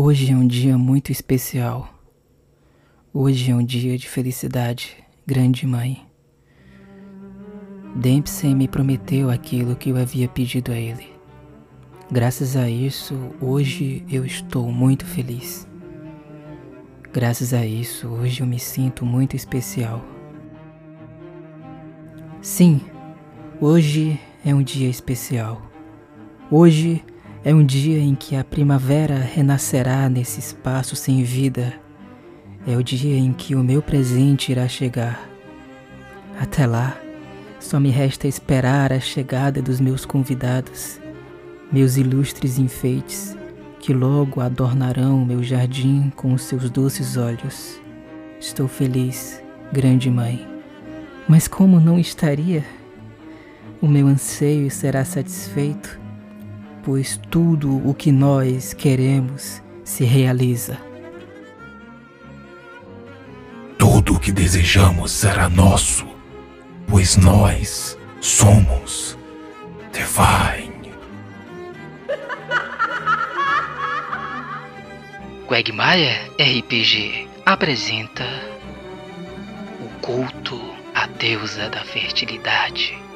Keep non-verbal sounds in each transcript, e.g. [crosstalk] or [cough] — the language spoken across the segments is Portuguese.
Hoje é um dia muito especial. Hoje é um dia de felicidade, grande mãe. Dempsey me prometeu aquilo que eu havia pedido a ele. Graças a isso, hoje eu estou muito feliz. Graças a isso, hoje eu me sinto muito especial. Sim, hoje é um dia especial. Hoje é um dia em que a primavera renascerá nesse espaço sem vida. É o dia em que o meu presente irá chegar. Até lá, só me resta esperar a chegada dos meus convidados, meus ilustres enfeites, que logo adornarão meu jardim com os seus doces olhos. Estou feliz, grande mãe. Mas como não estaria? O meu anseio será satisfeito pois tudo o que nós queremos se realiza. Tudo o que desejamos será nosso, pois nós somos Divine. Quagmire RPG apresenta o culto à deusa da fertilidade.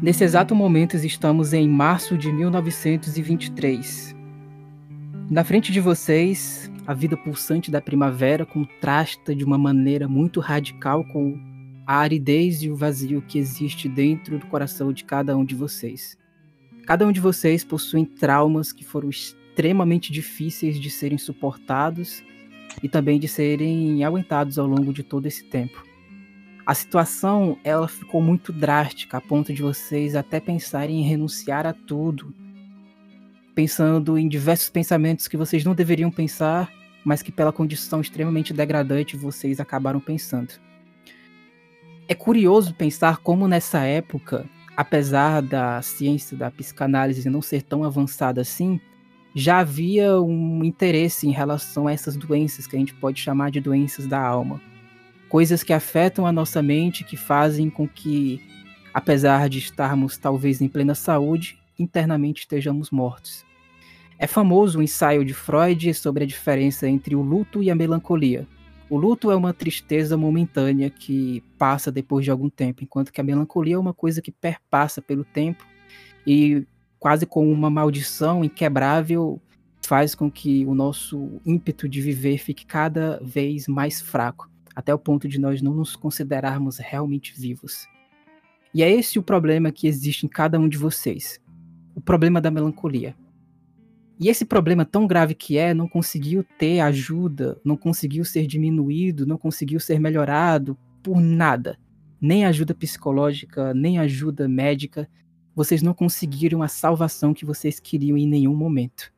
Nesse exato momento estamos em março de 1923. Na frente de vocês, a vida pulsante da primavera contrasta de uma maneira muito radical com a aridez e o vazio que existe dentro do coração de cada um de vocês. Cada um de vocês possui traumas que foram extremamente difíceis de serem suportados e também de serem aguentados ao longo de todo esse tempo a situação ela ficou muito drástica a ponto de vocês até pensarem em renunciar a tudo, pensando em diversos pensamentos que vocês não deveriam pensar, mas que pela condição extremamente degradante vocês acabaram pensando. É curioso pensar como nessa época, apesar da ciência da psicanálise não ser tão avançada assim, já havia um interesse em relação a essas doenças que a gente pode chamar de doenças da alma coisas que afetam a nossa mente, que fazem com que, apesar de estarmos talvez em plena saúde, internamente estejamos mortos. É famoso o ensaio de Freud sobre a diferença entre o luto e a melancolia. O luto é uma tristeza momentânea que passa depois de algum tempo, enquanto que a melancolia é uma coisa que perpassa pelo tempo e, quase como uma maldição inquebrável, faz com que o nosso ímpeto de viver fique cada vez mais fraco até o ponto de nós não nos considerarmos realmente vivos. E é esse o problema que existe em cada um de vocês. O problema da melancolia. E esse problema tão grave que é, não conseguiu ter ajuda, não conseguiu ser diminuído, não conseguiu ser melhorado por nada. Nem ajuda psicológica, nem ajuda médica. Vocês não conseguiram a salvação que vocês queriam em nenhum momento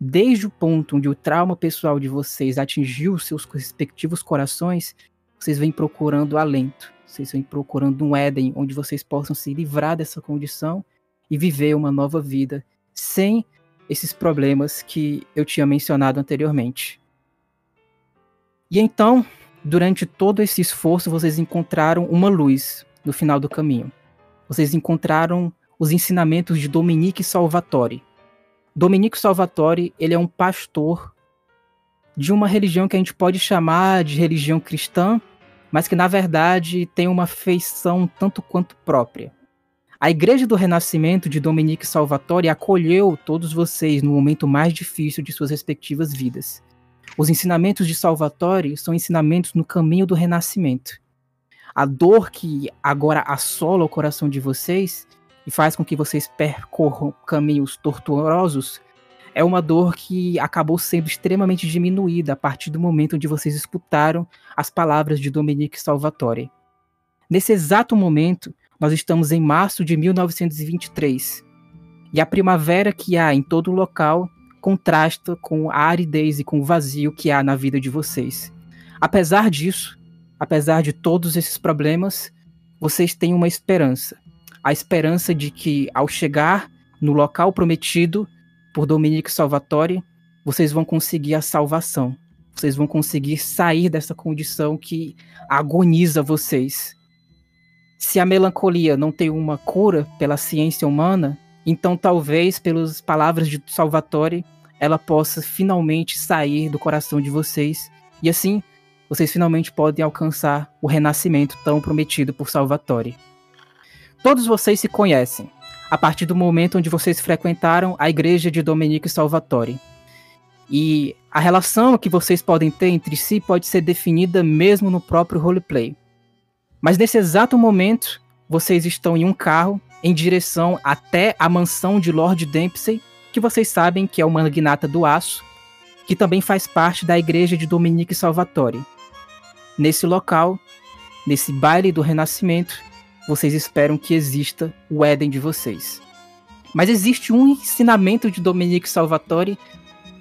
desde o ponto onde o trauma pessoal de vocês atingiu seus respectivos corações, vocês vêm procurando alento, vocês vêm procurando um Éden onde vocês possam se livrar dessa condição e viver uma nova vida sem esses problemas que eu tinha mencionado anteriormente. E então, durante todo esse esforço, vocês encontraram uma luz no final do caminho. Vocês encontraram os ensinamentos de Dominique Salvatore, Dominico Salvatore, ele é um pastor de uma religião que a gente pode chamar de religião cristã, mas que na verdade tem uma feição tanto quanto própria. A Igreja do Renascimento de Dominique Salvatore acolheu todos vocês no momento mais difícil de suas respectivas vidas. Os ensinamentos de Salvatore são ensinamentos no caminho do renascimento. A dor que agora assola o coração de vocês e faz com que vocês percorram caminhos tortuosos é uma dor que acabou sendo extremamente diminuída a partir do momento onde vocês escutaram as palavras de Dominique Salvatore. Nesse exato momento, nós estamos em março de 1923 e a primavera que há em todo o local contrasta com a aridez e com o vazio que há na vida de vocês. Apesar disso, apesar de todos esses problemas, vocês têm uma esperança. A esperança de que, ao chegar no local prometido por Dominique Salvatore, vocês vão conseguir a salvação. Vocês vão conseguir sair dessa condição que agoniza vocês. Se a melancolia não tem uma cura pela ciência humana, então talvez pelas palavras de Salvatore ela possa finalmente sair do coração de vocês e assim vocês finalmente podem alcançar o renascimento tão prometido por Salvatore. Todos vocês se conhecem a partir do momento onde vocês frequentaram a igreja de Domenico Salvatore. E a relação que vocês podem ter entre si pode ser definida mesmo no próprio roleplay. Mas nesse exato momento, vocês estão em um carro em direção até a mansão de Lord Dempsey, que vocês sabem que é o magnata do aço, que também faz parte da igreja de Dominique Salvatore. Nesse local, nesse baile do renascimento, vocês esperam que exista o Éden de vocês. Mas existe um ensinamento de Dominique Salvatore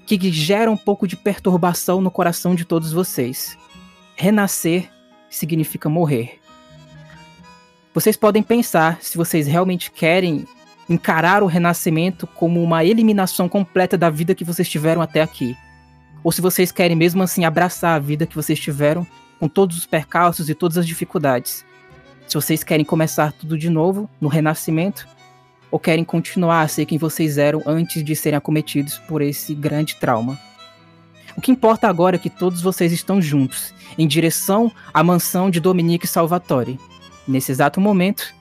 que gera um pouco de perturbação no coração de todos vocês. Renascer significa morrer. Vocês podem pensar se vocês realmente querem encarar o renascimento como uma eliminação completa da vida que vocês tiveram até aqui. Ou se vocês querem mesmo assim abraçar a vida que vocês tiveram com todos os percalços e todas as dificuldades. Se vocês querem começar tudo de novo, no renascimento, ou querem continuar a ser quem vocês eram antes de serem acometidos por esse grande trauma. O que importa agora é que todos vocês estão juntos, em direção à mansão de Dominique Salvatore. Nesse exato momento,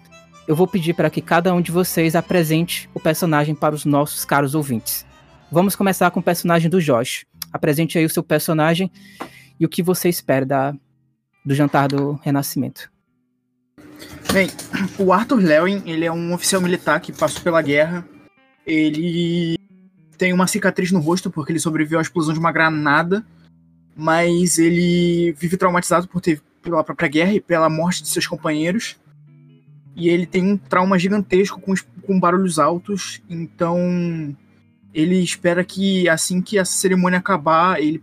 eu vou pedir para que cada um de vocês apresente o personagem para os nossos caros ouvintes. Vamos começar com o personagem do Josh. Apresente aí o seu personagem e o que você espera da, do jantar do Renascimento. Bem, o Arthur Lewin, ele é um oficial militar que passou pela guerra. Ele tem uma cicatriz no rosto porque ele sobreviveu à explosão de uma granada, mas ele vive traumatizado por ter pela própria guerra e pela morte de seus companheiros. E ele tem um trauma gigantesco com, com barulhos altos, então ele espera que assim que a cerimônia acabar, ele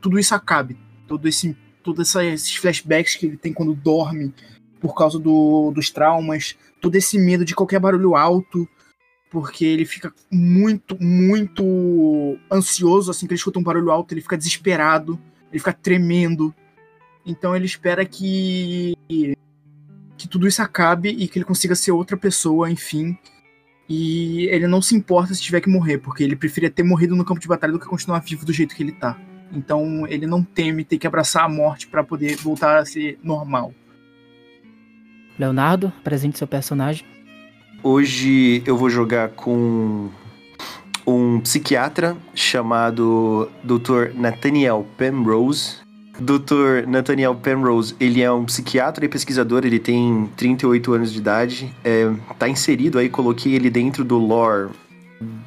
tudo isso acabe, todo esse todos esses flashbacks que ele tem quando dorme por causa do, dos traumas, todo esse medo de qualquer barulho alto, porque ele fica muito, muito ansioso assim que ele escuta um barulho alto, ele fica desesperado, ele fica tremendo. Então ele espera que que tudo isso acabe e que ele consiga ser outra pessoa, enfim. E ele não se importa se tiver que morrer, porque ele preferia ter morrido no campo de batalha do que continuar vivo do jeito que ele tá. Então ele não teme ter que abraçar a morte para poder voltar a ser normal. Leonardo, apresente seu personagem. Hoje eu vou jogar com um psiquiatra chamado Dr. Nathaniel Penrose. Dr. Nathaniel Penrose, ele é um psiquiatra e pesquisador, ele tem 38 anos de idade, é, tá inserido aí, coloquei ele dentro do lore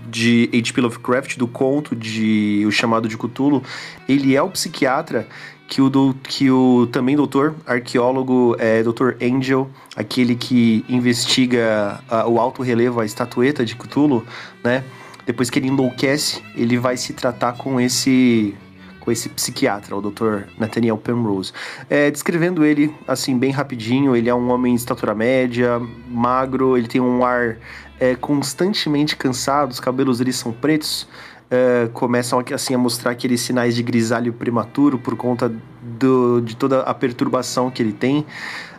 de H.P. Lovecraft, do conto de O Chamado de Cthulhu. Ele é o psiquiatra que o, do, que o também doutor, arqueólogo, é, Dr. Angel, aquele que investiga a, o alto relevo, a estatueta de Cthulhu, né? Depois que ele enlouquece, ele vai se tratar com esse com esse psiquiatra, o Dr. Nathaniel Penrose. É, descrevendo ele, assim, bem rapidinho, ele é um homem de estatura média, magro, ele tem um ar é, constantemente cansado, os cabelos dele são pretos, uh, começam assim a mostrar aqueles sinais de grisalho prematuro por conta do, de toda a perturbação que ele tem.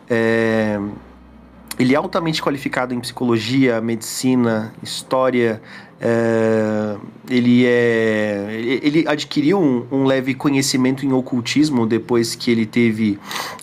É, ele é altamente qualificado em psicologia, medicina, história. É, ele é, ele adquiriu um, um, leve conhecimento em ocultismo depois que ele teve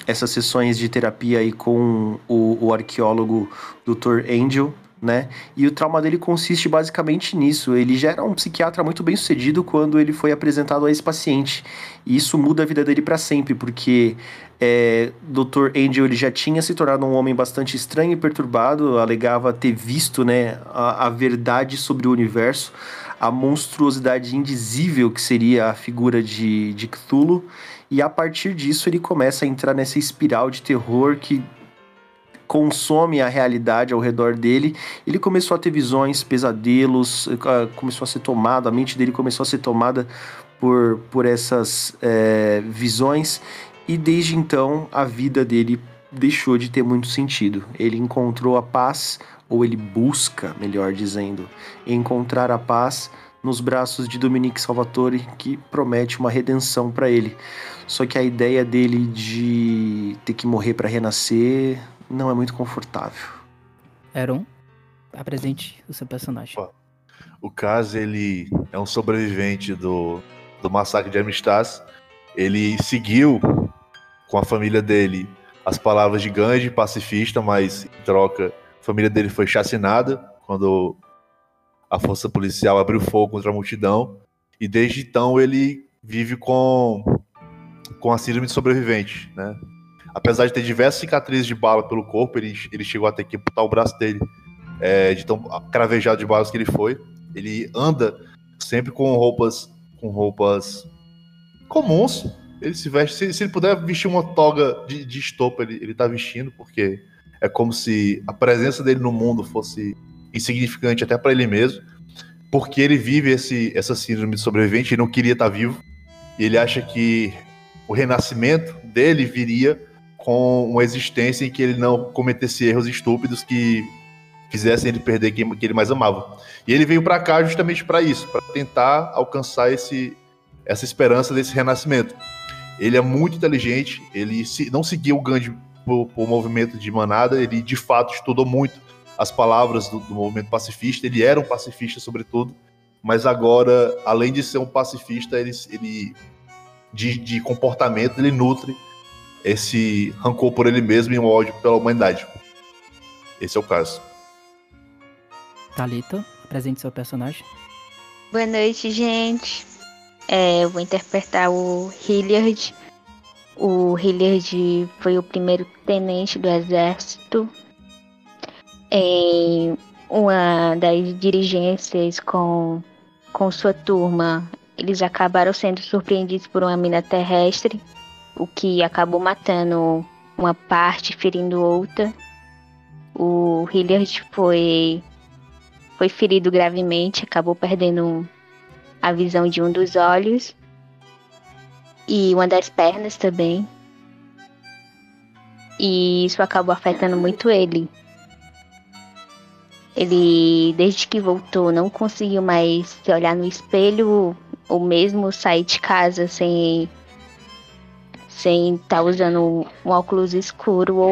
essas sessões de terapia aí com o, o arqueólogo Dr. Angel né? E o trauma dele consiste basicamente nisso. Ele já era um psiquiatra muito bem sucedido quando ele foi apresentado a esse paciente. E isso muda a vida dele para sempre, porque é, Dr. Angel ele já tinha se tornado um homem bastante estranho e perturbado, alegava ter visto né, a, a verdade sobre o universo, a monstruosidade indizível que seria a figura de, de Cthulhu. E a partir disso ele começa a entrar nessa espiral de terror que consome a realidade ao redor dele, ele começou a ter visões, pesadelos, ah, começou a ser tomado, a mente dele começou a ser tomada por, por essas é, visões, e desde então a vida dele deixou de ter muito sentido. Ele encontrou a paz, ou ele busca, melhor dizendo, encontrar a paz nos braços de Dominique Salvatore, que promete uma redenção para ele. Só que a ideia dele de ter que morrer para renascer não é muito confortável. Eron, apresente o seu personagem. O Kaz, ele é um sobrevivente do, do massacre de Amistas. Ele seguiu com a família dele as palavras de Gandhi, pacifista, mas em troca, a família dele foi chacinada quando a força policial abriu fogo contra a multidão. E desde então ele vive com, com a síndrome de sobrevivente, né? Apesar de ter diversas cicatrizes de bala pelo corpo, ele, ele chegou até que amputar o braço dele, é, de tão cravejado de balas que ele foi. Ele anda sempre com roupas com roupas comuns. Ele se veste, se, se ele puder vestir uma toga de, de estopa, ele, ele tá vestindo, porque é como se a presença dele no mundo fosse insignificante até para ele mesmo, porque ele vive esse, essa síndrome de sobrevivente e não queria estar tá vivo. E ele acha que o renascimento dele viria com uma existência em que ele não cometesse erros estúpidos que fizessem ele perder quem que ele mais amava. E ele veio para cá justamente para isso, para tentar alcançar esse, essa esperança desse renascimento. Ele é muito inteligente, ele se, não seguiu o Gandhi por, por movimento de manada, ele de fato estudou muito as palavras do, do movimento pacifista, ele era um pacifista sobretudo, mas agora, além de ser um pacifista, ele, ele de, de comportamento, ele nutre esse rancor por ele mesmo e um ódio pela humanidade. Esse é o caso. Talita, apresente seu personagem. Boa noite, gente. É, eu vou interpretar o Hilliard. O Hilliard foi o primeiro tenente do exército. Em uma das dirigências com, com sua turma, eles acabaram sendo surpreendidos por uma mina terrestre o que acabou matando uma parte, ferindo outra. O Hilliard foi foi ferido gravemente, acabou perdendo a visão de um dos olhos e uma das pernas também. E isso acabou afetando muito ele. Ele, desde que voltou, não conseguiu mais se olhar no espelho ou mesmo sair de casa sem sem estar tá usando um óculos escuro ou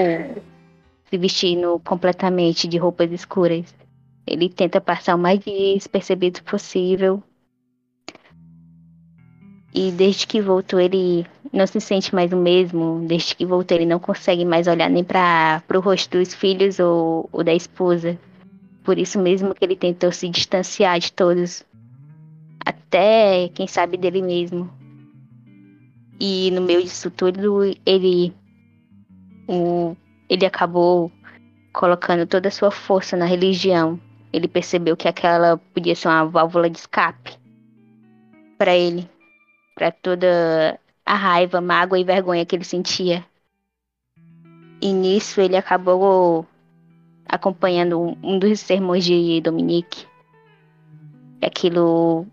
se vestindo completamente de roupas escuras. Ele tenta passar o mais despercebido possível. E desde que voltou, ele não se sente mais o mesmo. Desde que voltou, ele não consegue mais olhar nem para o rosto dos filhos ou, ou da esposa. Por isso mesmo que ele tentou se distanciar de todos. Até, quem sabe, dele mesmo. E no meio disso tudo, ele, o, ele acabou colocando toda a sua força na religião. Ele percebeu que aquela podia ser uma válvula de escape para ele, para toda a raiva, mágoa e vergonha que ele sentia. E nisso ele acabou acompanhando um dos sermões de Dominique. Aquilo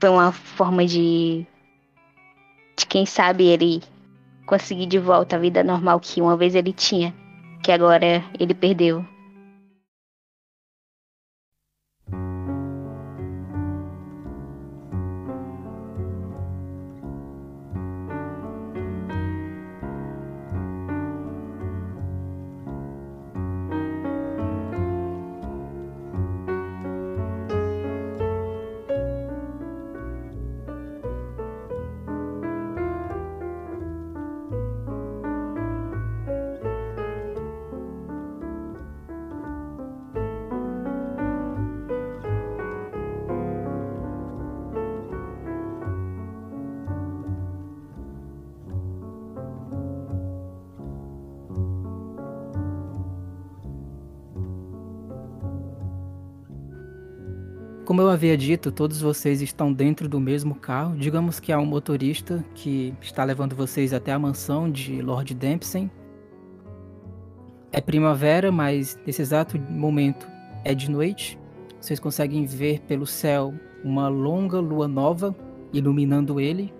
foi uma forma de de quem sabe ele conseguir de volta a vida normal que uma vez ele tinha, que agora ele perdeu. Havia dito, todos vocês estão dentro do mesmo carro. Digamos que há um motorista que está levando vocês até a mansão de Lord Dempsey. É primavera, mas nesse exato momento é de noite. Vocês conseguem ver pelo céu uma longa lua nova iluminando ele.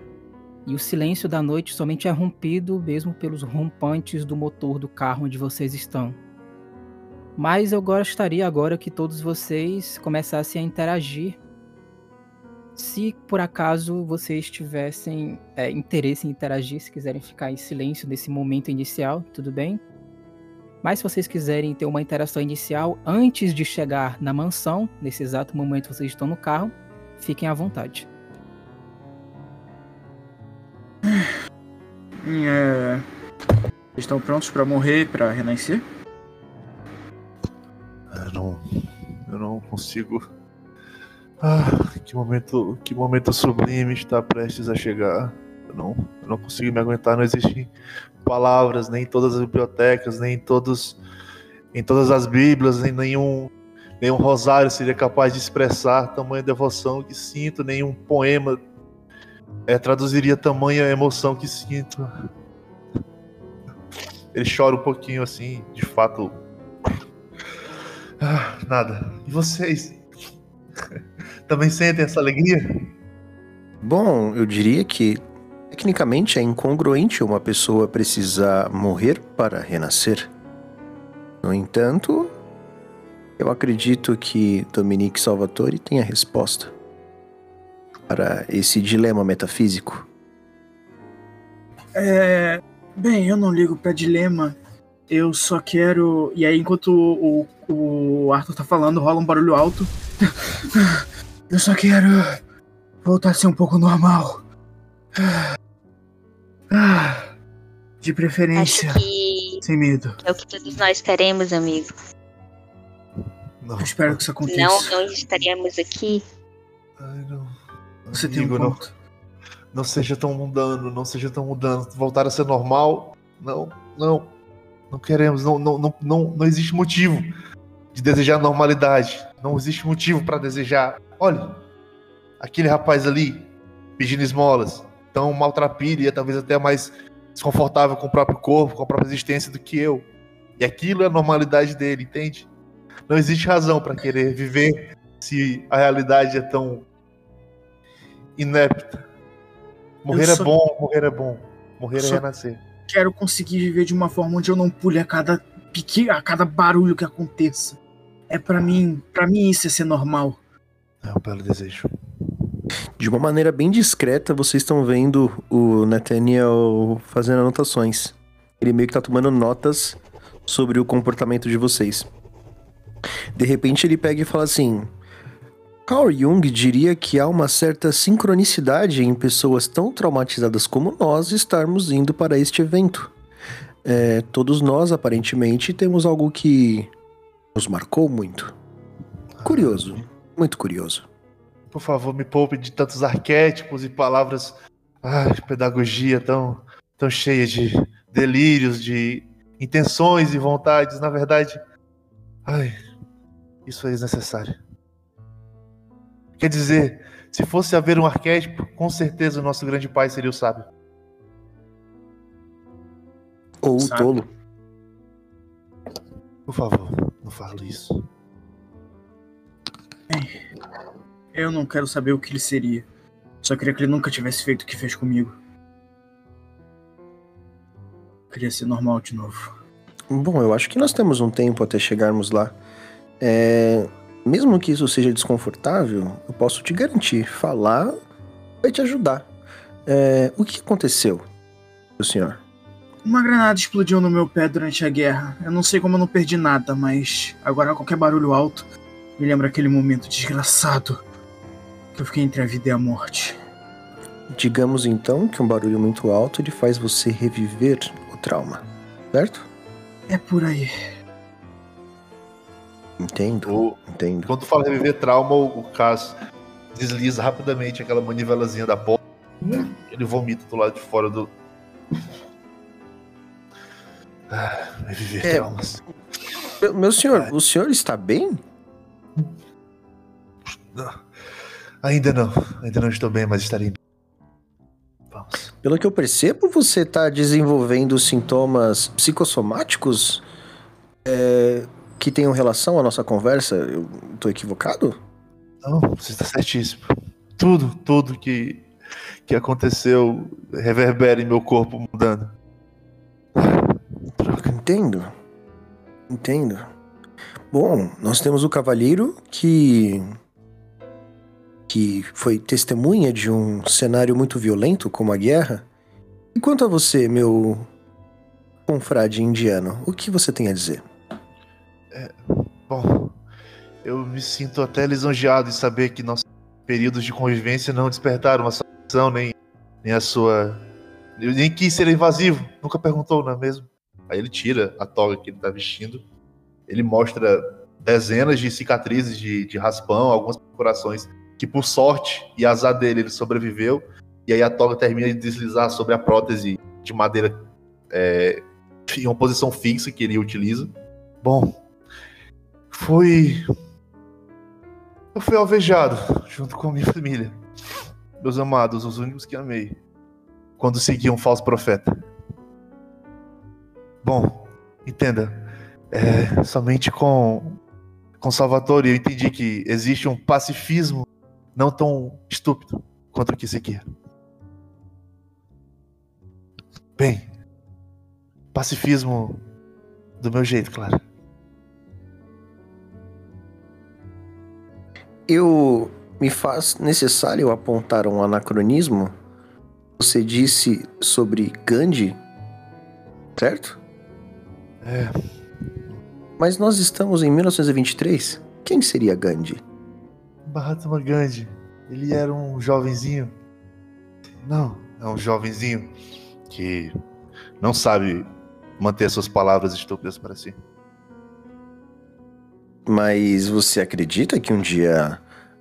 E o silêncio da noite somente é rompido mesmo pelos rompantes do motor do carro onde vocês estão. Mas eu gostaria agora que todos vocês começassem a interagir. Se por acaso vocês tivessem é, interesse em interagir, se quiserem ficar em silêncio nesse momento inicial, tudo bem? Mas se vocês quiserem ter uma interação inicial antes de chegar na mansão, nesse exato momento vocês estão no carro, fiquem à vontade. É... Estão prontos para morrer, para renascer? Não, eu não consigo. Ah, que momento, que momento sublime está prestes a chegar. Eu não, eu não consigo me aguentar. Não existem palavras nem em todas as bibliotecas, nem em todos, em todas as Bíblias, nem nenhum, nenhum rosário seria capaz de expressar tamanha devoção que sinto, nenhum poema é, traduziria tamanha emoção que sinto. Ele chora um pouquinho assim, de fato ah, nada. E vocês? [laughs] Também sentem essa alegria? Bom, eu diria que tecnicamente é incongruente uma pessoa precisar morrer para renascer. No entanto, eu acredito que Dominique Salvatore tem a resposta para esse dilema metafísico. É. Bem, eu não ligo para dilema. Eu só quero. E aí, enquanto o, o Arthur tá falando, rola um barulho alto. [laughs] Eu só quero voltar a ser um pouco normal. [sighs] De preferência. Acho que Sem medo. é o que todos nós queremos, amigo. Não. Eu espero que isso aconteça. Não, não estaríamos aqui. Ai, não. Você tem um Amigo, não, ponto. não seja tão mundano, não seja tão mundano. Voltar a ser normal? Não, não. Não queremos, não, não, não, não, não existe motivo de desejar normalidade. Não existe motivo para desejar. Olha, aquele rapaz ali pedindo esmolas, tão maltrapilho e é talvez até mais desconfortável com o próprio corpo, com a própria existência do que eu. E aquilo é a normalidade dele, entende? Não existe razão para querer viver se a realidade é tão inepta. Morrer é bom, morrer é bom. Morrer é renascer. Quero conseguir viver de uma forma onde eu não pule a cada a cada barulho que aconteça. É para mim, para mim isso é ser normal. É um belo desejo. De uma maneira bem discreta, vocês estão vendo o Nathaniel fazendo anotações. Ele meio que tá tomando notas sobre o comportamento de vocês. De repente ele pega e fala assim: Carl Jung diria que há uma certa sincronicidade em pessoas tão traumatizadas como nós estarmos indo para este evento. É, todos nós, aparentemente, temos algo que nos marcou muito. Curioso, muito curioso. Por favor, me poupe de tantos arquétipos e palavras. Ai, pedagogia tão, tão cheia de delírios, de intenções e vontades. Na verdade, ai, isso é desnecessário. Quer dizer, se fosse haver um arquétipo, com certeza o nosso grande pai seria o sábio. Ou o Sabe? tolo. Por favor, não fale isso. Eu não quero saber o que ele seria. Só queria que ele nunca tivesse feito o que fez comigo. Queria ser normal de novo. Bom, eu acho que nós temos um tempo até chegarmos lá. É, Mesmo que isso seja desconfortável, eu posso te garantir, falar vai te ajudar. É, O que aconteceu, senhor? Uma granada explodiu no meu pé durante a guerra. Eu não sei como eu não perdi nada, mas agora qualquer barulho alto me lembra aquele momento desgraçado que eu fiquei entre a vida e a morte. Digamos então que um barulho muito alto ele faz você reviver o trauma, certo? É por aí. Entendo, O, entendo. Quando fala reviver trauma, o, o Cass desliza rapidamente aquela manivelazinha da porta. Ele vomita do lado de fora do. Ah, reviver É. traumas. Meu, meu senhor, o senhor está bem? Não. Ainda não. Ainda não estou bem, mas estarei. Vamos. Pelo que eu percebo, você está desenvolvendo sintomas psicossomáticos é, que tenham relação à nossa conversa. Eu estou equivocado? Não, você está certíssimo. Tudo, tudo que, que aconteceu reverbera em meu corpo mudando. Entendo. Entendo. Bom, nós temos o cavaleiro que que foi testemunha de um cenário muito violento como a guerra. E quanto a você, meu confrade indiano, o que você tem a dizer? Bom, eu me sinto até lisonjeado em saber que nossos períodos de convivência não despertaram a sua nem, nem a sua. Eu nem quis ser invasivo, nunca perguntou, não é mesmo? Aí ele tira a toga que ele tá vestindo, ele mostra dezenas de cicatrizes de, de raspão, algumas perfurações que, por sorte e azar dele, ele sobreviveu. E aí a toga termina de deslizar sobre a prótese de madeira é, em uma posição fixa que ele utiliza. Bom, foi. Eu fui alvejado junto com a minha família. Meus amados, os únicos que amei. Quando segui um falso profeta. Bom, entenda. É, somente com, com Salvatore eu entendi que existe um pacifismo não tão estúpido quanto o que seguia. Bem, pacifismo do meu jeito, claro. Eu me faz necessário apontar um anacronismo. Você disse sobre Gandhi, certo? É, Mas nós estamos em 1923. Quem seria Gandhi? Mahatma Gandhi, ele era um jovenzinho. Não, é um jovenzinho que não sabe manter suas palavras estúpidas para si. Mas você acredita que um dia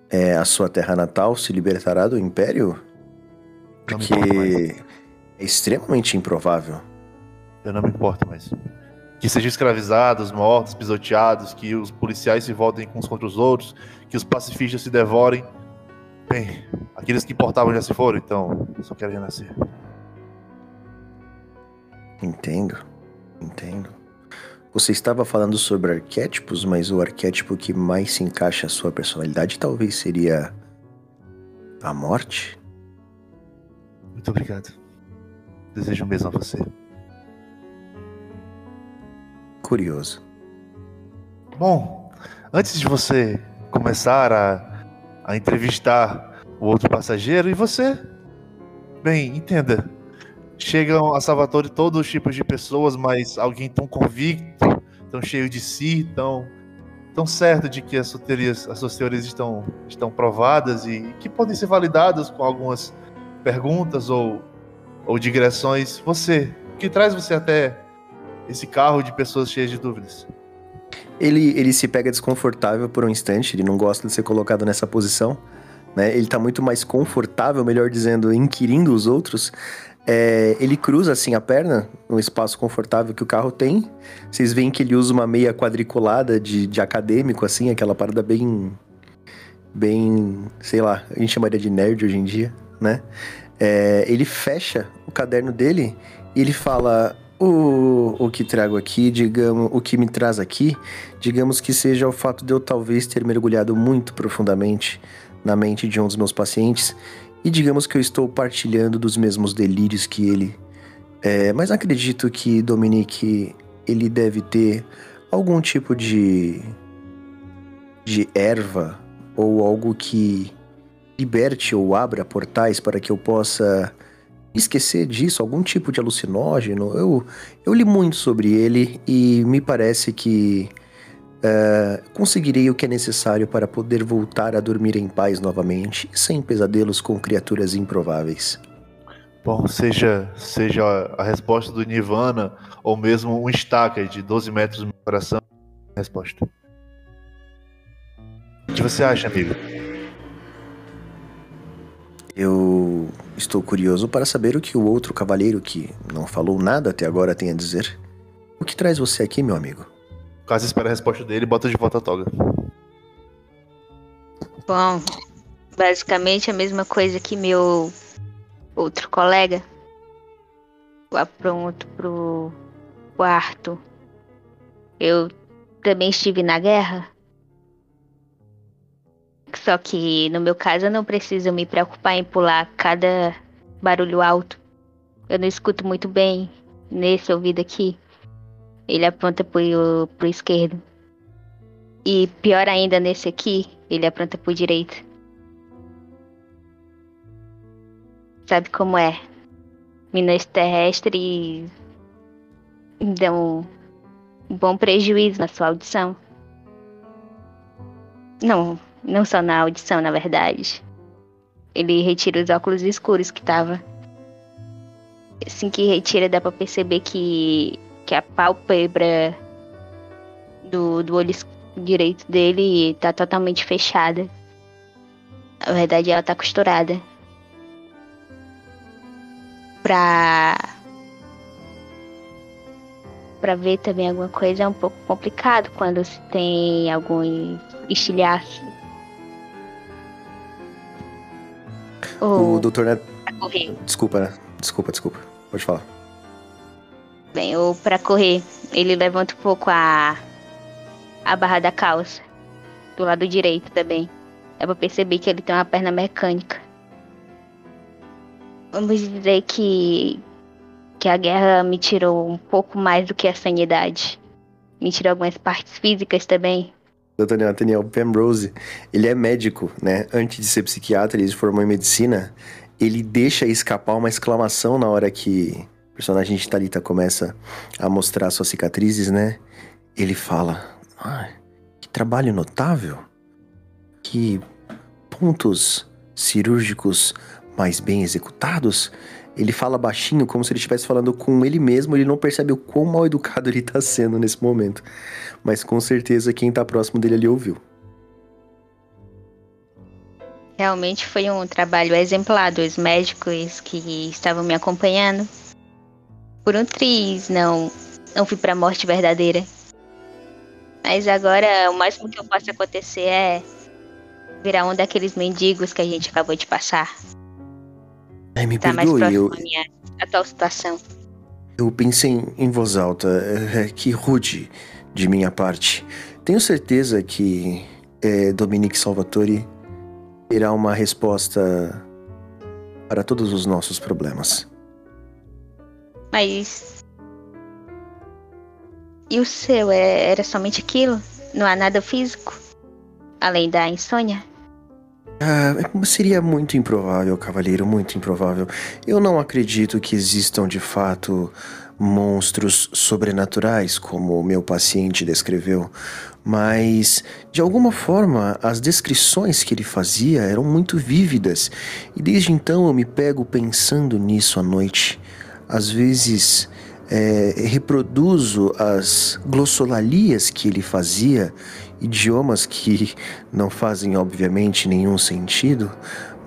é, a sua terra natal se libertará do Império? Não me importa mais. Porque é extremamente improvável. Eu não me importo mais. Que sejam escravizados, mortos, pisoteados, que os policiais se voltem uns contra os outros, que os pacifistas se devorem. Bem, aqueles que importavam já se foram, então só quero renascer. Entendo, entendo. Você estava falando sobre arquétipos, mas o arquétipo que mais se encaixa à sua personalidade talvez seria a morte? Muito obrigado. Desejo o mesmo a você. Curioso. Bom, antes de você começar a, a entrevistar o outro passageiro, e você? Bem, entenda. Chegam a Salvatore todos os tipos de pessoas, mas alguém tão convicto, tão cheio de si, tão, tão certo de que as suas teorias, as suas teorias estão, estão provadas e que podem ser validadas com algumas perguntas ou, ou digressões. Você, o que traz você até esse carro de pessoas cheias de dúvidas? Ele, ele se pega desconfortável por um instante, ele não gosta de ser colocado nessa posição. Né? Ele tá muito mais confortável, melhor dizendo, inquirindo os outros. É, ele cruza assim a perna no espaço confortável que o carro tem. Vocês veem que ele usa uma meia quadriculada de, de acadêmico, assim, aquela parada bem. bem. sei lá, a gente chamaria de nerd hoje em dia, né? É, ele fecha o caderno dele e ele fala: o, o que trago aqui, digamos, o que me traz aqui, digamos que seja o fato de eu talvez ter mergulhado muito profundamente na mente de um dos meus pacientes e digamos que eu estou partilhando dos mesmos delírios que ele. É, mas acredito que Dominique ele deve ter algum tipo de de erva ou algo que liberte ou abra portais para que eu possa esquecer disso, algum tipo de alucinógeno. Eu, eu li muito sobre ele e me parece que é, conseguirei o que é necessário para poder voltar a dormir em paz novamente, sem pesadelos com criaturas improváveis. Bom, seja, seja a resposta do Nirvana ou mesmo um estaca de 12 metros no meu coração, resposta. O que você acha, amigo? Eu estou curioso para saber o que o outro cavaleiro que não falou nada até agora tem a dizer. O que traz você aqui, meu amigo? Caso espera a resposta dele, bota de volta a toga. Bom, basicamente a mesma coisa que meu outro colega. Lá pronto pro quarto. Eu também estive na guerra. Só que no meu caso eu não preciso me preocupar em pular cada barulho alto. Eu não escuto muito bem nesse ouvido aqui. Ele aponta pro, pro esquerdo. E pior ainda nesse aqui, ele aponta pro direito. Sabe como é? Minas terrestres dão um bom prejuízo na sua audição. Não, não só na audição, na verdade. Ele retira os óculos escuros que tava. Assim que retira, dá pra perceber que, que a pálpebra do, do olho direito dele tá totalmente fechada. Na verdade, ela tá costurada pra para ver também alguma coisa é um pouco complicado quando se tem algum estilhaço. O doutor Net... Desculpa, desculpa, desculpa. Pode falar. Bem, ou para correr, ele levanta um pouco a a barra da calça do lado direito também. Dá pra perceber que ele tem uma perna mecânica vamos dizer que que a guerra me tirou um pouco mais do que a sanidade. Me tirou algumas partes físicas também. Dr. Nathaniel Penrose, ele é médico, né? Antes de ser psiquiatra, ele se formou em medicina. Ele deixa escapar uma exclamação na hora que o personagem de Talita começa a mostrar suas cicatrizes, né? Ele fala: ah, que trabalho notável, que pontos cirúrgicos mais bem executados, ele fala baixinho, como se ele estivesse falando com ele mesmo, ele não percebe o quão mal educado ele está sendo nesse momento. Mas com certeza quem está próximo dele ali ouviu. Realmente foi um trabalho exemplar dos médicos que estavam me acompanhando. Por um triz, não, não fui para a morte verdadeira. Mas agora o máximo que eu posso acontecer é virar um daqueles mendigos que a gente acabou de passar. Ai, me tá perdoe, mais eu... minha atual situação. Eu pensei em voz alta, é, que rude de minha parte. Tenho certeza que é, Dominique Salvatore terá uma resposta para todos os nossos problemas. Mas. E o seu? É, era somente aquilo? Não há nada físico? Além da insônia? Ah, seria muito improvável, cavaleiro, muito improvável. Eu não acredito que existam de fato monstros sobrenaturais, como o meu paciente descreveu, mas de alguma forma as descrições que ele fazia eram muito vívidas e desde então eu me pego pensando nisso à noite. Às vezes é, reproduzo as glossolalias que ele fazia idiomas que não fazem obviamente nenhum sentido,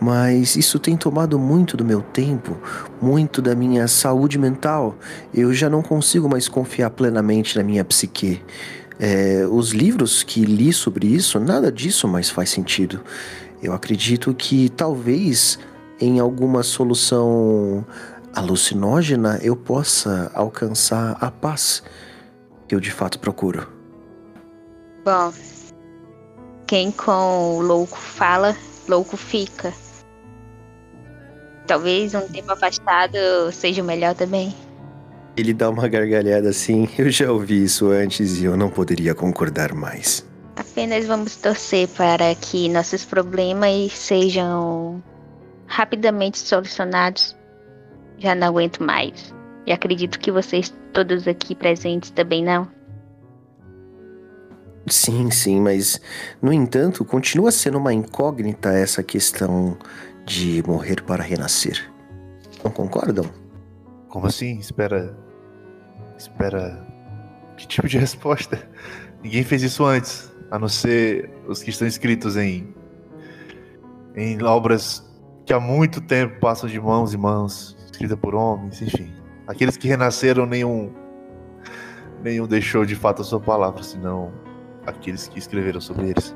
mas isso tem tomado muito do meu tempo, muito da minha saúde mental. Eu já não consigo mais confiar plenamente na minha psique. É, os livros que li sobre isso, nada disso mais faz sentido. Eu acredito que talvez em alguma solução alucinógena eu possa alcançar a paz que eu de fato procuro. Bom, quem com o louco fala, louco fica. Talvez um tempo afastado seja o melhor também. Ele dá uma gargalhada assim. [laughs] Eu já ouvi isso antes e eu não poderia concordar mais. Apenas vamos torcer para que nossos problemas sejam rapidamente solucionados. Já não aguento mais. E acredito que vocês todos aqui presentes também não. Sim, sim, mas no entanto, continua sendo uma incógnita essa questão de morrer para renascer. Não concordam? Como assim? Espera. Espera. Que tipo de resposta? Ninguém fez isso antes, a não ser os que estão escritos em em obras que há muito tempo passam de mãos em mãos, escritas por homens, enfim. Aqueles que renasceram, nenhum nenhum deixou de fato a sua palavra, senão aqueles que escreveram sobre eles.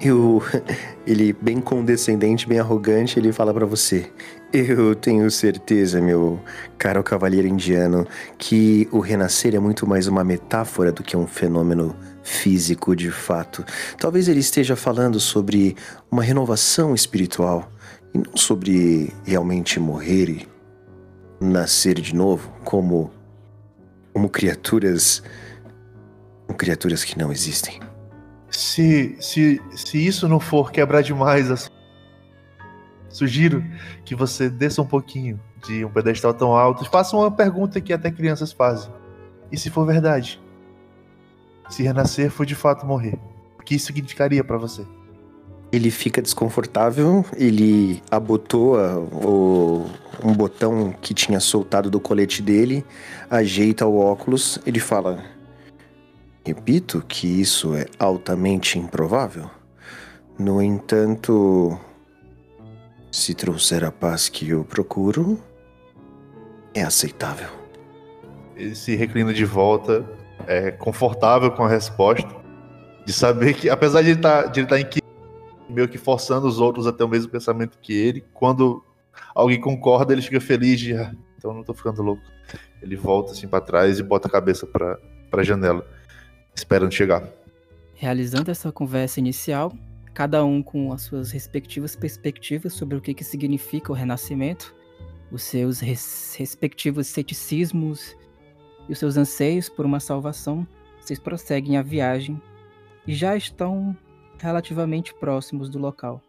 Eu, [laughs] ele bem condescendente, bem arrogante, ele fala para você: "Eu tenho certeza, meu caro cavalheiro indiano, que o renascer é muito mais uma metáfora do que um fenômeno físico de fato. Talvez ele esteja falando sobre uma renovação espiritual e não sobre realmente morrer e nascer de novo como como criaturas como criaturas que não existem." Se, se, se isso não for quebrar demais, a su- sugiro que você desça um pouquinho de um pedestal tão alto e faça uma pergunta que até crianças fazem. E se for verdade? Se renascer for de fato morrer, o que isso significaria pra você? Ele fica desconfortável, ele abotoa o, um botão que tinha soltado do colete dele, ajeita o óculos, ele fala: Repito que isso é altamente improvável. No entanto, se trouxer a paz que eu procuro, é aceitável. Ele se reclina de volta, é confortável com a resposta, de saber que, apesar de ele ele estar inquieto, meio que forçando os outros a ter o mesmo pensamento que ele, quando alguém concorda, ele fica feliz de, ah, então não tô ficando louco. Ele volta assim pra trás e bota a cabeça pra, pra janela, esperando chegar. Realizando essa conversa inicial, cada um com as suas respectivas perspectivas sobre o que, que significa o renascimento, os seus res- respectivos ceticismos e os seus anseios por uma salvação, vocês prosseguem a viagem e já estão relativamente próximos do local.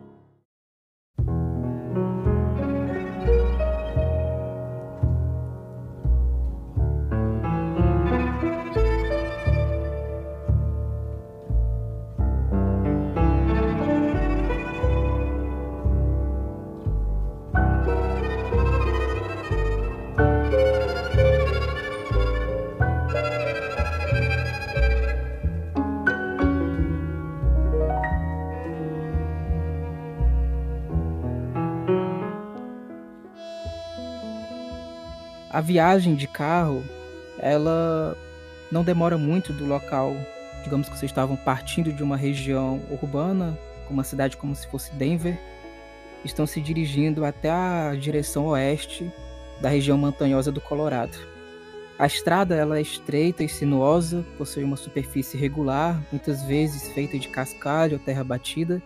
A viagem de carro, ela não demora muito do local. Digamos que vocês estavam partindo de uma região urbana, uma cidade como se fosse Denver, estão se dirigindo até a direção oeste da região montanhosa do Colorado. A estrada ela é estreita e sinuosa, possui uma superfície irregular, muitas vezes feita de cascalho ou terra batida.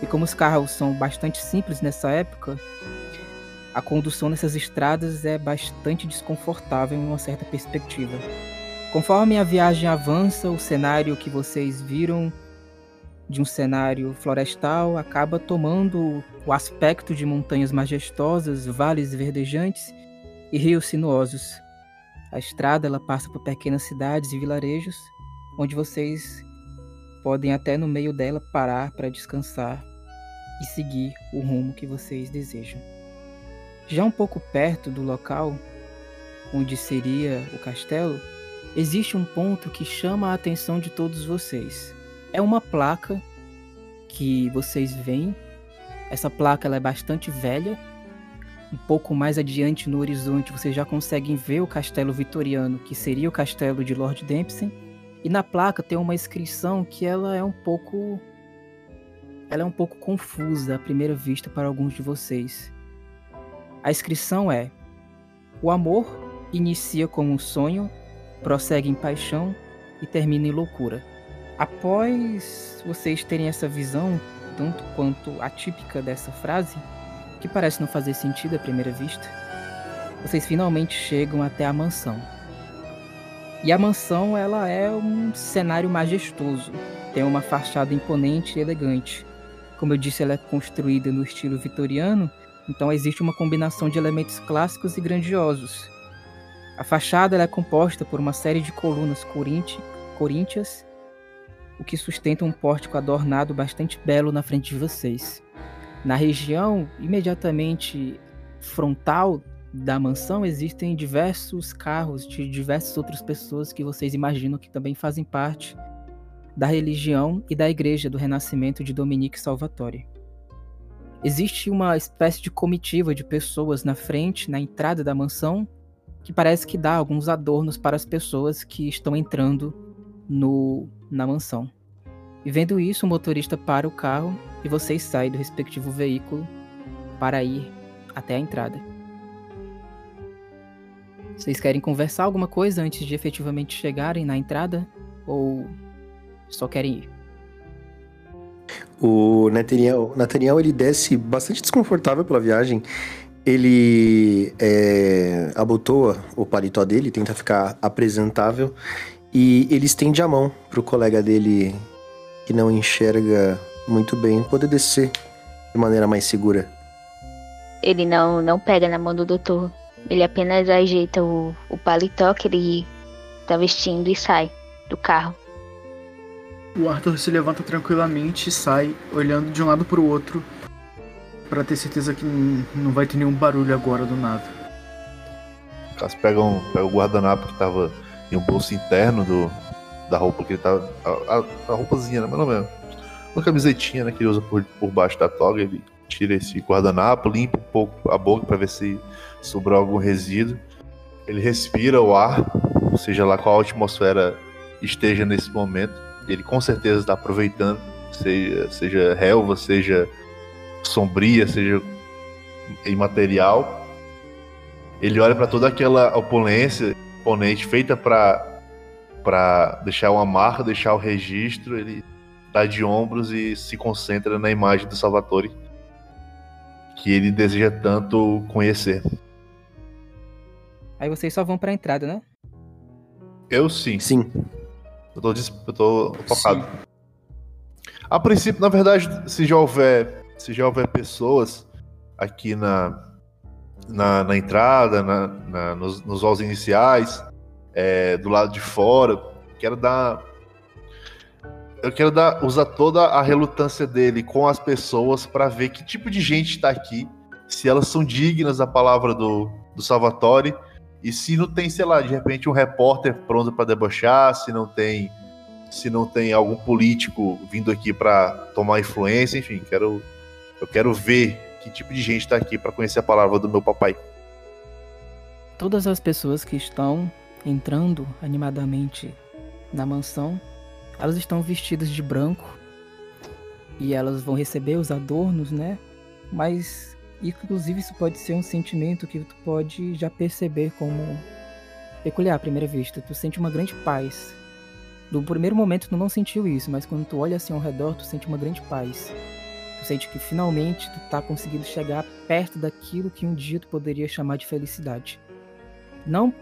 E como os carros são bastante simples nessa época, a condução nessas estradas é bastante desconfortável em uma certa perspectiva. Conforme a viagem avança, o cenário que vocês viram de um cenário florestal acaba tomando o aspecto de montanhas majestosas, vales verdejantes e rios sinuosos. A estrada ela passa por pequenas cidades e vilarejos, onde vocês podem até no meio dela parar para descansar e seguir o rumo que vocês desejam. Já um pouco perto do local onde seria o castelo, existe um ponto que chama a atenção de todos vocês. É uma placa que vocês veem. Essa placa é bastante velha. Um pouco mais adiante no horizonte vocês já conseguem ver o castelo vitoriano, que seria o castelo de Lord Dempsey. E na placa tem uma inscrição que ela é um pouco ela é um pouco confusa à primeira vista para alguns de vocês. A inscrição é: O amor inicia como um sonho, prossegue em paixão e termina em loucura. Após vocês terem essa visão, tanto quanto atípica dessa frase, que parece não fazer sentido à primeira vista, vocês finalmente chegam até a mansão. E a mansão ela é um cenário majestoso, tem uma fachada imponente e elegante. Como eu disse, ela é construída no estilo vitoriano, então existe uma combinação de elementos clássicos e grandiosos. A fachada é composta por uma série de colunas coríntias, o que sustenta um pórtico adornado bastante belo na frente de vocês. Na região imediatamente frontal da mansão existem diversos carros de diversas outras pessoas que vocês imaginam que também fazem parte da religião e da igreja do Renascimento de Dominique Salvatore. Existe uma espécie de comitiva de pessoas na frente, na entrada da mansão, que parece que dá alguns adornos para as pessoas que estão entrando no, na mansão. E vendo isso, o motorista para o carro e vocês saem do respectivo veículo para ir até a entrada. Vocês querem conversar alguma coisa antes de efetivamente chegarem na entrada? Ou só querem ir? O Nathaniel, Nathaniel ele desce bastante desconfortável pela viagem. Ele é, abotoa o paletó dele, tenta ficar apresentável e ele estende a mão pro colega dele que não enxerga muito bem poder descer de maneira mais segura. Ele não, não pega na mão do doutor. Ele apenas ajeita o, o paletó que ele tá vestindo e sai do carro. O Arthur se levanta tranquilamente e sai, olhando de um lado pro outro, para ter certeza que não vai ter nenhum barulho agora do nada. O Caso pega, um, pega o guardanapo que tava em um bolso interno do, da roupa que ele tava. A, a, a roupazinha, né? Mais ou menos. Uma camisetinha, né? Que ele usa por, por baixo da toga. Ele tira esse guardanapo, limpa um pouco a boca para ver se sobrou algum resíduo. Ele respira o ar, seja lá qual a atmosfera esteja nesse momento. Ele com certeza está aproveitando, seja, seja relva, seja sombria, seja imaterial. Ele olha para toda aquela opulência imponente feita para para deixar uma marca, deixar o registro, ele dá de ombros e se concentra na imagem do Salvatore que ele deseja tanto conhecer. Aí vocês só vão pra entrada, né? Eu sim. Sim. Eu tô, eu tô focado. A princípio, na verdade, se já houver, se já houver pessoas aqui na, na, na entrada, na, na- nos, nos halls iniciais, é, do lado de fora, quero dar. Eu quero dar, usar toda a relutância dele com as pessoas para ver que tipo de gente está aqui, se elas são dignas da palavra do, do Salvatore e se não tem, sei lá, de repente um repórter pronto para debochar, se não tem se não tem algum político vindo aqui para tomar influência, enfim, quero eu quero ver que tipo de gente tá aqui para conhecer a palavra do meu papai. Todas as pessoas que estão entrando animadamente na mansão, elas estão vestidas de branco e elas vão receber os adornos, né? Mas inclusive isso pode ser um sentimento que tu pode já perceber como peculiar à primeira vista. Tu sente uma grande paz. No primeiro momento tu não sentiu isso, mas quando tu olha assim ao redor, tu sente uma grande paz. Tu sente que finalmente tu tá conseguindo chegar perto daquilo que um dia tu poderia chamar de felicidade. Não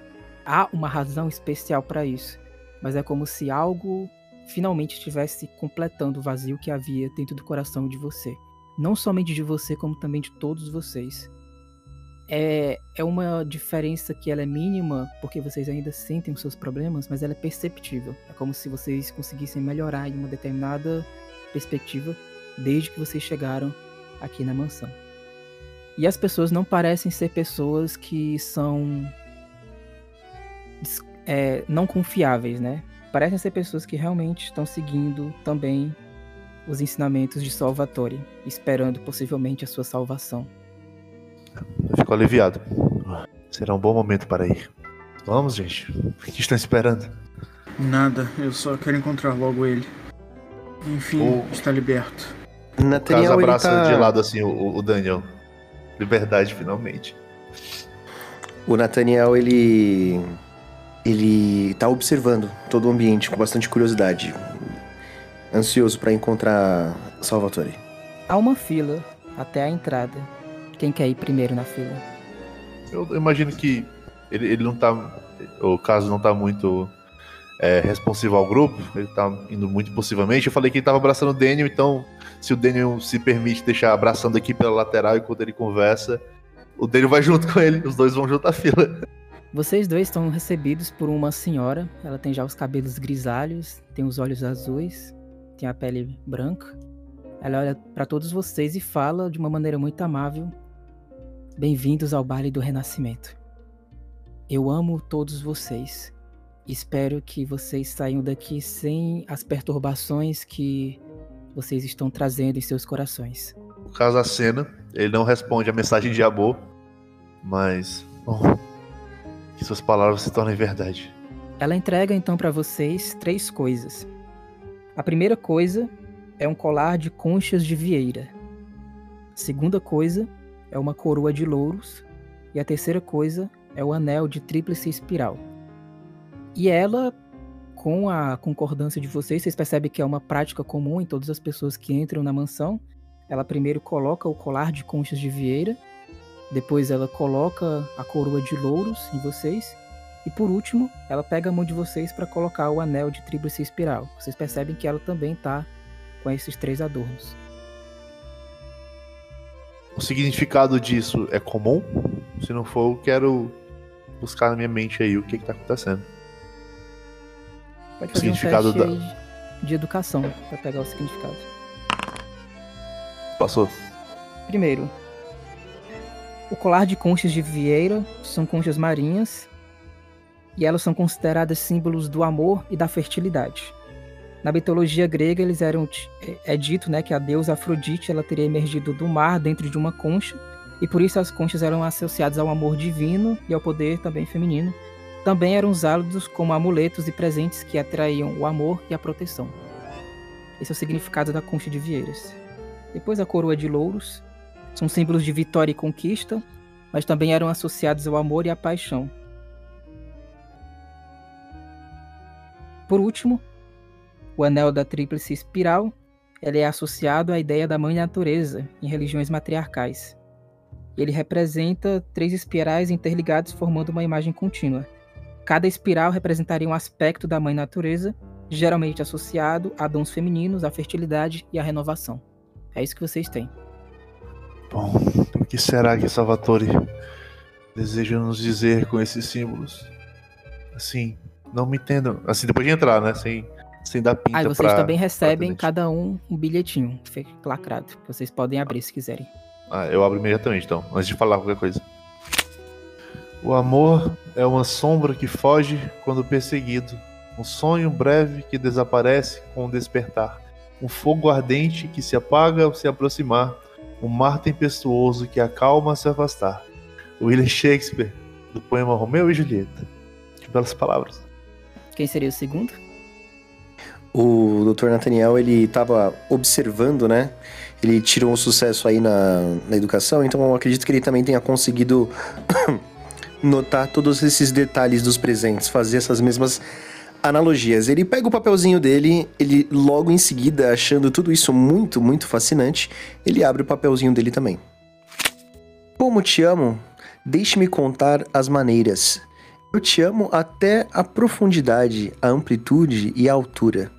há uma razão especial para isso, mas é como se algo finalmente estivesse completando o vazio que havia dentro do coração de você. Não somente de você, como também de todos vocês. É, é uma diferença que ela é mínima, porque vocês ainda sentem os seus problemas, mas ela é perceptível. É como se vocês conseguissem melhorar em uma determinada perspectiva desde que vocês chegaram aqui na mansão. E as pessoas não parecem ser pessoas que são é, não confiáveis, né? Parecem ser pessoas que realmente estão seguindo também os ensinamentos de Salvatore, esperando possivelmente a sua salvação. Eu fico aliviado. Será um bom momento para ir. Vamos, gente. O que estão esperando? Nada, eu só quero encontrar logo ele. Enfim, O- está liberto. O caso Nathaniel, ele abraça tá... de lado assim o, o Daniel. Liberdade, finalmente. O Nathaniel, ele. Ele tá observando todo o ambiente com bastante curiosidade. Ansioso pra encontrar Salvatore. Há uma fila até a entrada. Quem quer ir primeiro na fila? Eu imagino que ele, ele não tá. O caso não tá muito é, responsivo ao grupo. Ele tá indo muito impulsivamente. Eu falei que ele tava abraçando o Daniel, então se o Daniel se permite deixar abraçando aqui pela lateral enquanto ele conversa, o Daniel vai junto com ele. Os dois vão junto à fila. Vocês dois estão recebidos por uma senhora. Ela tem já os cabelos grisalhos, tem os olhos azuis, tem a pele branca. Ela olha para todos vocês e fala de uma maneira muito amável: Bem-vindos ao baile do Renascimento. Eu amo todos vocês. Espero que vocês saiam daqui sem as perturbações que vocês estão trazendo em seus corações. O caso acena, ele não responde a mensagem de amor, mas. Bom, que suas palavras se tornem verdade. Ela entrega então para vocês três coisas. A primeira coisa é um colar de conchas de vieira. A segunda coisa é uma coroa de louros. E a terceira coisa é o anel de tríplice espiral. E ela, com a concordância de vocês, vocês percebem que é uma prática comum em todas as pessoas que entram na mansão. Ela primeiro coloca o colar de conchas de vieira, depois ela coloca a coroa de louros em vocês, e por último, ela pega a mão de vocês para colocar o anel de tríplice espiral. Vocês percebem que ela também está com esses três adornos. O significado disso é comum? Se não for, eu quero buscar na minha mente aí o que, que tá acontecendo. Pode O fazer um significado teste da- de educação para pegar o significado. Passou. Primeiro, o colar de conchas de vieira são conchas marinhas e elas são consideradas símbolos do amor e da fertilidade. Na mitologia grega, eles eram é, é dito, né, que a deusa Afrodite ela teria emergido do mar dentro de uma concha e por isso as conchas eram associadas ao amor divino e ao poder também feminino. Também eram usados como amuletos e presentes que atraíam o amor e a proteção. Esse é o significado da concha de vieiras. Depois a coroa de louros, são símbolos de vitória e conquista, mas também eram associados ao amor e à paixão. Por último, o anel da tríplice espiral, ele é associado à ideia da mãe natureza em religiões matriarcais. Ele representa três espirais interligados formando uma imagem contínua. Cada espiral representaria um aspecto da mãe natureza, geralmente associado a dons femininos, à fertilidade e à renovação. É isso que vocês têm. Bom, o que será que Salvatore deseja nos dizer com esses símbolos? Assim, não me entendam. Assim, depois de entrar, né? Sem, sem dar pinta Aí vocês pra- também recebem cada um um bilhetinho lacrado. Vocês podem abrir se quiserem. Ah, eu abro imediatamente, então, antes de falar qualquer coisa. O amor é uma sombra que foge quando perseguido, um sonho breve que desaparece com o despertar, um fogo ardente que se apaga ao se aproximar, um mar tempestuoso que acalma ao se afastar. William Shakespeare, do poema Romeu e Julieta. Que belas palavras. Quem seria o segundo? O Dr. Nathaniel, ele estava observando, né? Ele tirou um sucesso aí na, na educação, então eu acredito que ele também tenha conseguido [coughs] notar todos esses detalhes dos presentes, fazer essas mesmas analogias. Ele pega o papelzinho dele, ele logo em seguida, achando tudo isso muito, muito fascinante, ele abre o papelzinho dele também. Como te amo, deixe-me contar as maneiras. Eu te amo até a profundidade, a amplitude e a altura.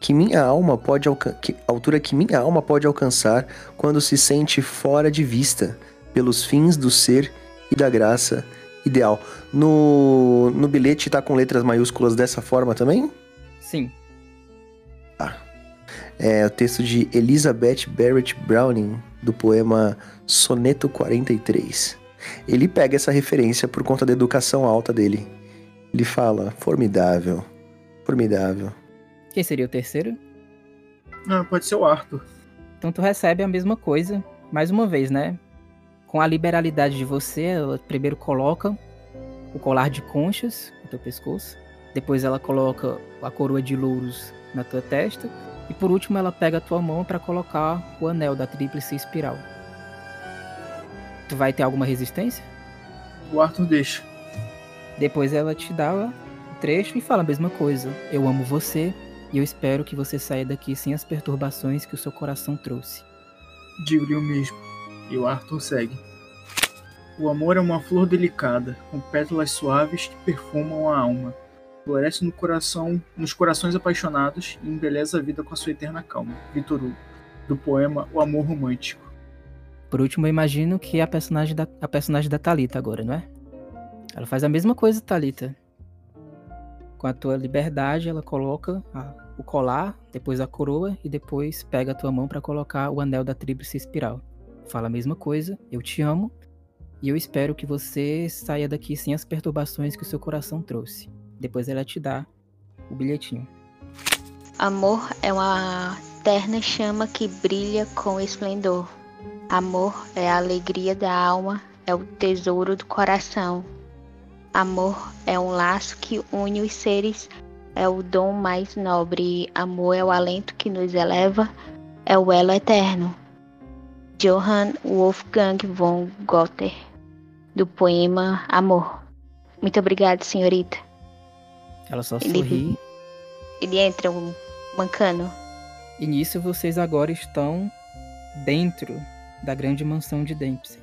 Que minha alma pode que, altura que minha alma pode alcançar quando se sente fora de vista pelos fins do ser e da graça ideal. No, no bilhete tá com letras maiúsculas dessa forma também? Sim. É o texto de Elizabeth Barrett Browning, do poema Soneto 43. Ele pega essa referência por conta da educação alta dele. Ele fala: formidável, formidável. Quem seria o terceiro? Não, pode ser o Arthur. Então tu recebe a mesma coisa, mais uma vez, né? Com a liberalidade de você, ela primeiro coloca o colar de conchas no teu pescoço, depois ela coloca a coroa de louros na tua testa, e por último ela pega a tua mão para colocar o anel da tríplice espiral. Tu vai ter alguma resistência? O Arthur deixa. Depois ela te dá o trecho e fala a mesma coisa. Eu amo você e eu espero que você saia daqui sem as perturbações que o seu coração trouxe. Digo-lhe o mesmo. E o Arthur segue. O amor é uma flor delicada, com pétalas suaves que perfumam a alma. Floresce no coração, nos corações apaixonados e embeleza a vida com a sua eterna calma. Vitor Hugo, do poema O Amor Romântico. Por último, eu imagino que é a personagem da, a personagem da Thalita agora, não é? Ela faz a mesma coisa, Thalita. Com a tua liberdade, ela coloca a- o colar, depois a coroa e depois pega a tua mão para colocar o anel da tríplice espiral. Fala a mesma coisa, eu te amo e eu espero que você saia daqui sem as perturbações que o seu coração trouxe. Depois ela te dá o bilhetinho. Amor é uma terna chama que brilha com esplendor. Amor é a alegria da alma, é o tesouro do coração. Amor é um laço que une os seres, é o dom mais nobre, amor é o alento que nos eleva, é o elo eterno. Johann Wolfgang von Goethe, do poema Amor. Muito obrigada, senhorita. Ela só Ele- sorri. Ele entra um mancando. E nisso vocês agora estão dentro da grande mansão de Dempsey.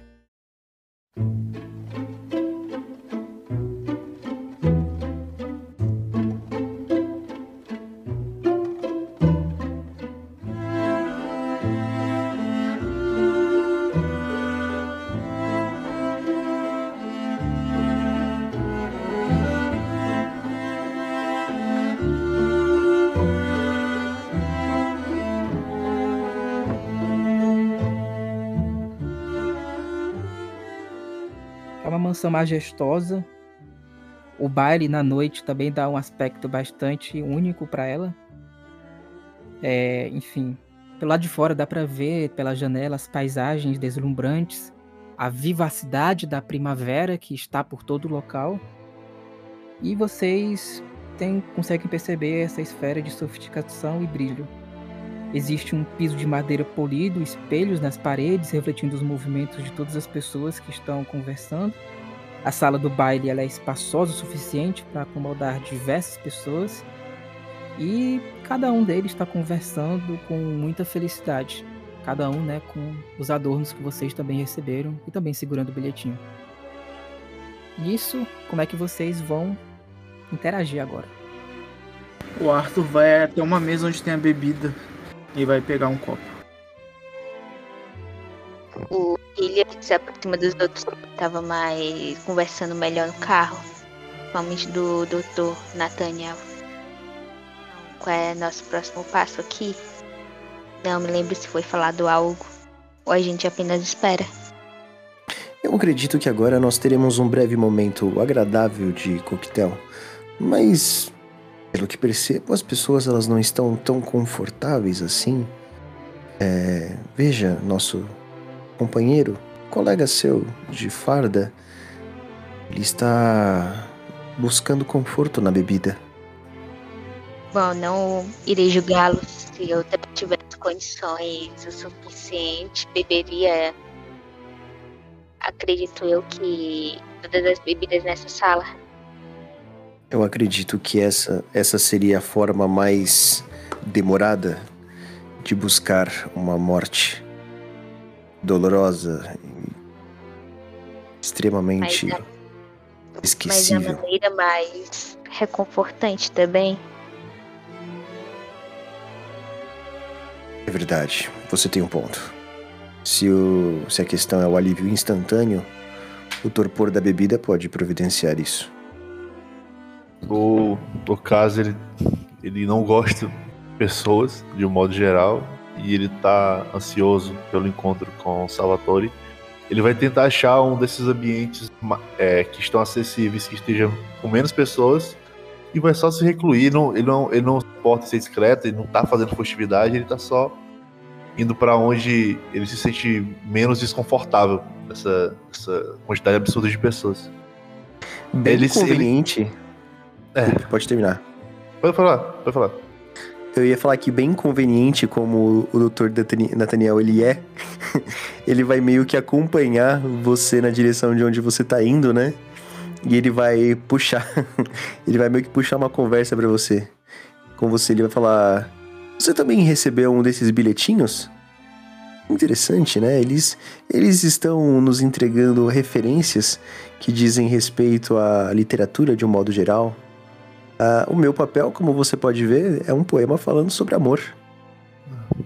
Mansão majestosa. O baile na noite também dá um aspecto bastante único para ela. É, enfim, pelo lado de fora dá para ver pela janela as paisagens deslumbrantes, a vivacidade da primavera que está por todo o local. E vocês têm- conseguem perceber essa esfera de sofisticação e brilho. Existe um piso de madeira polido, espelhos nas paredes refletindo os movimentos de todas as pessoas que estão conversando. A sala do baile ela é espaçosa o suficiente para acomodar diversas pessoas e cada um deles está conversando com muita felicidade. Cada um, né, com os adornos que vocês também receberam e também segurando o bilhetinho. Nisso, como é que vocês vão interagir agora? O Arthur vai até uma mesa onde tem a bebida e vai pegar um copo. O William se aproxima dos outros que tava mais conversando melhor no carro. Principalmente do doutor Nathaniel. Qual é nosso próximo passo aqui? Não me lembro se foi falado algo. Ou a gente apenas espera. Eu acredito que agora nós teremos um breve momento agradável de coquetel, mas pelo que percebo, as pessoas elas não estão tão confortáveis assim. É, veja, nosso companheiro, colega seu de farda, ele está buscando conforto na bebida. Bom, não irei julgá-lo se eu também tivesse condições o suficiente. Beberia, acredito eu, que todas as bebidas nessa sala. Eu acredito que essa, essa seria a forma mais demorada de buscar uma morte dolorosa e extremamente Mas a- Mas é a esquecível. maneira mais reconfortante também. É verdade, você tem um ponto. Se, o, se a questão é o alívio instantâneo, o torpor da bebida pode providenciar isso. O, o caso, ele, ele não gosta de pessoas, de um modo geral, e ele tá ansioso pelo encontro com o Salvatore. Ele vai tentar achar um desses ambientes é, que estão acessíveis, que estejam com menos pessoas, e vai só se recluir. Não, ele, não, ele não suporta ser discreto, ele não tá fazendo festividade, ele tá só indo pra onde ele se sente menos desconfortável nessa, nessa quantidade absurda de pessoas. Bem Ele- conveniente. É. Desculpe, Pode terminar. Pode falar, pode falar. Eu ia falar que bem conveniente como o Dr. Nathani- Nathaniel ele é, [laughs] ele vai meio que acompanhar você na direção de onde você tá indo, né? E ele vai puxar, [laughs] ele vai meio que puxar uma conversa pra você. Com você ele vai falar: "Você também recebeu um desses bilhetinhos?" Interessante, né? Eles eles estão nos entregando referências que dizem respeito à literatura de um modo geral. Ah, o meu papel, como você pode ver, é um poema falando sobre amor.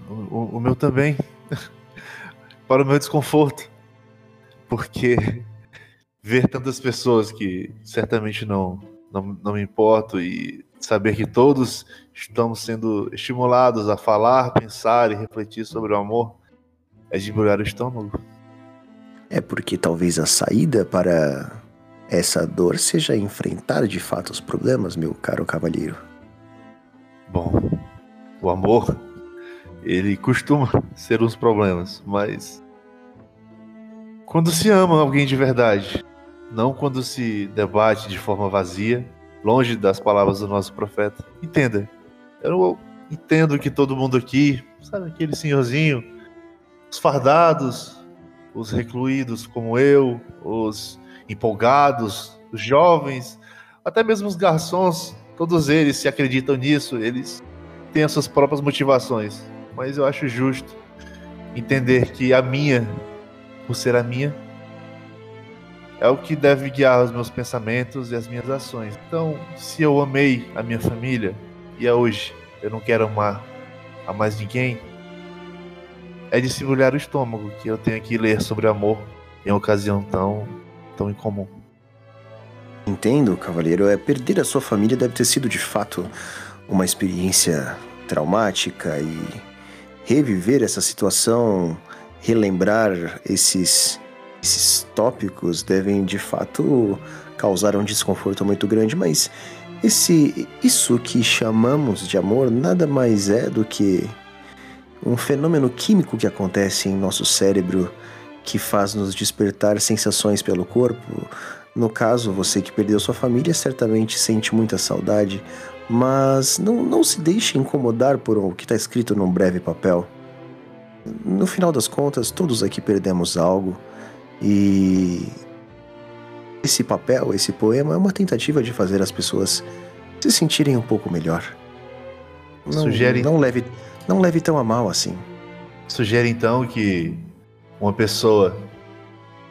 O, o- o meu também. [laughs] Para o meu desconforto. Porque [laughs] ver tantas pessoas que certamente não, não, não me importo e saber que todos estamos sendo estimulados a falar, pensar e refletir sobre o amor é de embrulhar o estômago. É porque talvez a saída para essa dor seja enfrentar de fato os problemas, meu caro cavalheiro. Bom, o amor, ele costuma ser os problemas, mas quando se ama alguém de verdade, não quando se debate de forma vazia longe das palavras do nosso profeta. Entenda, eu entendo que todo mundo aqui, sabe aquele senhorzinho, os fardados, os recluídos como eu, os empolgados, os jovens, até mesmo os garçons, todos eles se acreditam nisso, eles têm as suas próprias motivações. Mas eu acho justo entender que a minha, por ser a minha, é o que deve guiar os meus pensamentos e as minhas ações. Então, se eu amei a minha família e a hoje eu não quero amar a mais ninguém, é de se o estômago que eu tenho que ler sobre amor em ocasião tão, tão incomum. Entendo, cavaleiro. É perder a sua família deve ter sido de fato uma experiência traumática e reviver essa situação, relembrar esses esses tópicos devem de fato causar um desconforto muito grande, mas esse isso que chamamos de amor nada mais é do que um fenômeno químico que acontece em nosso cérebro que faz nos despertar sensações pelo corpo. No caso, você que perdeu sua família certamente sente muita saudade, mas não, não se deixe incomodar por o que está escrito num breve papel. No final das contas, todos aqui perdemos algo. E esse papel, esse poema é uma tentativa de fazer as pessoas se sentirem um pouco melhor. Não, Sugere... não leve, não leve tão a mal assim. Sugere então que uma pessoa,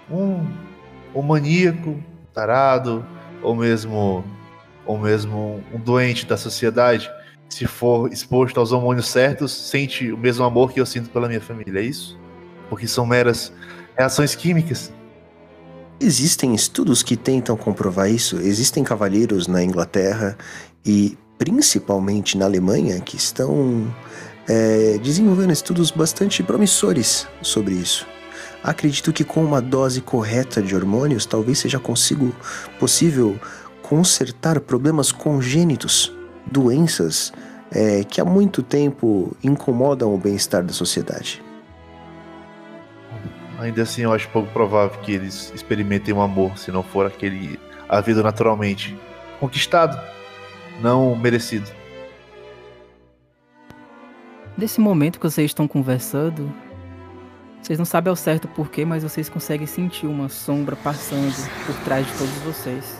um, um maníaco, tarado, ou mesmo, ou mesmo um doente da sociedade, se for exposto aos hormônios certos, sente o mesmo amor que eu sinto pela minha família, é isso? Porque são meras reações químicas. Existem estudos que tentam comprovar isso. Existem cavalheiros na Inglaterra e principalmente na Alemanha que estão é, desenvolvendo estudos bastante promissores sobre isso. Acredito que com uma dose correta de hormônios talvez seja consigo possível consertar problemas congênitos, doenças é, que há muito tempo incomodam o bem-estar da sociedade. Ainda assim, eu acho pouco provável que eles experimentem um amor, se não for aquele havido naturalmente. Conquistado, não merecido. Nesse momento que vocês estão conversando, vocês não sabem ao certo porquê, mas vocês conseguem sentir uma sombra passando por trás de todos vocês.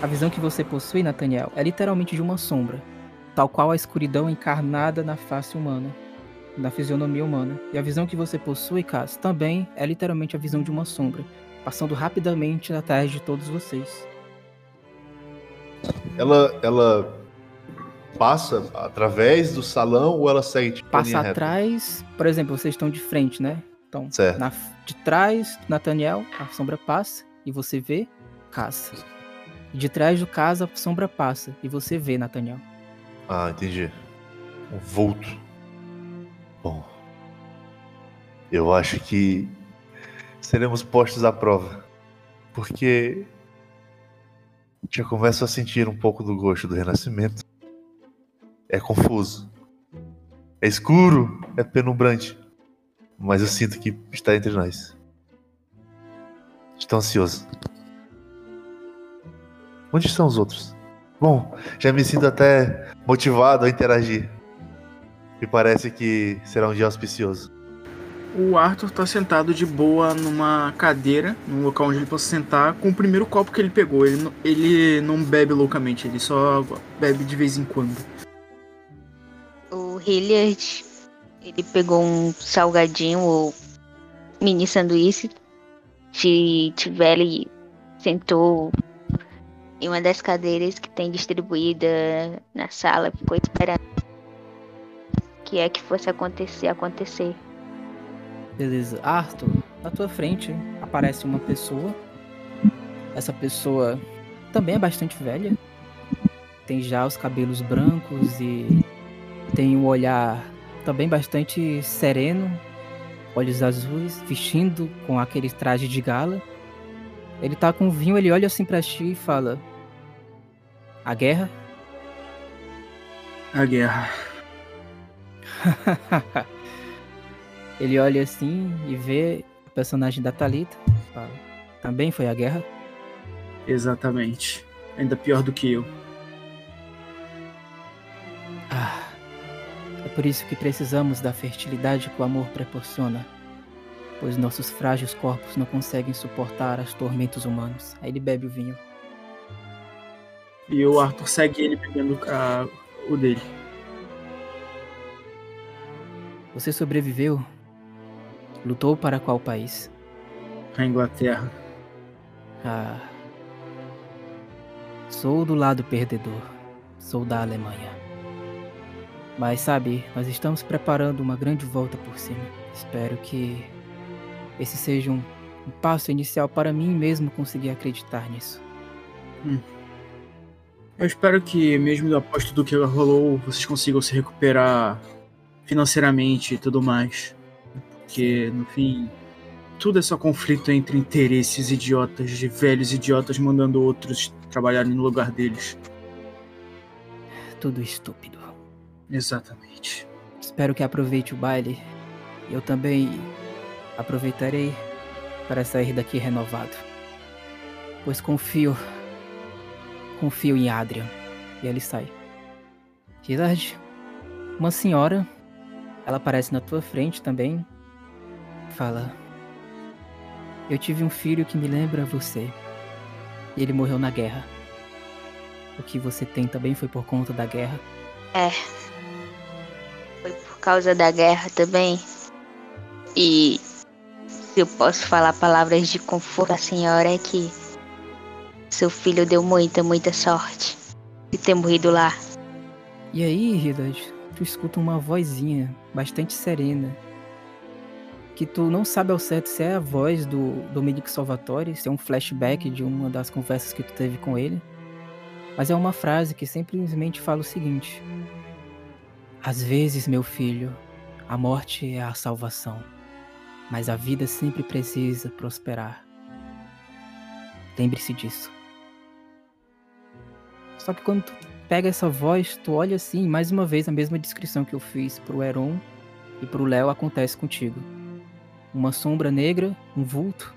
A visão que você possui, Nathaniel, é literalmente de uma sombra, tal qual a escuridão encarnada na face humana da fisionomia humana. E a visão que você possui, Cass, também é literalmente a visão de uma sombra, passando rapidamente atrás de todos vocês. Ela, ela passa através do salão ou ela segue tipo, Passa atrás, por exemplo, vocês estão de frente, né? Então. Na, de trás, Nathaniel, a sombra passa e você vê Cass. De trás do Cass, a sombra passa e você vê Nathaniel. Ah, entendi. Um vulto. Bom, eu acho que seremos postos à prova, porque já começo a sentir um pouco do gosto do renascimento. É confuso, é escuro, é penumbrante, mas eu sinto que está entre nós. Estou ansioso. Onde estão os outros? Bom, já me sinto até motivado a interagir. E parece que será um dia auspicioso. O Arthur tá sentado de boa numa cadeira, num local onde ele possa sentar, com o primeiro copo que ele pegou. Ele não, ele não bebe loucamente, ele só bebe de vez em quando. O Hilliard, ele pegou um salgadinho ou mini sanduíche. Se tiver, ele sentou em uma das cadeiras que tem distribuída na sala, ficou esperando que é que fosse acontecer, acontecer. Beleza. Arthur, na tua frente aparece uma pessoa. Essa pessoa também é bastante velha. Tem já os cabelos brancos e tem um olhar também bastante sereno, olhos azuis, vestindo com aquele traje de gala. Ele tá com vinho, ele olha assim para ti e fala: A guerra? A guerra. [laughs] ele olha assim e vê o personagem da Talita. Fala, Também foi a guerra? Exatamente. Ainda pior do que eu. Por isso que precisamos da fertilidade que o amor proporciona, pois nossos frágeis corpos não conseguem suportar as tormentos humanos. Aí ele bebe o vinho. E o Arthur segue ele bebendo ah, o dele. Você sobreviveu? Lutou para qual país? A Inglaterra. Ah. Sou do lado perdedor. Sou da Alemanha. Mas sabe, nós estamos preparando uma grande volta por cima. Espero que esse seja um, um passo inicial para mim mesmo conseguir acreditar nisso. Eu espero que, mesmo após tudo que rolou, vocês consigam se recuperar financeiramente e tudo mais. Porque, no fim, tudo é só conflito entre interesses idiotas, de velhos idiotas mandando outros trabalharem no lugar deles. Tudo estúpido. Exatamente. Espero que aproveite o baile. Eu também aproveitarei para sair daqui renovado. Pois confio. Confio em Adrian. E ele sai. Gilard, uma senhora, ela aparece na tua frente também. Fala. Eu tive um filho que me lembra você. E ele morreu na guerra. O que você tem também foi por conta da guerra. É. Causa da guerra também. E se eu posso falar palavras de conforto à senhora é que seu filho deu muita, muita sorte de ter morrido lá. E aí, Hildad, tu escuta uma vozinha bastante serena. Que tu não sabe ao certo se é a voz do Dominique Salvatore, se é um flashback de uma das conversas que tu teve com ele. Mas é uma frase que simplesmente fala o seguinte: Às vezes, meu filho, a morte é a salvação, mas a vida sempre precisa prosperar. Lembre-se disso. Só que quando tu pega essa voz, tu olha assim, mais uma vez a mesma descrição que eu fiz pro Heron e pro Léo acontece contigo. Uma sombra negra, um vulto,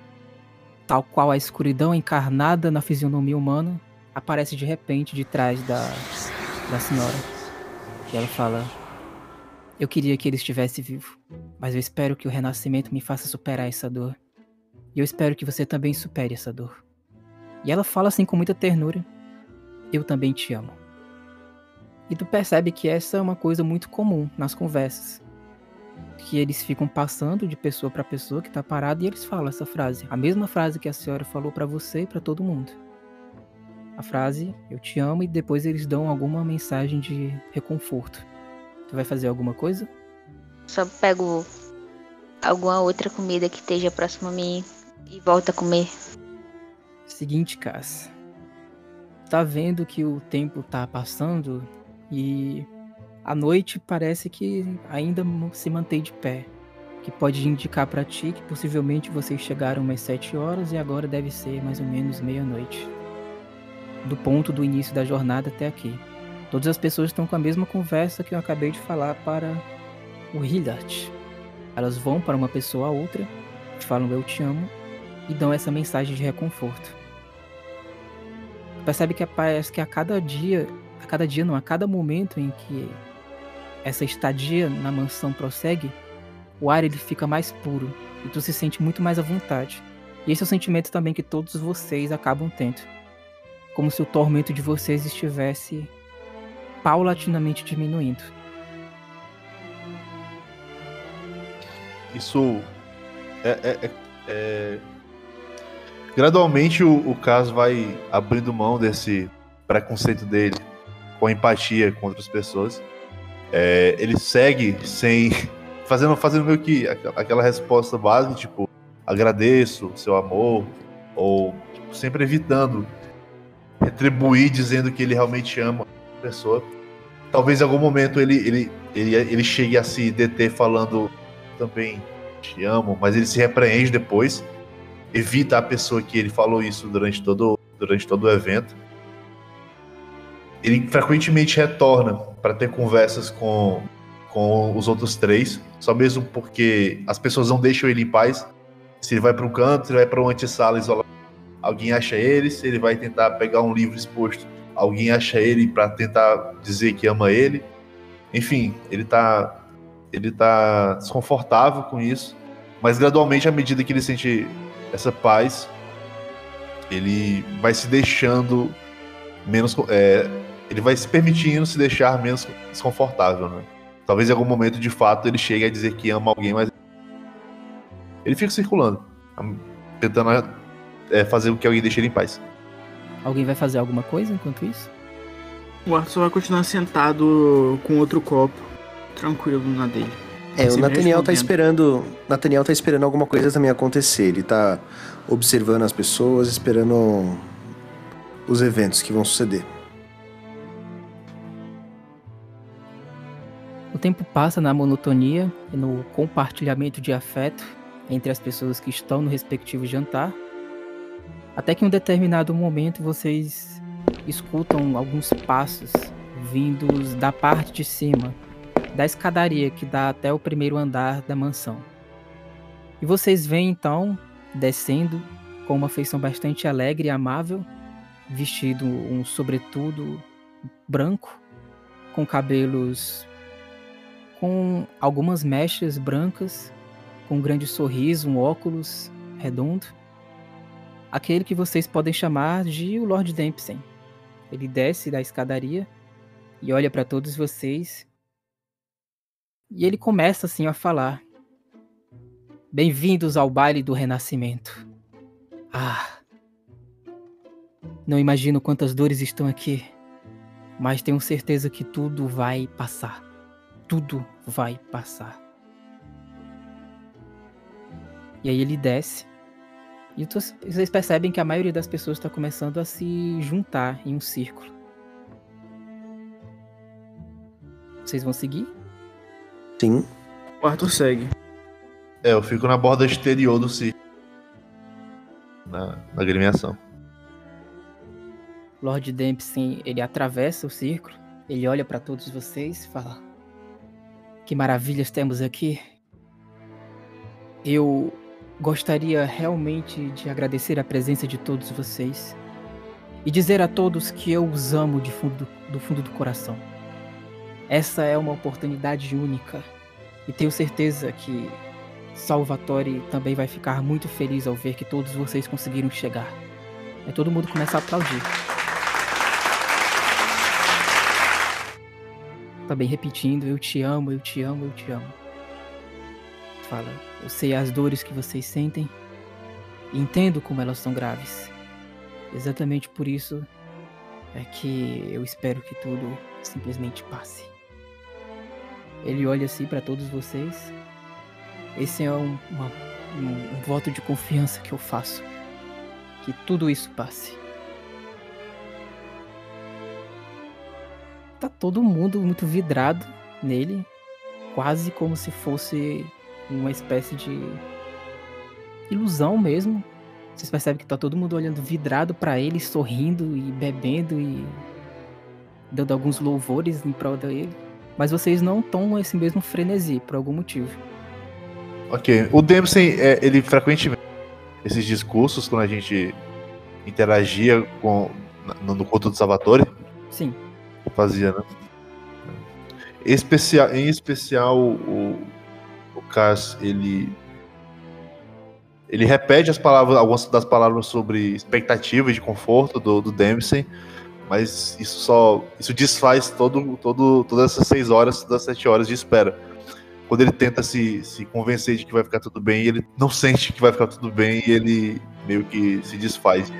tal qual a escuridão encarnada na fisionomia humana, aparece de repente de trás da, da senhora. E ela fala: Eu queria que ele estivesse vivo, mas eu espero que o renascimento me faça superar essa dor. E eu espero que você também supere essa dor. E ela fala assim com muita ternura: Eu também te amo. E tu percebe que essa é uma coisa muito comum nas conversas. Que eles ficam passando de pessoa para pessoa que tá parado e eles falam essa frase. A mesma frase que a senhora falou para você e para todo mundo. A frase eu te amo e depois eles dão alguma mensagem de reconforto. Tu vai fazer alguma coisa? Só pego alguma outra comida que esteja próximo a mim e volto a comer. Seguinte, Cass. Tá vendo que o tempo tá passando e a noite parece que ainda se mantém de pé. Que pode indicar para ti que possivelmente vocês chegaram umas 7 horas e agora deve ser mais ou menos meia-noite. Do ponto do início da jornada até aqui. Todas as pessoas estão com a mesma conversa que eu acabei de falar para o Hildart. Elas vão para uma pessoa a outra, falam eu te amo e dão essa mensagem de reconforto. Percebe que parece que a cada dia, a cada dia não, a cada momento em que essa estadia na mansão prossegue, o ar ele fica mais puro e tu se sente muito mais à vontade. E esse é o sentimento também que todos vocês acabam tendo. Como se o tormento de vocês estivesse paulatinamente diminuindo. Isso é, é- é- é- Gradualmente o, o caso vai abrindo mão desse preconceito dele com empatia com outras pessoas. É, ele segue sem. [laughs] Fazendo, fazendo meio que aquela- resposta básica, tipo, agradeço seu amor, ou tipo, sempre evitando retribuir dizendo que ele realmente ama pessoa. Talvez em algum momento ele, ele, ele, ele chegue a se deter falando também te amo, mas ele se repreende depois, evita a pessoa que ele falou isso durante todo, durante todo o evento. Ele frequentemente retorna para ter conversas com, com os outros três, só mesmo porque as pessoas não deixam ele em paz. Se ele vai para um canto, se ele vai para uma antessala isolada, alguém acha ele, se ele vai tentar pegar um livro exposto, alguém acha ele para tentar dizer que ama ele. Enfim, ele tá. Ele tá desconfortável com isso. Mas gradualmente, à medida que ele sente essa paz, ele vai se deixando menos. É, ele vai se permitindo se deixar menos desconfortável, né? Talvez em algum momento, de fato, ele chegue a dizer que ama alguém, mas. Ele fica circulando, tentando é, fazer com que alguém deixe ele em paz. Alguém vai fazer alguma coisa enquanto isso? O Arthur vai continuar sentado com outro copo, tranquilo na dele. É, o Sem Nathaniel tá esperando. Nathaniel tá esperando alguma coisa também acontecer. Ele tá observando as pessoas, esperando os eventos que vão suceder. O tempo passa na monotonia e no compartilhamento de afeto entre as pessoas que estão no respectivo jantar, até que em um determinado momento vocês escutam alguns passos vindos da parte de cima da escadaria que dá até o primeiro andar da mansão. E vocês veem então descendo com uma feição bastante alegre e amável, vestido um sobretudo branco, com cabelos com algumas mechas brancas, com um grande sorriso, um óculos redondo. Aquele que vocês podem chamar de o Lord Dempsey. Ele desce da escadaria e olha para todos vocês. E ele começa assim a falar: Bem-vindos ao baile do renascimento. Ah, não imagino quantas dores estão aqui, mas tenho certeza que tudo vai passar tudo vai passar. E aí ele desce. E tu- vocês percebem que a maioria das pessoas está começando a se juntar em um círculo. Vocês vão seguir? Sim. O Arthur segue. É, eu fico na borda exterior do circo. Na, na agremiação. Lord Dempsey, ele atravessa o círculo, ele olha para todos vocês e fala: Que maravilhas temos aqui. Eu gostaria realmente de agradecer a presença de todos vocês e dizer a todos que eu os amo de fundo, do fundo do coração. Essa é uma oportunidade única e tenho certeza que Salvatore também vai ficar muito feliz ao ver que todos vocês conseguiram chegar. Aí todo mundo começa a aplaudir. Também repetindo, eu te amo, eu te amo, eu te amo. Fala, eu sei as dores que vocês sentem e entendo como elas são graves. Exatamente por isso é que eu espero que tudo simplesmente passe. Ele olha assim para todos vocês. Esse é um, uma- um- um voto de confiança que eu faço. Que tudo isso passe. Tá todo mundo muito vidrado nele, quase como se fosse uma espécie de ilusão mesmo. Vocês percebem que tá todo mundo olhando vidrado pra ele, sorrindo e bebendo e dando alguns louvores em prol dele. Mas vocês não tomam esse mesmo frenesi por algum motivo. Ok. O Dempsey, é, ele frequentemente. Esses discursos, quando a gente interagia com, no, no culto do Salvatore, Sim, fazia, né? Especial, em especial, o, Cass, ele. Ele repete as palavras, algumas das palavras sobre expectativa e de conforto do, do Dempsey, mas isso só. Isso desfaz todo, todo, todas essas seis horas, todas as sete horas de espera. Quando ele tenta se, se convencer de que vai ficar tudo bem, ele não sente que vai ficar tudo bem e ele meio que se desfaz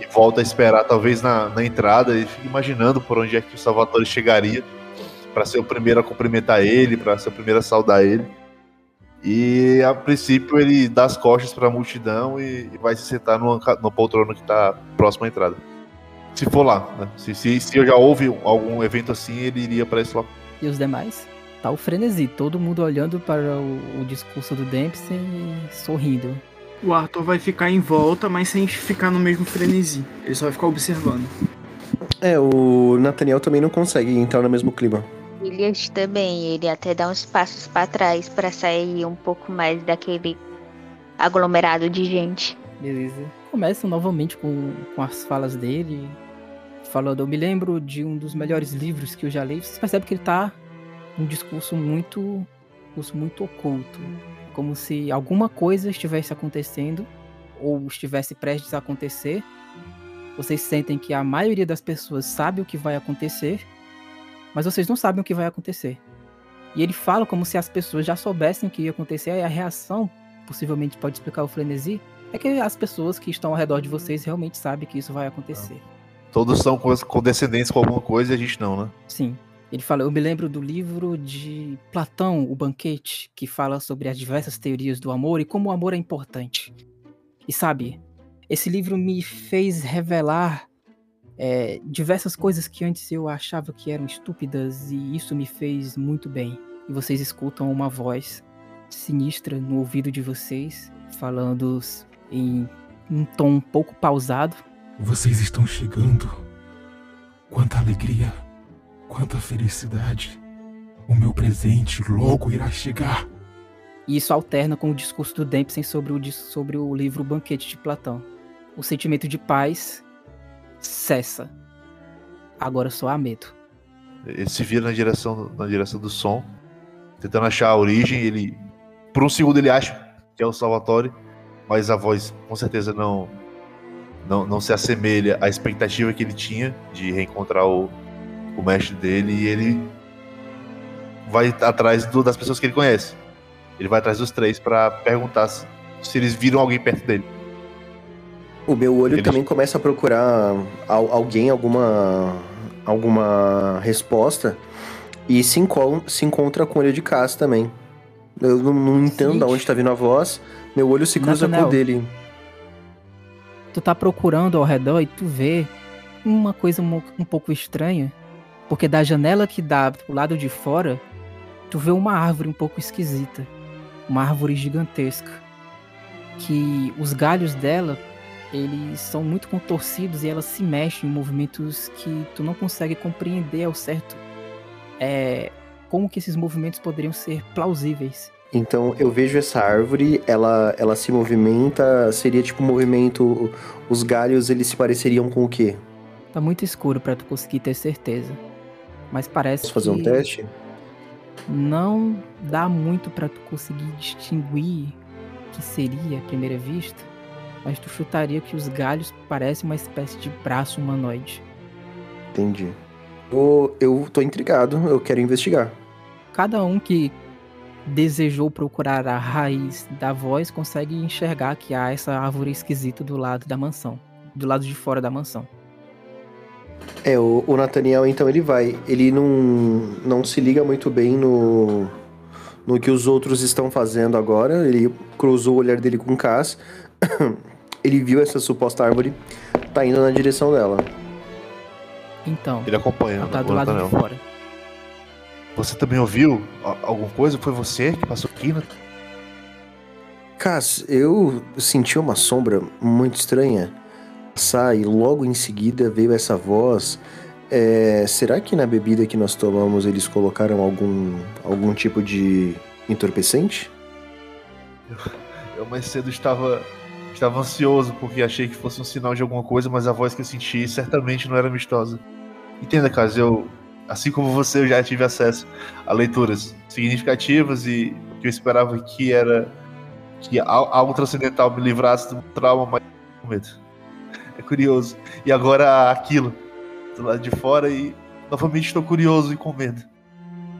e volta a esperar, talvez na, na entrada, e fica imaginando por onde é que o Salvatore chegaria para ser o primeiro a cumprimentar ele, para ser o primeiro a saudar ele. E a princípio ele dá as costas para a multidão e, e vai se sentar numa, ca- numa poltrona que está próxima à entrada. Se for lá, né? Se, se, se eu já houve algum evento assim, ele iria para esse local. e os demais? Tá o frenesi, todo mundo olhando para o, o discurso do Dempsey e sorrindo. O Arthur vai ficar em volta, mas sem ficar no mesmo frenesi. Ele só vai ficar observando. É, o Nathaniel também não consegue entrar no mesmo clima. Williams também, ele até dá uns passos pra trás pra sair um pouco mais daquele aglomerado de gente. Beleza. Começam novamente com, com as falas dele. Falando, eu me lembro de um dos melhores livros que eu já li. Você percebe que ele tá um discurso muito, discurso muito oculto, como se alguma coisa estivesse acontecendo ou estivesse prestes a acontecer. Vocês sentem que a maioria das pessoas sabe o que vai acontecer, mas vocês não sabem o que vai acontecer. E ele fala como se as pessoas já soubessem o que ia acontecer, e a reação, possivelmente pode explicar o frenesi, é que as pessoas que estão ao redor de vocês realmente sabem que isso vai acontecer. Todos são condescendentes com alguma coisa e a gente não, né? Sim. Ele fala, eu me lembro do livro de Platão, O Banquete, que fala sobre as diversas teorias do amor e como o amor é importante. E sabe, esse livro me fez revelar é, diversas coisas que antes eu achava que eram estúpidas e isso me fez muito bem. E vocês escutam uma voz sinistra no ouvido de vocês, falando em um tom um pouco pausado. Vocês estão chegando. Quanta alegria, quanta felicidade. O meu presente logo irá chegar. E isso alterna com o discurso do Dempsey sobre o, sobre o livro Banquete de Platão. O sentimento de paz cessa. Agora só há medo. Ele se vira na direção, na direção do som, tentando achar a origem. Ele, por um segundo, ele acha que é o Salvatore, mas a voz com certeza não, não, não se assemelha à expectativa que ele tinha de reencontrar o, o mestre dele. E ele vai atrás do- das pessoas que ele conhece. Ele vai atrás dos três pra perguntar se, se eles viram alguém perto dele. O meu olho Ele- também começa a procurar al- alguém, alguma, alguma resposta, e se, encon- se encontra com o olho de Cass também. Eu não, não entendo de onde tá vindo a voz, meu olho se cruza com o dele. Tu tá procurando ao redor e tu vê uma coisa um, um pouco estranha. Porque da janela que dá pro lado de fora, tu vê uma árvore um pouco esquisita. Uma árvore gigantesca. Que os galhos dela, eles são muito contorcidos e ela se mexe em movimentos que tu não consegue compreender ao certo. É, como que esses movimentos poderiam ser plausíveis. Então eu vejo essa árvore, ela, ela se movimenta, seria tipo um movimento, os galhos eles se pareceriam com o quê? Tá muito escuro pra tu conseguir ter certeza. Mas parece Posso fazer um teste? não dá muito pra tu conseguir distinguir o que seria à primeira vista, mas tu chutaria que os galhos parecem uma espécie de braço humanoide. Entendi. Eu, eu tô intrigado, eu quero investigar. Cada um que desejou procurar a raiz da voz consegue enxergar que há essa árvore esquisita do lado da mansão, do lado de fora da mansão. É, o, o Nathaniel, então, ele vai. Ele não, não se liga muito bem no, no que os outros estão fazendo agora. Ele cruzou o olhar dele com o Cass. [coughs] ele viu essa suposta árvore, tá indo na direção dela. Então, Ele acompanhando. ela tá do lado de fora. Você também ouviu alguma coisa? Foi você que passou aqui? Né? Cass, eu senti uma sombra muito estranha e logo em seguida veio essa voz. É, será que na bebida que nós tomamos eles colocaram algum, algum tipo de entorpecente? Eu mais cedo estava, estava ansioso porque achei que fosse um sinal de alguma coisa, mas a voz que eu senti certamente não era amistosa. Entenda, Caso, eu, assim como você, eu já tive acesso a leituras significativas e o que eu esperava que era que al- algo transcendental me livrasse do trauma, mas com medo. É curioso. E agora aquilo, do lado de fora e novamente estou curioso e com medo.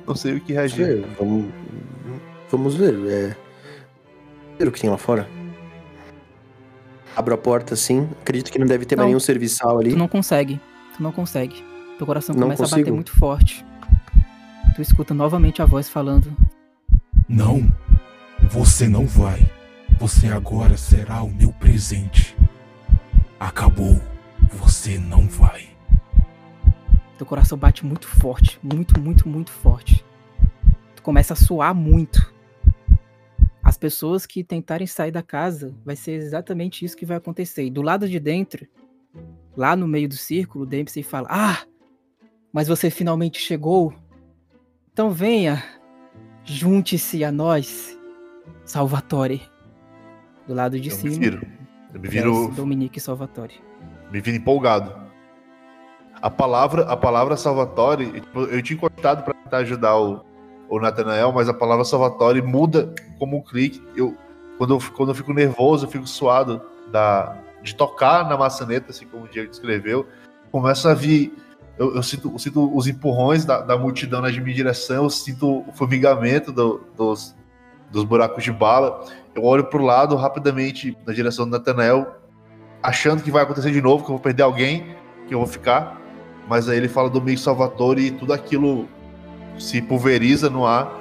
Não sei o que reagir. Vamos, vamos ver. É, ver o que tem lá fora. Abro a porta assim. Acredito que não deve ter mais Não. nenhum serviçal ali. Tu não consegue. Tu não consegue. Teu coração Não começa a bater consigo. muito forte. Tu escuta novamente a voz falando: Não, você não vai. Você agora será o meu presente. Acabou. Você não vai. Teu coração bate muito forte, muito, muito, muito forte. Tu começa a suar muito. As pessoas que tentarem sair da casa, vai ser exatamente isso que vai acontecer. E do lado de dentro, lá no meio do círculo, Dempsey fala: Ah, mas você finalmente chegou. Então venha, junte-se a nós, Salvatore. Do lado de Eu me cima, viro. Eu me viro Dominique Salvatore. me viro empolgado. A palavra, a palavra Salvatore, eu tinha encostado pra tentar ajudar o, ou Nathanael, mas a palavra Salvatore muda como um clique. Eu, quando, eu, quando eu fico nervoso, eu fico suado da, de tocar na maçaneta, assim como o Diego descreveu, começa a vir. Eu, eu, sinto, eu sinto, os empurrões da, da, multidão na minha direção, eu sinto o formigamento do, dos, dos buracos de bala. Eu olho para o lado rapidamente na direção do Nathanael, achando que vai acontecer de novo, que eu vou perder alguém, que eu vou ficar. Mas aí ele fala do meio Salvatore e tudo aquilo se pulveriza no ar,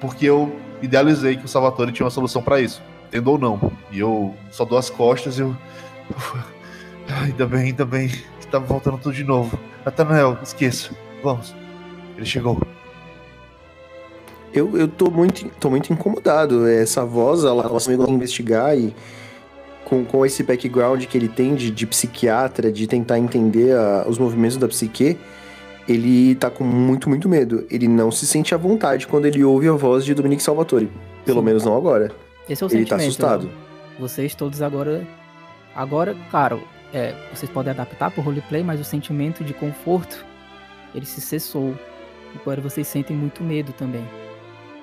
porque eu idealizei que o Salvatore tinha uma solução para isso, entendo ou não. E eu só dou as costas e eu. [laughs] ainda bem, ainda bem que voltando tudo de novo. Nathanael, esqueça. Vamos. Ele chegou. Eu, eu tô, muito, tô muito incomodado. Essa voz, ela, ela comigo investigar e com, com esse background que ele tem de, de psiquiatra, de tentar entender a, os movimentos da psique, ele tá com muito, muito medo. Ele não se sente à vontade quando ele ouve a voz de Dominique Salvatore. Pelo Sim. menos não agora. Esse é o ele tá assustado. Vocês todos agora. Agora, claro, é, vocês podem adaptar pro roleplay, mas o sentimento de conforto ele se cessou. Agora vocês sentem muito medo também.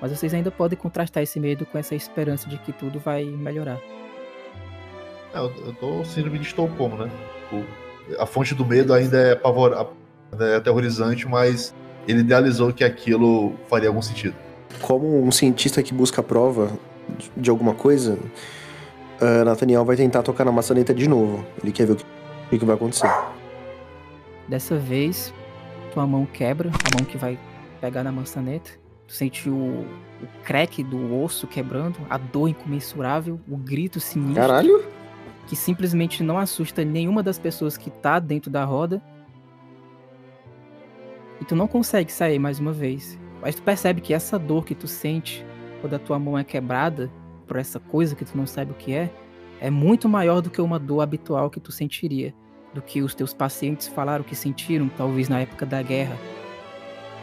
Mas vocês ainda podem contrastar esse medo com essa esperança de que tudo vai melhorar. É, eu, eu tô síndrome de Estocolmo, né? O, a fonte do medo ainda é pavor, é aterrorizante, mas ele idealizou que aquilo faria algum sentido. Como um cientista que busca prova de alguma coisa, uh, Nathaniel vai tentar tocar na maçaneta de novo. Ele quer ver o que, o que vai acontecer. Dessa vez, tua mão quebra, a mão que vai pegar na maçaneta. Tu sente o, o crack do osso quebrando, a dor incomensurável, o grito sinistro. Caralho! Que simplesmente não assusta nenhuma das pessoas que tá dentro da roda. E tu não consegue sair mais uma vez. Mas tu percebe que essa dor que tu sente quando a tua mão é quebrada por essa coisa que tu não sabe o que é, é muito maior do que uma dor habitual que tu sentiria, do que os teus pacientes falaram que sentiram, talvez na época da guerra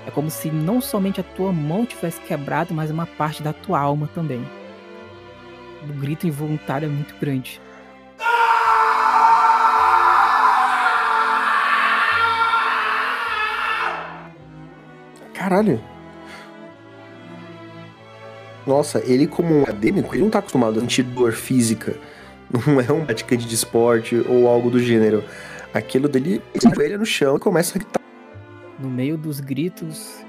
é como se não somente a tua mão tivesse quebrado, mas uma parte da tua alma também. O grito involuntário é muito grande. Caralho. Nossa, ele como um acadêmico, ele não tá acostumado a sentir dor física. [laughs] Não é um praticante de esporte ou algo do gênero. Aquilo dele, ele no chão e começa a gritar no meio dos gritos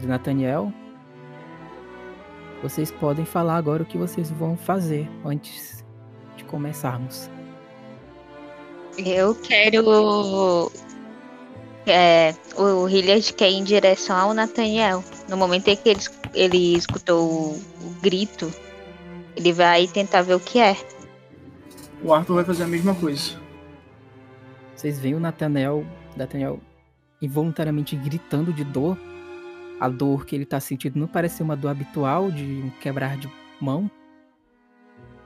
de Nathaniel, vocês podem falar agora o que vocês vão fazer antes de começarmos. Eu quero. É, o Hilliard quer ir em direção ao Nathaniel. No momento em que ele, ele escutou o, o grito, ele vai tentar ver o que é. O Arthur vai fazer a mesma coisa. Vocês veem o Nathaniel, Nathaniel involuntariamente gritando de dor. A dor que ele tá sentindo não parece ser uma dor habitual de um quebrar de mão.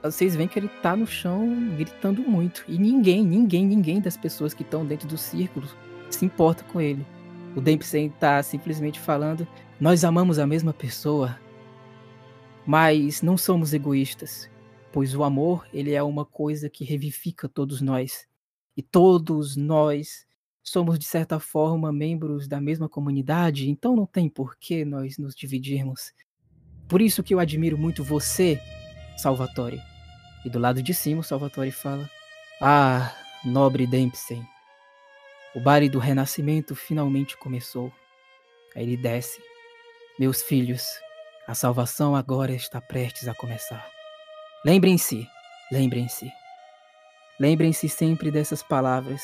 Vocês veem que ele tá no chão gritando muito. E ninguém, ninguém, ninguém das pessoas que estão dentro do círculo se importa com ele. O Dempsey tá simplesmente falando: Nós amamos a mesma pessoa, mas não somos egoístas, pois o amor ele é uma coisa que revivifica todos nós. E todos nós somos, de certa forma, membros da mesma comunidade, então não tem por que nós nos dividirmos. Por isso que eu admiro muito você, Salvatore. E do lado de cima, o Salvatore fala: Ah, nobre Dempsey, o baile do renascimento finalmente começou. Aí ele desce. Meus filhos, a salvação agora está prestes a começar. Lembrem-se, lembrem-se. Lembrem-se sempre dessas palavras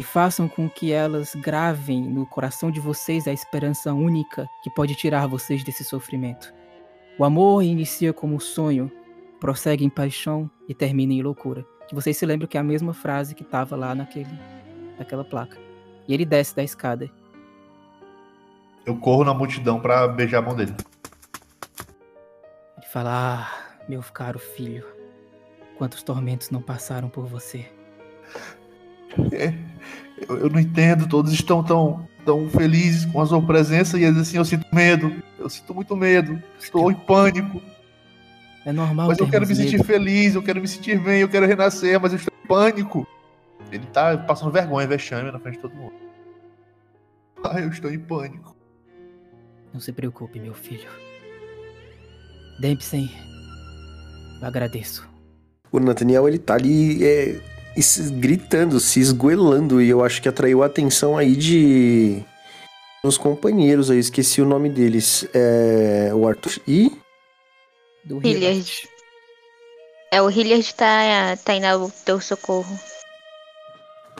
e façam com que elas gravem no coração de vocês a esperança única que pode tirar vocês desse sofrimento. O amor inicia como sonho, prossegue em paixão e termina em loucura. Que vocês se lembrem que é a mesma frase que estava lá naquele, naquela placa. E ele desce da escada. Eu corro na multidão para beijar a mão dele. Ele fala: Ah, meu caro filho, quantos tormentos não passaram por você. É, eu, eu, não entendo, todos estão tão, tão felizes com a sua presença e assim eu sinto medo. Eu sinto muito medo. Estou em pânico. É normal. Mas eu quero me sentir feliz, eu quero me sentir bem, eu quero renascer, mas eu estou em pânico. Ele tá passando vergonha, vexame na frente de todo mundo. [laughs] Ai, eu estou em pânico. Não se preocupe, meu filho. Dempsey, eu agradeço. O Nathaniel, ele tá ali é, gritando, se esgoelando, e eu acho que atraiu a atenção aí de... Os companheiros aí, esqueci o nome deles. É, o Arthur e... Do Hilliard. Hilliard. É, o Hilliard tá, tá indo ao teu socorro.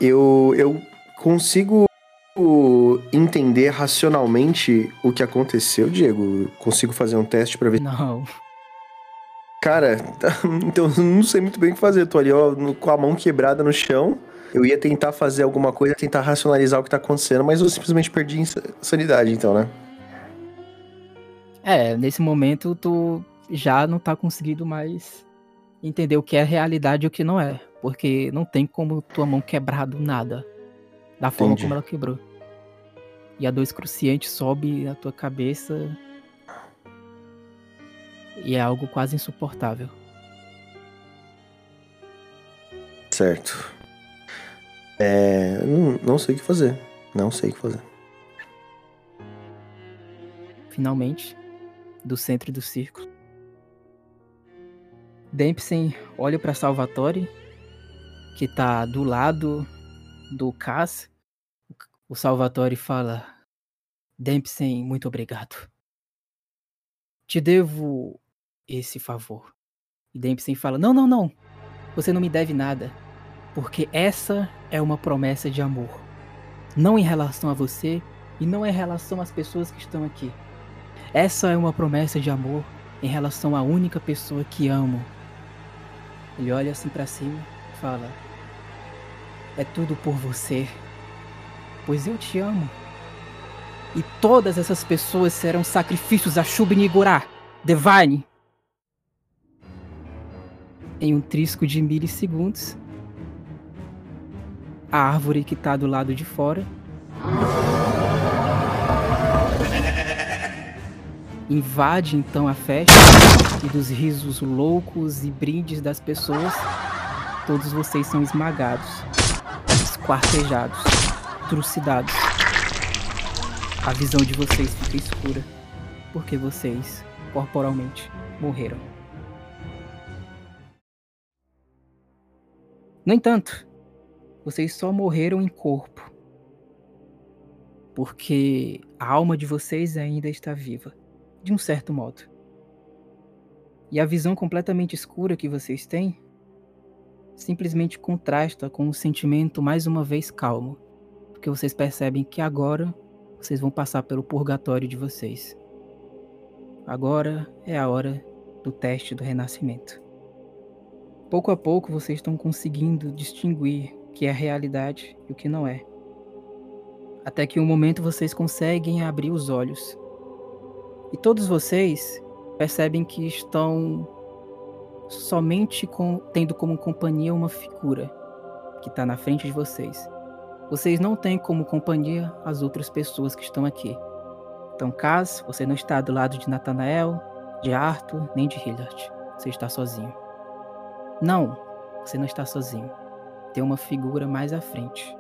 Eu, eu consigo entender racionalmente o que aconteceu, Diego. Consigo fazer um teste pra ver. Não. Cara, [laughs] então eu não sei muito bem o que fazer. Eu tô ali, ó, com a mão quebrada no chão. Eu ia tentar fazer alguma coisa, tentar racionalizar o que tá acontecendo, mas eu simplesmente perdi insa- sanidade, então, né? É, nesse momento tu já não tá conseguindo mais entender o que é realidade e o que não é. Porque não tem como tua mão quebrar do nada. Da forma Entendi. como ela quebrou. E a dor excruciante sobe na tua cabeça. E é algo quase insuportável. Certo. É. Não, não sei o que fazer. Não sei o que fazer. finalmente, do centro do círculo. Dempsey olha para Salvatore, que tá do lado do Cass. O Salvatore fala: Dempsey, muito obrigado. Te devo esse favor. E Dempsey fala: Não, não, não. Você não me deve nada. Porque essa é uma promessa de amor. Não em relação a você e não em relação às pessoas que estão aqui. Essa é uma promessa de amor em relação à única pessoa que amo. Ele olha assim pra cima fala: É tudo por você, pois eu te amo. E todas essas pessoas serão sacrifícios a Shub-Niggurath, Divine. Em um trisco de milissegundos, a árvore que tá do lado de fora invade então a festa e dos risos loucos e brindes das pessoas, todos vocês são esmagados, esquartejados, trucidados. A visão de vocês fica escura, porque vocês, corporalmente, morreram. No entanto, vocês só morreram em corpo, porque a alma de vocês ainda está viva de um certo modo. E a visão completamente escura que vocês têm simplesmente contrasta com o sentimento mais uma vez calmo, porque vocês percebem que agora vocês vão passar pelo purgatório de vocês. Agora é a hora do teste do renascimento. Pouco a pouco vocês estão conseguindo distinguir o que é realidade e o que não é. Até que um momento vocês conseguem abrir os olhos e todos vocês percebem que estão somente com- tendo como companhia uma figura que está na frente de vocês. Vocês não têm como companhia as outras pessoas que estão aqui. Então, Kaz, você não está do lado de Nathanael, de Arthur, nem de Hillard. Você está sozinho. Não, você não está sozinho. Tem uma figura mais à frente.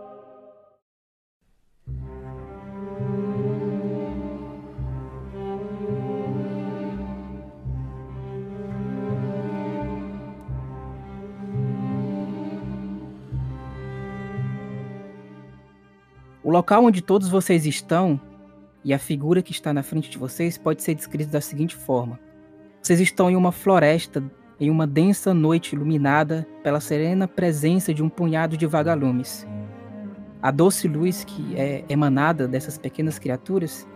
O local onde todos vocês estão e a figura que está na frente de vocês pode ser descrito da seguinte forma: vocês estão em uma floresta, em uma densa noite iluminada pela serena presença de um punhado de vagalumes. A doce luz que é emanada dessas pequenas criaturas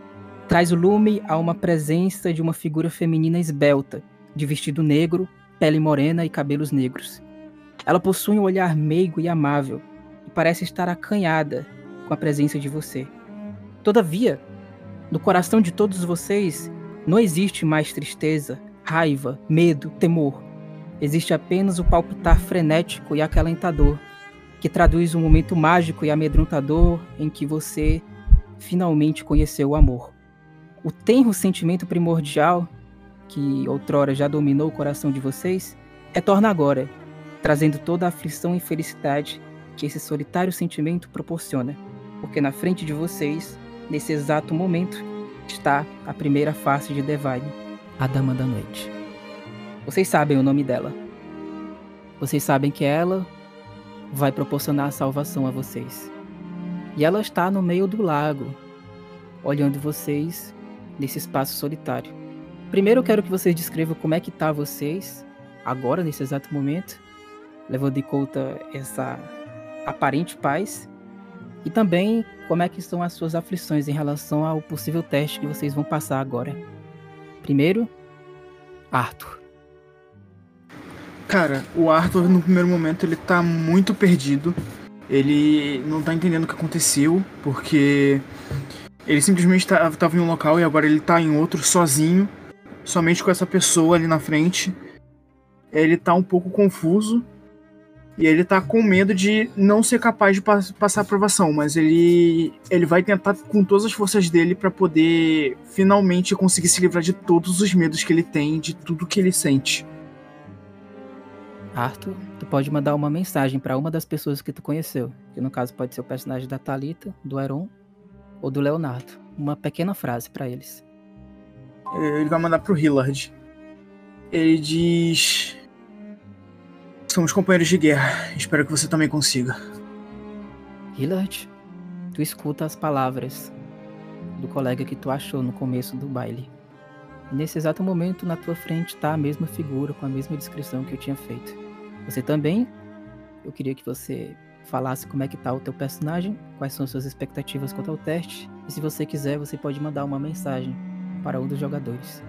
traz o lume a uma presença de uma figura feminina esbelta, de vestido negro, pele morena e cabelos negros. Ela possui um olhar meigo e amável e parece estar acanhada com a presença de você. Todavia, no coração de todos vocês não existe mais tristeza, raiva, medo, temor. Existe apenas o palpitar frenético e acalentador, que traduz um momento mágico e amedrontador em que você finalmente conheceu o amor. O tenro sentimento primordial que outrora já dominou o coração de vocês retorna agora, trazendo toda a aflição e felicidade que esse solitário sentimento proporciona porque na frente de vocês, nesse exato momento, está a primeira face de Devine, a Dama da Noite. Vocês sabem o nome dela. Vocês sabem que ela vai proporcionar a salvação a vocês. E ela está no meio do lago, olhando vocês nesse espaço solitário. Primeiro eu quero que vocês descrevam como é que tá vocês agora nesse exato momento, levando em conta essa aparente paz e também como é que estão as suas aflições em relação ao possível teste que vocês vão passar agora. Primeiro, Arthur. Cara, o Arthur no primeiro momento ele tá muito perdido. Ele não tá entendendo o que aconteceu, porque ele simplesmente tá, tava em um local e agora ele tá em outro sozinho, somente com essa pessoa ali na frente. Ele tá um pouco confuso e ele tá com medo de não ser capaz de pass passar a aprovação, mas ele ele vai tentar com todas as forças dele para poder finalmente conseguir se livrar de todos os medos que ele tem, de tudo que ele sente. Arthur, tu pode mandar uma mensagem para uma das pessoas que tu conheceu, que no caso pode ser o personagem da Talita, do Heron ou do Leonardo. Uma pequena frase para eles. Ele vai mandar pro Hillard. Ele diz: Somos companheiros de guerra. Espero que você também consiga. Hillard, tu escuta as palavras do colega que tu achou no começo do baile. Nesse exato momento, na tua frente está a mesma figura, com a mesma descrição que eu tinha feito. Você também, eu queria que você falasse como é que tá o teu personagem, quais são suas expectativas quanto ao teste, e se você quiser, você pode mandar uma mensagem para um dos jogadores.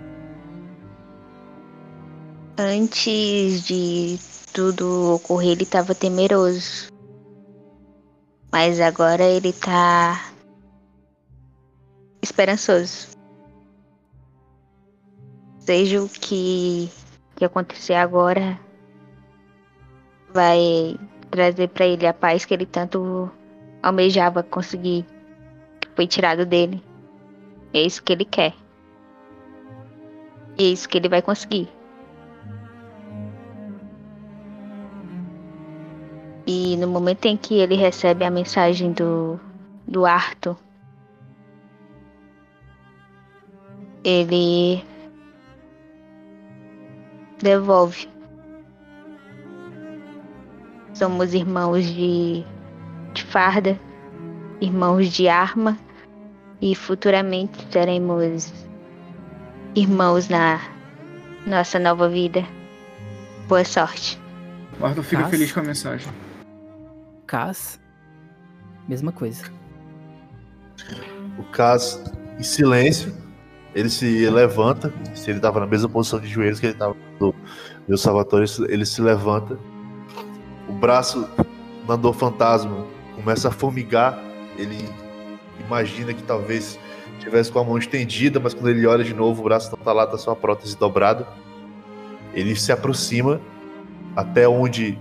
Antes de tudo ocorrer, ele estava temeroso. Mas agora ele tá esperançoso. Seja o que, que acontecer agora, vai trazer para ele a paz que ele tanto almejava conseguir, que foi tirado dele. É isso que ele quer. E é isso que ele vai conseguir. E no momento em que ele recebe a mensagem do, do Arthur, ele devolve. Somos irmãos de, de farda, irmãos de arma e futuramente seremos irmãos na nossa nova vida. Boa sorte. O Arthur fica feliz com a mensagem. Cas, mesma coisa. O Cas, em silêncio, ele se levanta. Se ele estava na mesma posição de joelhos que ele estava no meu Salvatore, ele se levanta. O braço do Andor Fantasma começa a formigar. Ele imagina que talvez estivesse com a mão estendida, mas quando ele olha de novo, o braço não está lá, está só a prótese dobrada. Ele se aproxima até onde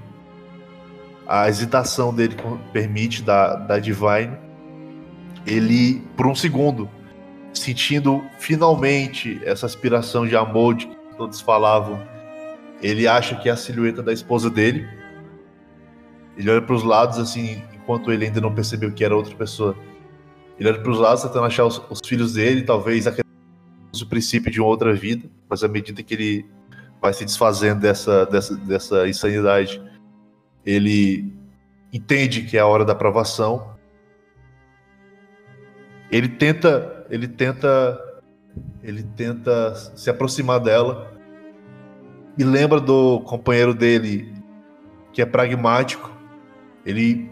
a hesitação dele permite da, da Divine, ele, por um segundo, sentindo finalmente essa aspiração de amor de que todos falavam, ele acha que é a silhueta da esposa dele. Ele olha para os lados, assim, enquanto ele ainda não percebeu que era outra pessoa. Ele olha para os lados, tentando achar os, os filhos dele, talvez o princípio de uma outra vida, mas à medida que ele vai se desfazendo dessa, dessa, dessa insanidade, ele entende que é a hora da aprovação. Ele tenta, ele tenta, ele tenta se aproximar dela e lembra do companheiro dele que é pragmático. Ele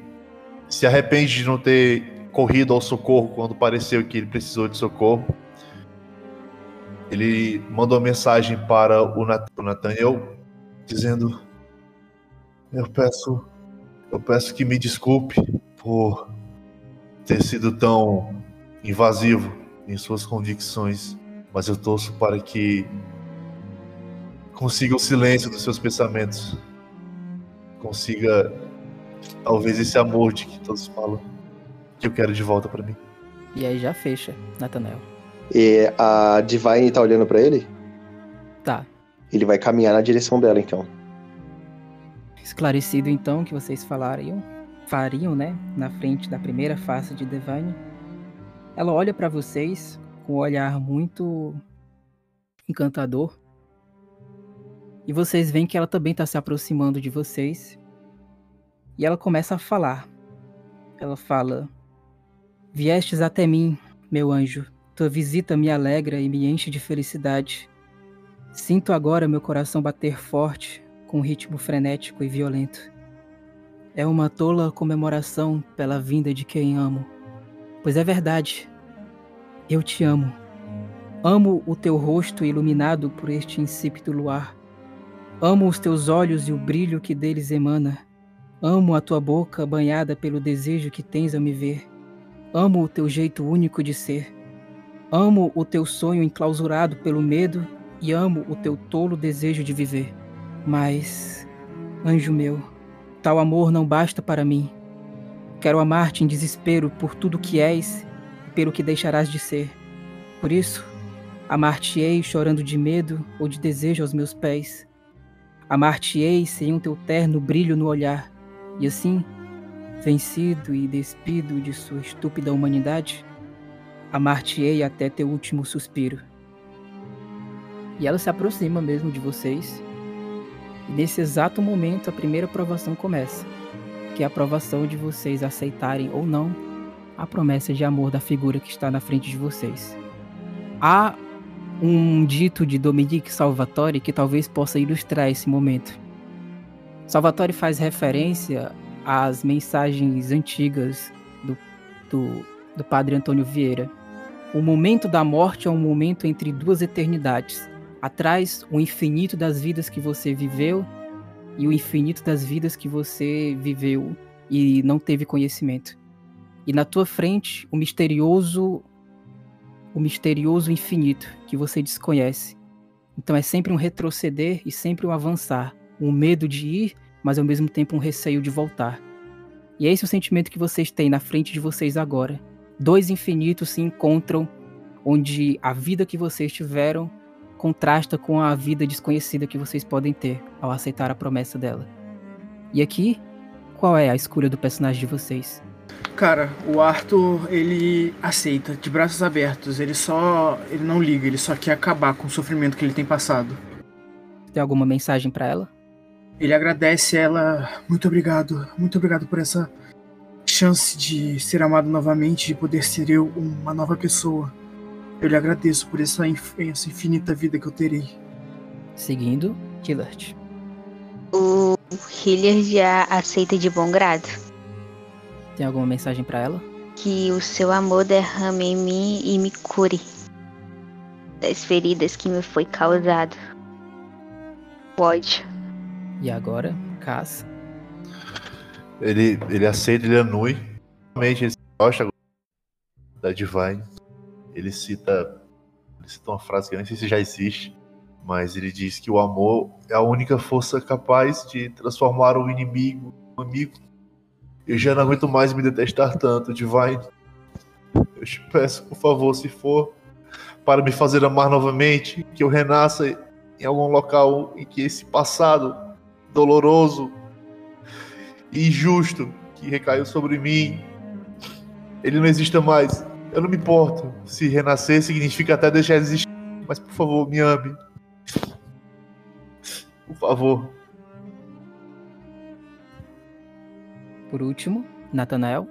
se arrepende de não ter corrido ao socorro quando pareceu que ele precisou de socorro. Ele mandou mensagem para o Nathaniel dizendo eu peço, eu peço que me desculpe por ter sido tão invasivo em suas convicções, mas eu torço para que consiga o silêncio dos seus pensamentos, consiga talvez esse amor de que todos falam que eu quero de volta para mim. E aí já fecha, Nathanael. E a Divine tá olhando para ele? Tá. Ele vai caminhar na direção dela então. Esclarecido então que vocês falariam, fariam, né, na frente da primeira face de Divine, ela olha para vocês com um olhar muito encantador. E vocês veem que ela também está se aproximando de vocês. E ela começa a falar. Ela fala: Viestes até mim, meu anjo. Tua visita me alegra e me enche de felicidade. Sinto agora meu coração bater forte, com um ritmo frenético e violento. É uma tola comemoração pela vinda de quem amo. Pois é verdade, eu te amo. Amo o teu rosto iluminado por este insípido luar. Amo os teus olhos e o brilho que deles emana. Amo a tua boca banhada pelo desejo que tens ao me ver. Amo o teu jeito único de ser. Amo o teu sonho enclausurado pelo medo e amo o teu tolo desejo de viver. Mas, anjo meu, tal amor não basta para mim. Quero amar-te em desespero por tudo que és e pelo que deixarás de ser. Por isso, amar-te-ei chorando de medo ou de desejo aos meus pés. Amar-te-ei sem um teu terno brilho no olhar, e assim, vencido e despido de sua estúpida humanidade, amar-te-ei até teu último suspiro. E ela se aproxima mesmo de vocês e nesse exato momento, a primeira provação começa, que é a provação de vocês aceitarem ou não a promessa de amor da figura que está na frente de vocês. Há um dito de Dominique Salvatore que talvez possa ilustrar esse momento. Salvatore faz referência às mensagens antigas do, do, do padre Antônio Vieira. O momento da morte é um momento entre duas eternidades atrás o infinito das vidas que você viveu e o infinito das vidas que você viveu e não teve conhecimento. E na tua frente o misterioso o misterioso infinito que você desconhece. Então é sempre um retroceder e sempre um avançar, um medo de ir, mas ao mesmo tempo um receio de voltar. E é esse o sentimento que vocês têm na frente de vocês agora. Dois infinitos se encontram onde a vida que vocês tiveram contrasta com a vida desconhecida que vocês podem ter ao aceitar a promessa dela. E aqui, qual é a escolha do personagem de vocês? Cara, o Arthur, ele aceita de braços abertos. Ele só, ele não liga, ele só quer acabar com o sofrimento que ele tem passado. Tem alguma mensagem para ela? Ele agradece ela, muito obrigado, muito obrigado por essa chance de ser amado novamente, de poder ser eu uma nova pessoa. Eu lhe agradeço por essa, essa infinita vida que eu terei. Seguindo, Killert. O Hilliard já aceita de bom grado. Tem alguma mensagem para ela? Que o seu amor derrame em mim e me cure das feridas que me foi causado. Pode. E agora, Cass? Ele, ele aceita, ele anui. Realmente, ele gosta da Divine ele cita, ele cita uma frase que eu nem sei se já existe, mas ele diz que o amor é a única força capaz de transformar o inimigo em amigo. Eu já não aguento mais me detestar tanto, Divine. Eu te peço, por favor, se for para me fazer amar novamente, que eu renasça em algum local em que esse passado doloroso e injusto que recaiu sobre mim, ele não exista mais. Eu não me importo se renascer significa até deixar de existir. Mas por favor, me ame. Por favor. Por último, Nathanael.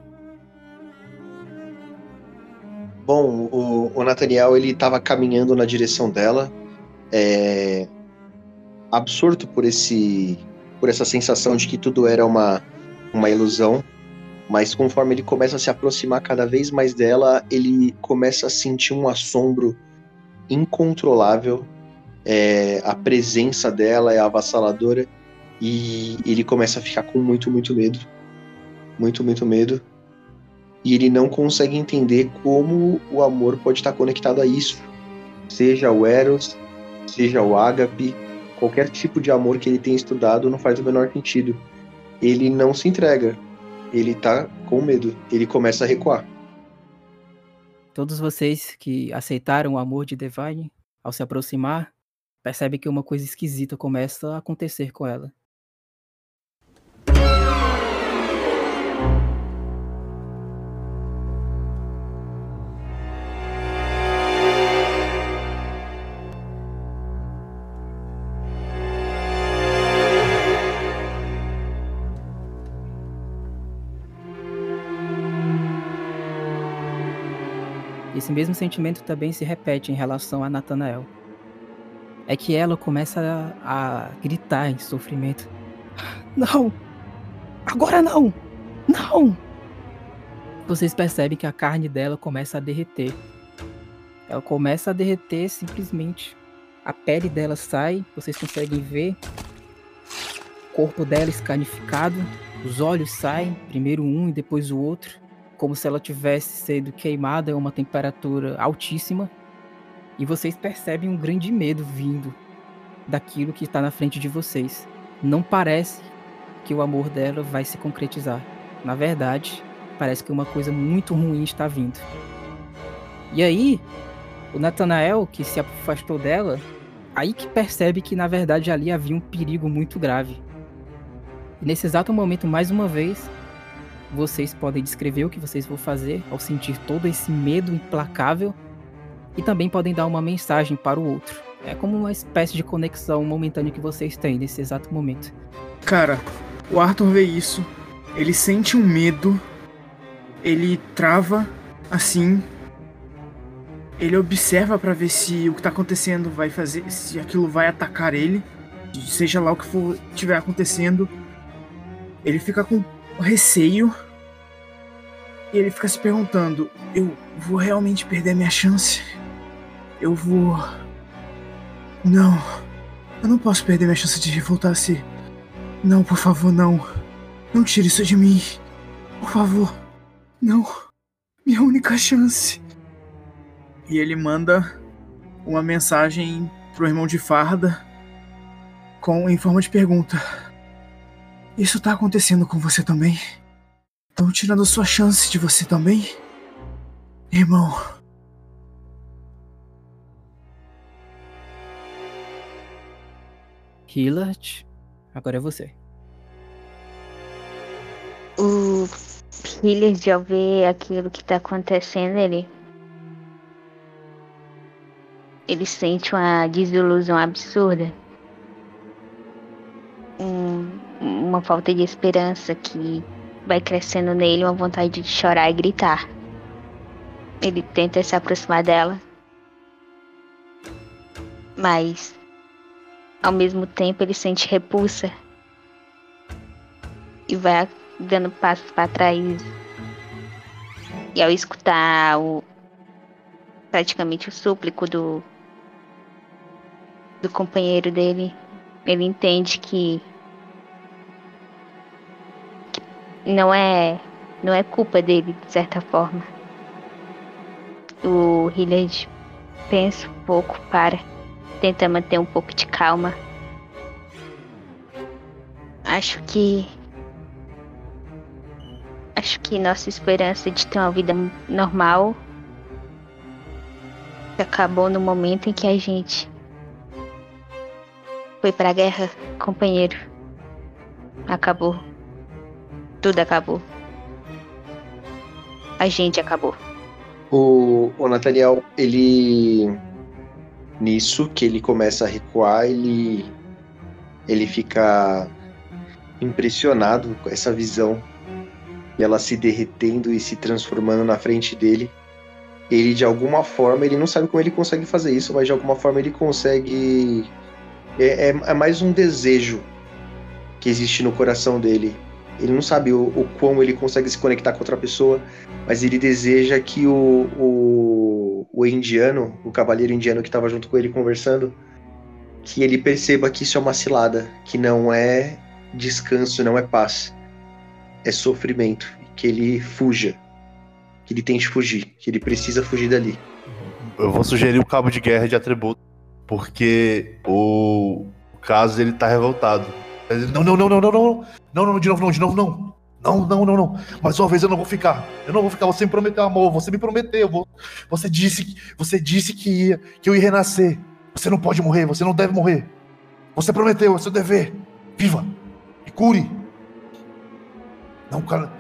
Bom, o, o Nathaniel ele estava caminhando na direção dela, é, absorto por esse, por essa sensação de que tudo era uma, uma ilusão mas conforme ele começa a se aproximar cada vez mais dela, ele começa a sentir um assombro incontrolável. É, a presença dela é avassaladora e ele começa a ficar com muito, muito medo. Muito, muito medo. E ele não consegue entender como o amor pode estar conectado a isso. Seja o Eros, seja o Ágape, qualquer tipo de amor que ele tenha estudado não faz o menor sentido. Ele não se entrega, ele tá com medo, ele começa a recuar. Todos vocês que aceitaram o amor de Devine, ao se aproximar, percebem que uma coisa esquisita começa a acontecer com ela. Esse mesmo sentimento também se repete em relação a Nathanael. É que ela começa a, a gritar em sofrimento. [gasps] Não! Agora não! Não! Vocês percebem que a carne dela começa a derreter. Ela começa a derreter simplesmente. A pele dela sai, vocês conseguem ver. O corpo dela escanificado. Os olhos saem, primeiro um e depois o outro. Como se ela tivesse sido queimada a uma temperatura altíssima. E vocês percebem um grande medo vindo daquilo que está na frente de vocês. Não parece que o amor dela vai se concretizar. Na verdade, parece que uma coisa muito ruim está vindo. E aí, o Nathanael, que se afastou dela, aí que percebe que na verdade ali havia um perigo muito grave. E nesse exato momento, mais uma vez, vocês podem descrever o que vocês vão fazer ao sentir todo esse medo implacável e também podem dar uma mensagem para o outro. É como uma espécie de conexão momentânea que vocês têm nesse exato momento. Cara, o Arthur vê isso, ele sente um medo, ele trava assim, ele observa para ver se o que tá acontecendo vai fazer, se aquilo vai atacar ele, seja lá o que for tiver acontecendo. Ele fica com receio e ele fica se perguntando: eu vou realmente perder minha chance? Eu vou Não. Eu não posso perder minha chance de voltar a ser. Não, por favor, não. Não tire isso de mim. Por favor. Não. Minha única chance. E ele manda uma mensagem pro irmão de farda com em forma de pergunta. Isso tá acontecendo com você também? Estão tirando sua chance de você também? Irmão. Hillard, agora é você. O Hillard, ao ver aquilo que tá acontecendo, ele. Ele sente uma desilusão absurda. Um, uma falta de esperança que vai crescendo nele, uma vontade de chorar e gritar. Ele tenta se aproximar dela. Mas ao mesmo tempo ele sente repulsa e vai dando passos para trás. E ao escutar o praticamente o súplico do do companheiro dele, ele entende que, não é não é culpa dele de certa forma. O Hillard pensa um pouco para tenta manter um pouco de calma. Acho que acho que nossa esperança de ter uma vida normal acabou no momento em que a gente foi pra guerra, companheiro. Acabou. Tudo acabou. A gente acabou. O, o Nathaniel, ele. Nisso que ele começa a recuar, ele. Ele fica impressionado com essa visão e ela se derretendo e se transformando na frente dele. Ele de alguma forma, ele não sabe como ele consegue fazer isso, mas de alguma forma ele consegue. É, é, é mais um desejo que existe no coração dele. Ele não sabe o, o ele consegue se conectar com outra pessoa, mas ele deseja que o, o, o indiano, o cavaleiro indiano que estava junto com ele conversando, que ele perceba que isso é uma cilada, que não é descanso, não é paz, é sofrimento, que ele fuja, que ele tente fugir, que ele precisa fugir dali. Eu vou sugerir o cabo de guerra de atributo, porque o caso ele tá revoltado. Não, não, não, não, não, não, não, não, de novo, não, de novo, não. Não, não, não, não. Mais uma vez eu não vou ficar. Eu não vou ficar. Você me prometeu amor. Você me prometeu. Você disse, você disse que ia, que eu ia renascer. Você não pode morrer. Você não deve morrer. Você prometeu. É seu dever. Viva e cure. Não, cara.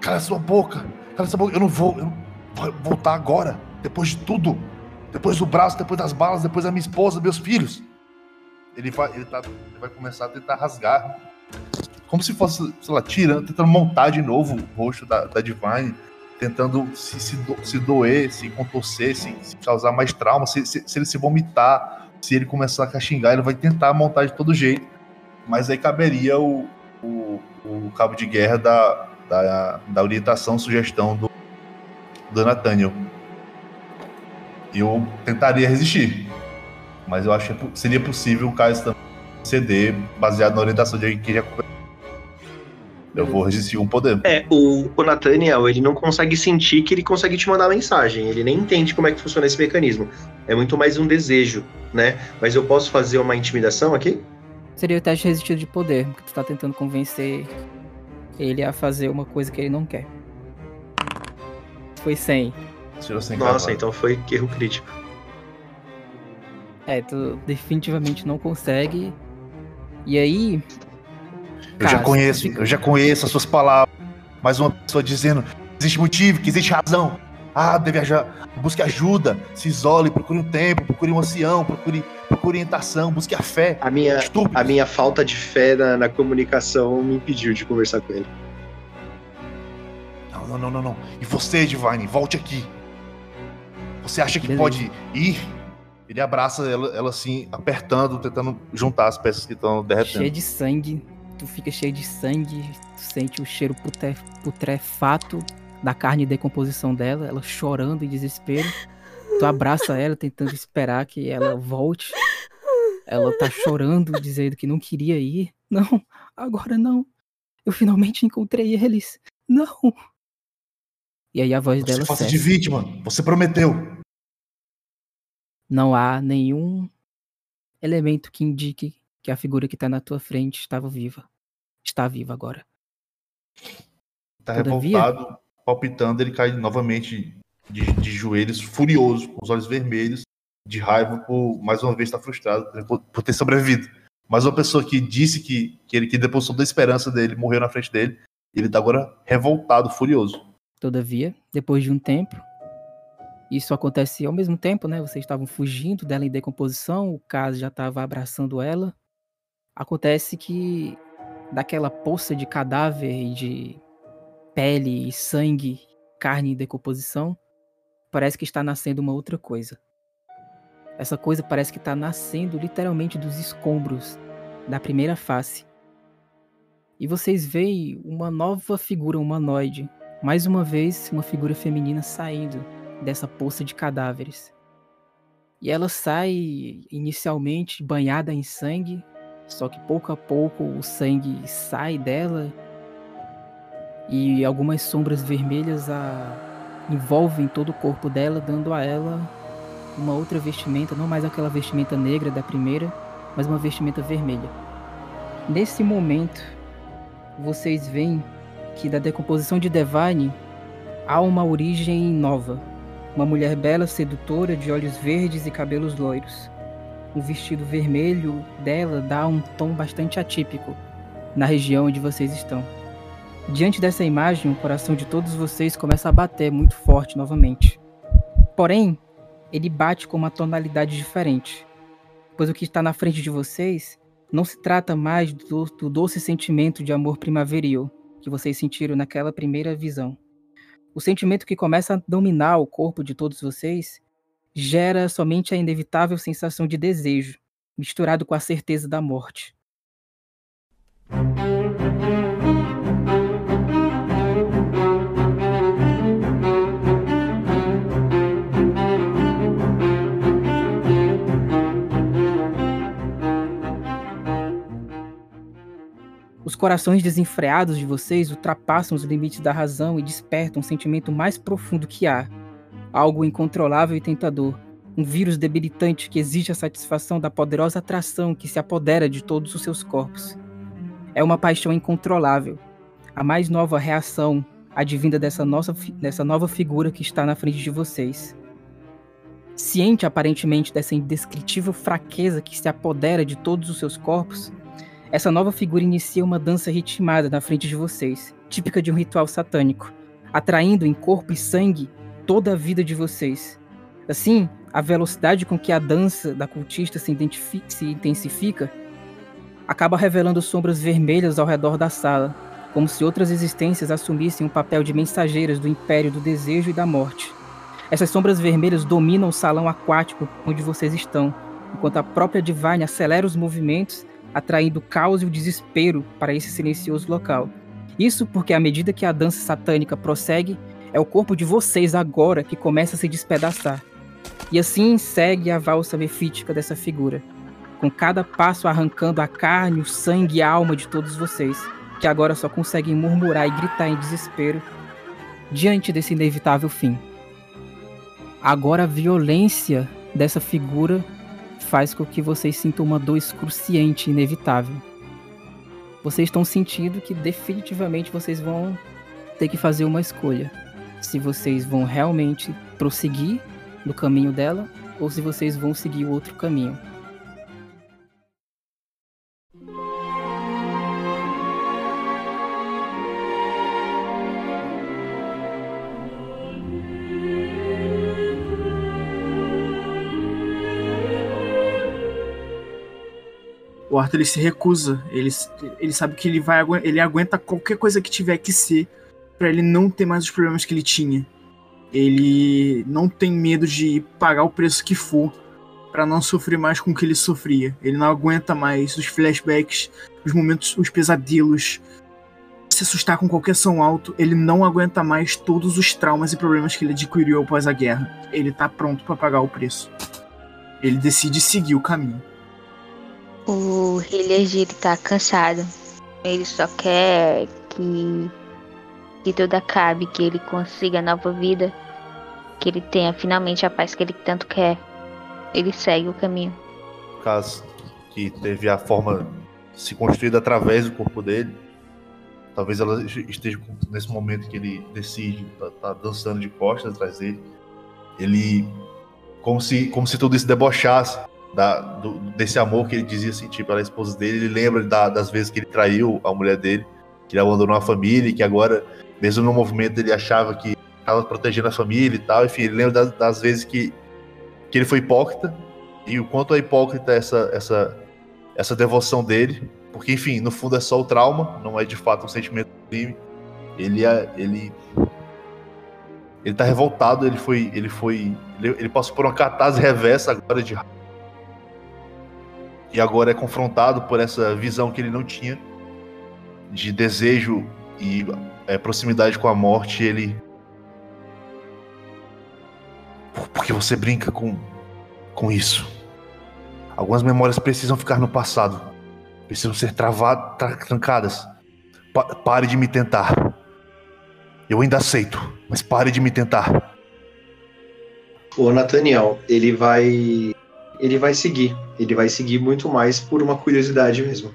Cala sua boca. Cala sua boca. Eu não vou. Eu vou voltar agora. Depois de tudo. Depois do braço, depois das balas, depois da minha esposa, meus filhos. Ele vai, ele tá, ele vai começar a tentar rasgar como se fosse, sei lá, tirando, tentando montar de novo o rosto da, da Divine. tentando se, se, do, se doer, se contorcer, se, se causar mais trauma, se, se, se, ele se vomitar, se ele começar a xingar, ele vai tentar montar de todo jeito. Mas aí caberia o, o, o cabo de guerra da, da, da orientação, sugestão do, do Nathaniel. Eu tentaria resistir. Mas eu acho que seria possível o Caio também ceder baseado na orientação de alguém que já eu vou resistir um poder. É, o, o Nathaniel, ele não consegue sentir que ele consegue te mandar mensagem. Ele nem entende como é que funciona esse mecanismo. É muito mais um desejo, né? Mas eu posso fazer uma intimidação aqui? Seria o teste resistido de poder, que tu tá tentando convencer ele a fazer uma coisa que ele não quer. Foi 100. Tirou 100 Nossa, cavalo. então foi erro crítico. É, tu definitivamente não consegue. E aí. Eu já cara, conheço, fica- eu já conheço as suas palavras. Mais uma pessoa dizendo que existe motivo, que existe razão. Ah, deve viajar, busque ajuda, se isole, procure um tempo, procure um ancião, procure, procure orientação, busque a fé. A minha, Estúpido. a minha falta de fé na, na comunicação me impediu de conversar com ele. Não, não, não, não, não. E você, Divine, volte aqui. Você acha que Beleza. pode ir? Ele abraça ela, ela assim, apertando, tentando juntar as peças que estão derretendo. cheio de sangue. Tu fica cheio de sangue. Tu sente o cheiro putre, putrefato da carne e decomposição dela. Ela chorando em desespero. Tu abraça ela, tentando esperar que ela volte. Ela tá chorando, dizendo que não queria ir. Não, agora não. Eu finalmente encontrei eles. Não. E aí a voz Você dela cessa. de vítima, você prometeu. Não há nenhum elemento que indique que a figura que está na tua frente estava viva. Está viva agora. Tá Todavia- revoltado, palpitando, ele cai novamente de, de joelhos, furioso, com os olhos vermelhos, de raiva por mais uma vez estar frustrado por, por ter sobrevivido. Mas uma pessoa que disse que, que ele que depositou da esperança dele, morreu na frente dele, ele tá agora revoltado, furioso. Todavia, depois de um tempo, isso acontece ao mesmo tempo, né? Vocês estavam fugindo dela em decomposição, o caso já estava abraçando ela. Acontece que daquela poça de cadáver e de pele e sangue, carne em decomposição, parece que está nascendo uma outra coisa. Essa coisa parece que está nascendo literalmente dos escombros da primeira face. E vocês veem uma nova figura humanoide mais uma vez, uma figura feminina saindo dessa poça de cadáveres. E ela sai inicialmente banhada em sangue, só que pouco a pouco o sangue sai dela e algumas sombras vermelhas a envolvem todo o corpo dela, dando a ela uma outra vestimenta, não mais aquela vestimenta negra da primeira, mas uma vestimenta vermelha. Nesse momento, vocês veem que da decomposição de Devine há uma origem nova. Uma mulher bela, sedutora, de olhos verdes e cabelos loiros. O vestido vermelho dela dá um tom bastante atípico na região onde vocês estão. Diante dessa imagem, o coração de todos vocês começa a bater muito forte novamente. Porém, ele bate com uma tonalidade diferente, pois o que está na frente de vocês não se trata mais do, do doce sentimento de amor primaveril, que vocês sentiram naquela primeira visão. O sentimento que começa a dominar o corpo de todos vocês gera somente a inevitável sensação de desejo, misturado com a certeza da morte. Os corações desenfreados de vocês ultrapassam os limites da razão e despertam um sentimento mais profundo que há. Algo incontrolável e tentador. Um vírus debilitante que exige a satisfação da poderosa atração que se apodera de todos os seus corpos. É uma paixão incontrolável. A mais nova reação advinda dessa, nossa, dessa nova figura que está na frente de vocês. Ciente aparentemente dessa indescritível fraqueza que se apodera de todos os seus corpos, essa nova figura inicia uma dança ritmada na frente de vocês, típica de um ritual satânico, atraindo em corpo e sangue toda a vida de vocês. Assim, a velocidade com que a dança da cultista se, se intensifica acaba revelando sombras vermelhas ao redor da sala, como se outras existências assumissem um papel de mensageiras do império do desejo e da morte. Essas sombras vermelhas dominam o salão aquático onde vocês estão, enquanto a própria Divine acelera os movimentos, atraindo o caos e o desespero para esse silencioso local. Isso porque, à medida que a dança satânica prossegue, é o corpo de vocês agora que começa a se despedaçar. E assim segue a valsa mefítica dessa figura, com cada passo arrancando a carne, o sangue e a alma de todos vocês, que agora só conseguem murmurar e gritar em desespero diante desse inevitável fim. Agora a violência dessa figura faz com que vocês sintam uma dor excruciante inevitável. Vocês estão sentindo que definitivamente vocês vão ter que fazer uma escolha. Se vocês vão realmente prosseguir no caminho dela ou se vocês vão seguir o outro caminho. O Arthur ele se recusa. Ele, ele sabe que ele vai ele aguenta qualquer coisa que tiver que ser para ele não ter mais os problemas que ele tinha. Ele não tem medo de pagar o preço que for para não sofrer mais com o que ele sofria. Ele não aguenta mais os flashbacks, os momentos, os pesadelos, se assustar com qualquer som alto. Ele não aguenta mais todos os traumas e problemas que ele adquiriu após a guerra. Ele tá pronto para pagar o preço. Ele decide seguir o caminho. O Hilliard ele tá cansado. Ele só quer que, que tudo acabe, que ele consiga nova vida, que ele tenha finalmente a paz que ele tanto quer. Ele segue o caminho. Caso que teve a forma se construída através do corpo dele, talvez ela esteja nesse momento que ele decide, tá, tá dançando de costas atrás dele. Ele, como se, como se tudo isso debochasse da, do, desse amor que ele dizia sentir pela esposa dele. Ele lembra da, das vezes que ele traiu a mulher dele, que ele abandonou a família, que agora, mesmo no movimento, ele achava que estava protegendo a família e tal. Enfim, ele lembra das, das, vezes que, que ele foi hipócrita e o quanto é hipócrita essa, essa, essa devoção dele. Porque, enfim, no fundo é só o trauma, não é de fato um sentimento crime. Ele, é, ele ele tá revoltado, ele foi, ele foi, ele, ele passou por uma catarse reversa agora de e agora é confrontado por essa visão que ele não tinha de desejo e é, proximidade com a morte. Ele. Porque você brinca com, com isso. Algumas memórias precisam ficar no passado. Precisam ser travadas, tra trancadas. Pa pare de me tentar. Eu ainda aceito, mas pare de me tentar. O Nathaniel, ele vai ele vai seguir. Ele vai seguir muito mais por uma curiosidade mesmo.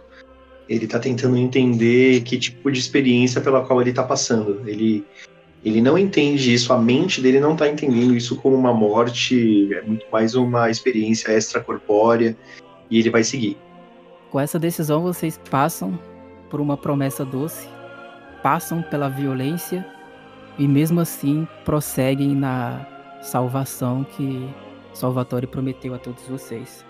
Ele tá tentando entender que tipo de experiência pela qual ele tá passando. Ele, ele não entende isso, a mente dele não tá entendendo isso como uma morte, é muito mais uma experiência extracorpórea, e ele vai seguir. Com essa decisão, vocês passam por uma promessa doce, passam pela violência e mesmo assim prosseguem na salvação que Salvatore prometeu a todos vocês.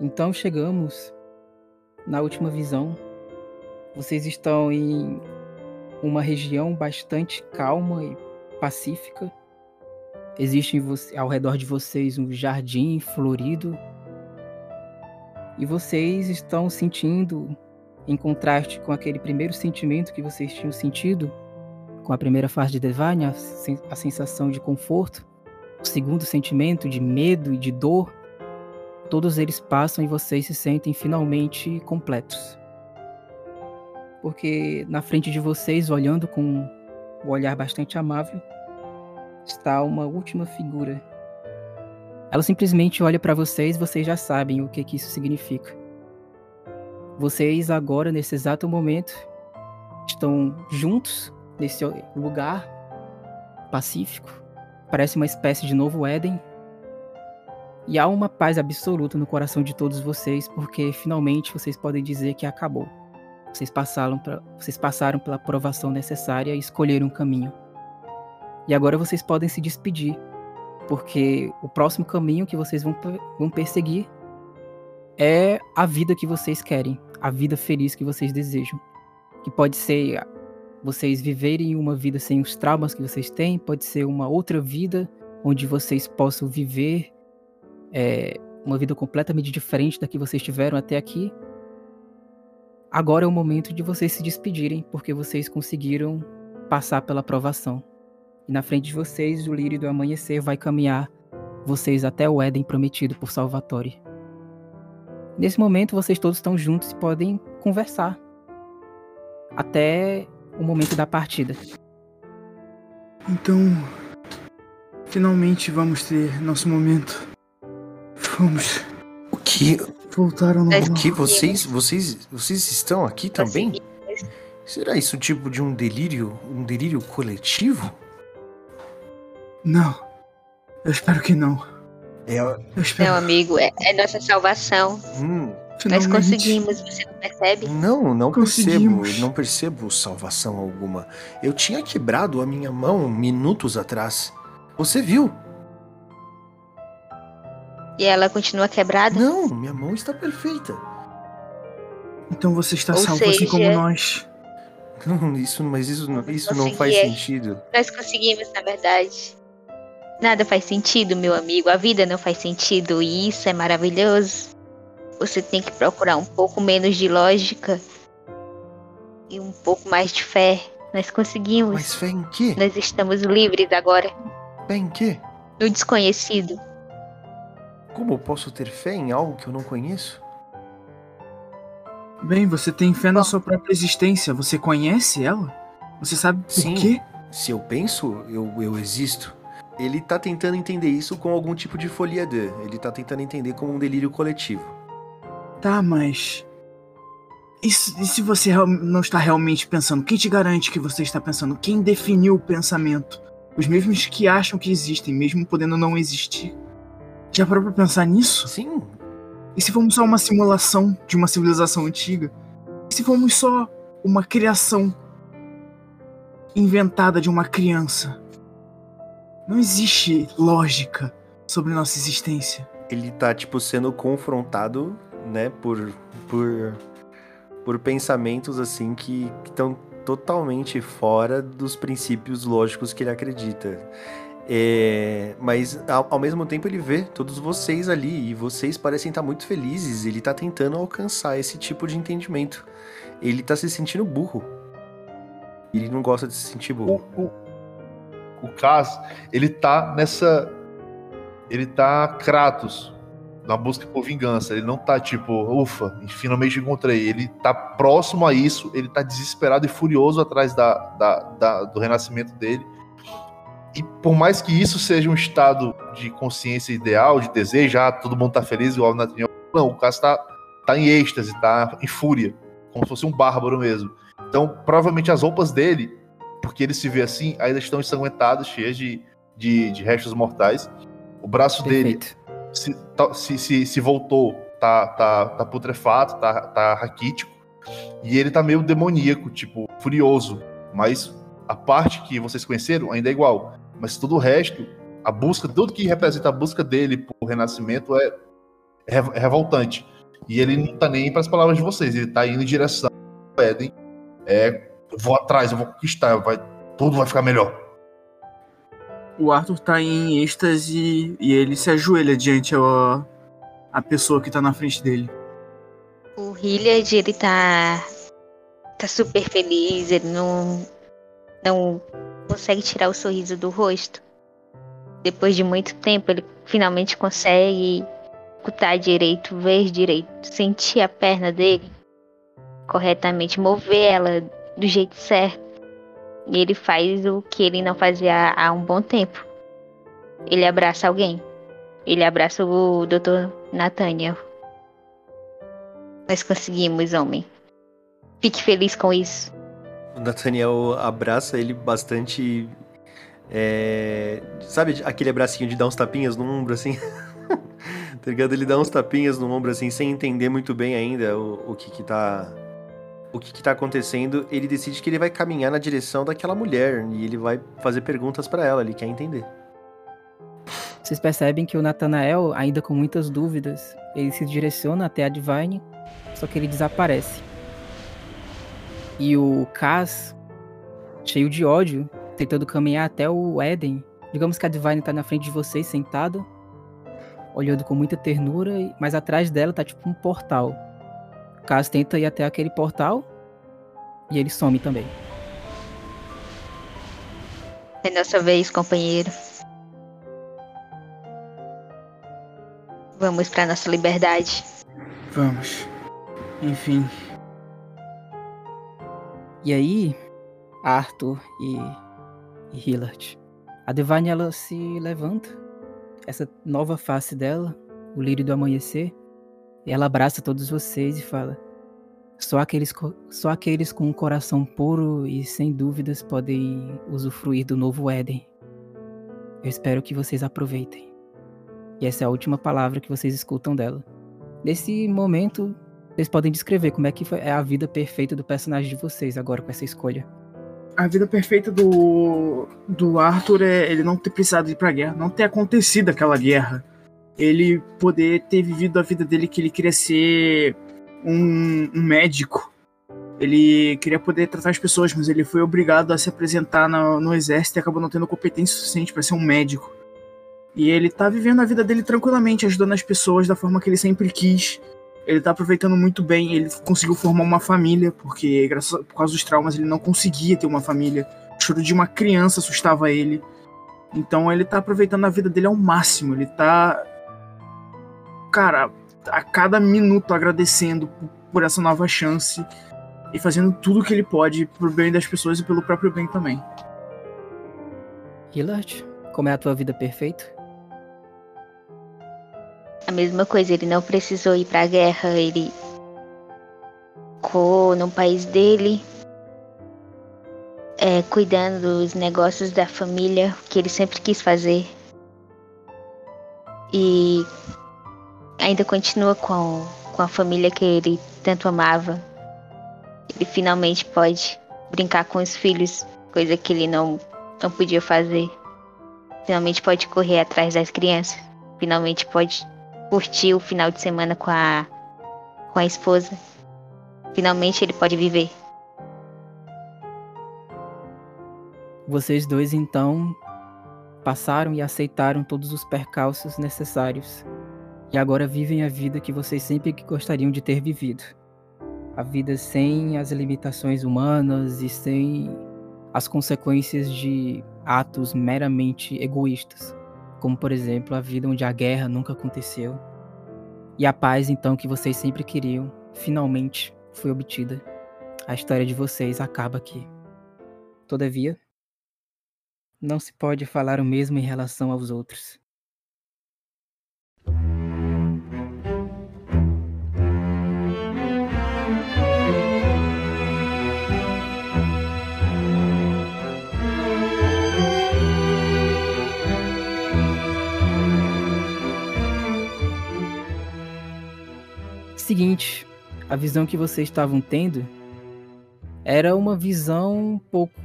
Então chegamos na última visão. Vocês estão em uma região bastante calma e pacífica. Existe ao redor de vocês um jardim florido. E vocês estão sentindo, em contraste com aquele primeiro sentimento que vocês tinham sentido, com a primeira fase de Devane, a sensação de conforto, o segundo sentimento de medo e de dor, todos eles passam e vocês se sentem finalmente completos. Porque na frente de vocês, olhando com um olhar bastante amável, está uma última figura. Ela simplesmente olha para vocês, vocês já sabem o que, que isso significa. Vocês agora, nesse exato momento, estão juntos nesse lugar pacífico. Parece uma espécie de novo Éden. E há uma paz absoluta no coração de todos vocês, porque finalmente vocês podem dizer que acabou. Vocês passaram, pra, vocês passaram pela aprovação necessária e escolheram um caminho. E agora vocês podem se despedir, porque o próximo caminho que vocês vão, vão perseguir é a vida que vocês querem, a vida feliz que vocês desejam. Que pode ser vocês viverem uma vida sem os traumas que vocês têm, pode ser uma outra vida onde vocês possam viver é, uma vida completamente diferente da que vocês tiveram até aqui. Agora é o momento de vocês se despedirem, porque vocês conseguiram passar pela aprovação. E na frente de vocês, o lírio do amanhecer vai caminhar vocês até o Éden prometido por Salvatore. Nesse momento, vocês todos estão juntos e podem conversar até o momento da partida. Então, finalmente vamos ter nosso momento. Vamos O que? voltar ao normal. O que? Vocês, vocês, vocês estão aqui também? Será isso tipo de um delírio, um delírio coletivo? Não. Eu espero que não. É, Eu espero. Meu amigo, é, é nossa salvação. hum, Nós conseguimos, você não percebe? não, não percebo, não percebo salvação alguma. Eu tinha quebrado a minha mão minutos atrás. Você viu? E ela continua quebrada? Não, minha mão está perfeita. Então você está Ou salvo assim como seja- nós. [laughs] Não, isso, mas isso, não- isso não faz sentido. Nós conseguimos, na verdade. Nada faz sentido, meu amigo. A vida não faz sentido e isso é maravilhoso. Você tem que procurar um pouco menos de lógica e um pouco mais de fé. Nós conseguimos. Mas fé em quê? Nós estamos livres agora Fé em quê? no desconhecido. Como eu posso ter fé em algo que eu não conheço? Bem, você tem fé na sua própria existência. Você conhece ela? Você sabe por Sim. quê? Se eu penso, eu, eu existo. Ele tá tentando entender isso com algum tipo de folia de. Ele tá tentando entender como um delírio coletivo. Tá, mas. E se, e se você não está realmente pensando? Quem te garante que você está pensando? Quem definiu o pensamento? Os mesmos que acham que existem, mesmo podendo não existir. Já parou pra pensar nisso? Sim, E se formos só uma simulação de uma civilização antiga? E se formos só uma criação inventada de uma criança? Não existe lógica sobre nossa existência. ele tá, tipo, sendo confrontado, né, por. por. por pensamentos, assim, que estão totalmente fora dos princípios lógicos que ele acredita. É, mas ao, ao mesmo tempo ele vê todos vocês ali e vocês parecem estar muito felizes. Ele tá tentando alcançar esse tipo de entendimento. Ele tá se sentindo burro. Ele não gosta de se sentir O, burro. o, o Kaz, ele tá nessa. Ele tá Kratos, na busca por vingança. Ele não tá tipo, ufa, finalmente encontrei. Ele tá próximo a isso, ele tá desesperado e furioso atrás da, da- da- do renascimento dele. Por mais que isso seja um estado de consciência ideal, de desejo, ah, todo mundo tá feliz, igual o Nathaniel. Não, o Kaz tá, tá em êxtase, tá em fúria, como se fosse um bárbaro mesmo. Então, provavelmente as roupas dele porque ele se vê assim, ainda estão ensanguentadas, cheias de, de, de restos mortais. O braço dele Perfeito. se, tá- se, se, se voltou, tá, tá, tá putrefato, tá, tá raquítico. E ele tá meio demoníaco, tipo, furioso. Mas a parte que vocês conheceram ainda é igual. Mas todo o resto, a busca, tudo que representa a busca dele por renascimento é, é rev- revoltante. E ele não tá nem para as palavras de vocês, ele tá indo em direção ao Éden. É, eu vou atrás, eu vou conquistar, vai, tudo vai ficar melhor. O Arthur tá em êxtase e ele se ajoelha diante a, a pessoa que tá na frente dele. O Hilliard, ele tá. tá super feliz, ele não. não consegue tirar o sorriso do rosto. Depois de muito tempo, ele finalmente consegue escutar direito, ver direito, sentir a perna dele corretamente, mover ela do jeito certo. E ele faz o que ele não fazia há um bom tempo. Ele abraça alguém. Ele abraça o Dr. Nathaniel. Nós conseguimos, homem. Fique feliz com isso. O Nathaniel abraça ele bastante. é, Sabe aquele abracinho de dar uns tapinhas no ombro assim? [laughs] tá ligado? Ele dá uns tapinhas no ombro assim, sem entender muito bem ainda o, o que que tá. O que que tá acontecendo. Ele decide que ele vai caminhar na direção daquela mulher e ele vai fazer perguntas pra ela, ele quer entender. Vocês percebem que o Nathanael, ainda com muitas dúvidas, ele se direciona até a Divine, só que ele desaparece. E o Kaz, cheio de ódio, tentando caminhar até o Éden. Digamos que a Divine tá na frente de vocês, sentada, olhando com muita ternura, mas atrás dela tá tipo um portal. O Kaz tenta ir até aquele portal e ele some também. É nossa vez, companheiro. Vamos pra nossa liberdade. Vamos. Enfim. E aí, Arthur e, e Hillard. A Divine ela se levanta, essa nova face dela, o lírio do amanhecer, e ela abraça todos vocês e fala: só aqueles, só aqueles com um coração puro e sem dúvidas podem usufruir do novo Éden. Eu espero que vocês aproveitem. E essa é a última palavra que vocês escutam dela. Nesse momento, vocês podem descrever como é que foi, é a vida perfeita do personagem de vocês agora com essa escolha. A vida perfeita do, do Arthur é ele não ter precisado ir pra guerra, não ter acontecido aquela guerra. Ele poder ter vivido a vida dele que ele queria ser um, um médico. Ele queria poder tratar as pessoas, mas ele foi obrigado a se apresentar no, no exército e acabou não tendo competência suficiente para ser um médico. E ele tá vivendo a vida dele tranquilamente, ajudando as pessoas da forma que ele sempre quis. Ele tá aproveitando muito bem, ele conseguiu formar uma família, porque graças por causa dos traumas ele não conseguia ter uma família. O choro de uma criança assustava ele. Então ele tá aproveitando a vida dele ao máximo. Ele tá. Cara, a cada minuto agradecendo por- por essa nova chance e fazendo tudo o que ele pode pro bem das pessoas e pelo próprio bem também. Hillard, como é a tua vida perfeita? A mesma coisa, ele não precisou ir pra guerra, ele ficou no país dele, é, cuidando dos negócios da família, que ele sempre quis fazer. E ainda continua com, com a família que ele tanto amava. Ele finalmente pode brincar com os filhos, coisa que ele não, não podia fazer. Finalmente pode correr atrás das crianças. Finalmente pode curtir o final de semana com a com a esposa. Finalmente ele pode viver. Vocês dois então passaram e aceitaram todos os percalços necessários. E agora vivem a vida que vocês sempre gostariam de ter vivido. A vida sem as limitações humanas e sem as consequências de atos meramente egoístas, como por exemplo a vida onde a guerra nunca aconteceu. E a paz então que vocês sempre queriam, finalmente foi obtida. A história de vocês acaba aqui. Todavia, não se pode falar o mesmo em relação aos outros. Seguinte, a visão que vocês estavam tendo era uma visão um pouco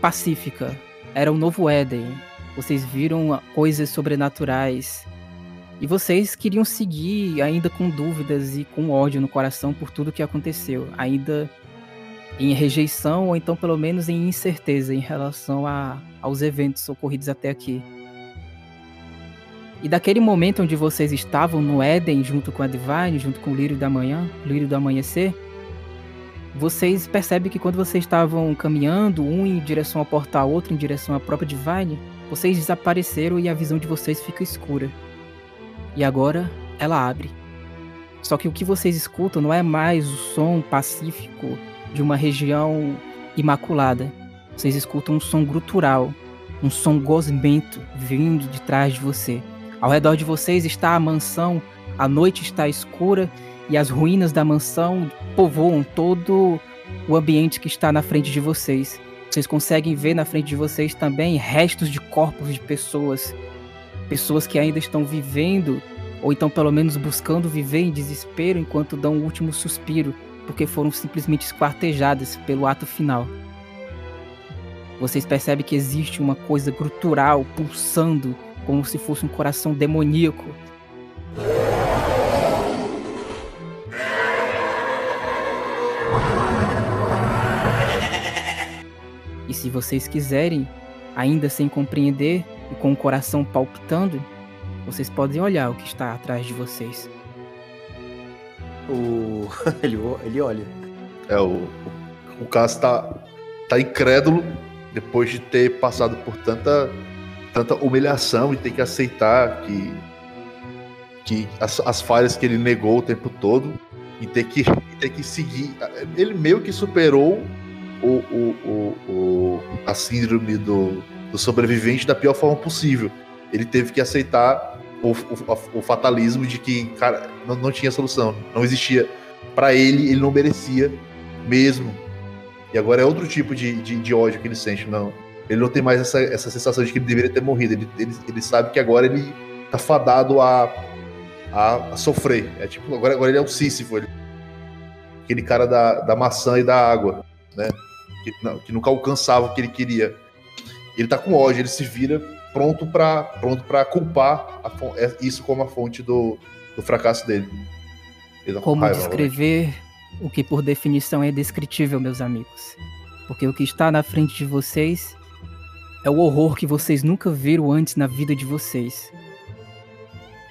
pacífica. Era o novo Éden. Vocês viram coisas sobrenaturais. E vocês queriam seguir ainda com dúvidas e com ódio no coração por tudo que aconteceu, ainda em rejeição ou então pelo menos em incerteza em relação a, aos eventos ocorridos até aqui. E daquele momento onde vocês estavam no Éden, junto com a Divine, junto com o Lírio da Manhã, Lírio do Amanhecer, vocês percebem que quando vocês estavam caminhando, um em direção ao portal, outro em direção à própria Divine, vocês desapareceram e a visão de vocês fica escura. E agora ela abre. Só que o que vocês escutam não é mais o som pacífico de uma região imaculada. Vocês escutam um som grutural, um som gosmento vindo de trás de você. Ao redor de vocês está a mansão, a noite está escura e as ruínas da mansão povoam todo o ambiente que está na frente de vocês. Vocês conseguem ver na frente de vocês também restos de corpos de pessoas, pessoas que ainda estão vivendo ou então pelo menos buscando viver em desespero enquanto dão o um último suspiro, porque foram simplesmente esquartejadas pelo ato final. Vocês percebem que existe uma coisa grutural pulsando como se fosse um coração demoníaco. E se vocês quiserem, ainda sem compreender e com o coração palpitando, vocês podem olhar o que está atrás de vocês. O... [laughs] ele, ele olha. É, o, o Cass tá, tá incrédulo depois de ter passado por tanta, tanta humilhação e ter que aceitar que, que as, as falhas que ele negou o tempo todo e ter que, [laughs] ter que seguir. Ele meio que superou o, o, o, o a síndrome do, do sobrevivente da pior forma possível. Ele teve que aceitar o, o, o fatalismo de que, cara, não, não tinha solução, não existia. Para ele, ele não merecia mesmo. E agora é outro tipo de, de, de, ódio que ele sente, não. Ele não tem mais essa, essa sensação de que ele deveria ter morrido. Ele, ele, ele sabe que agora ele tá fadado a, a, a sofrer. É tipo, agora, agora ele é um Sísifo. Ele, aquele cara da, da maçã e da água, né? Que, não, que nunca alcançava o que ele queria. Ele tá com ódio, ele se vira pronto para pronto para culpar a, é, isso como a fonte do, do fracasso dele. Tá como raiva, descrever o que por definição é descritível, meus amigos? Porque o que está na frente de vocês é o horror que vocês nunca viram antes na vida de vocês.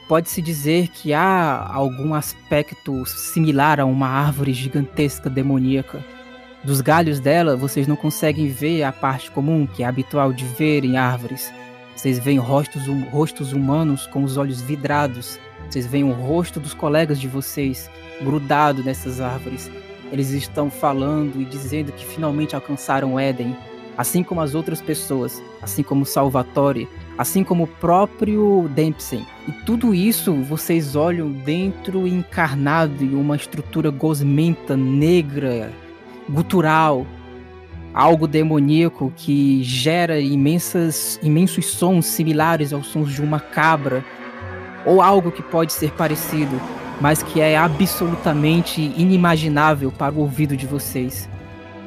Pode-se dizer que há algum aspecto similar a uma árvore gigantesca demoníaca. Dos galhos dela, vocês não conseguem ver a parte comum que é habitual de ver em árvores vocês veem rostos, hum, rostos humanos com os olhos vidrados. Vocês veem o rosto dos colegas de vocês grudado nessas árvores. Eles estão falando e dizendo que finalmente alcançaram Éden, assim como as outras pessoas, assim como Salvatore, assim como o próprio Dempsey. E tudo isso vocês olham dentro encarnado em uma estrutura gosmenta, negra, gutural, algo demoníaco que gera imensas, imensos sons similares aos sons de uma cabra, ou algo que pode ser parecido, mas que é absolutamente inimaginável para o ouvido de vocês.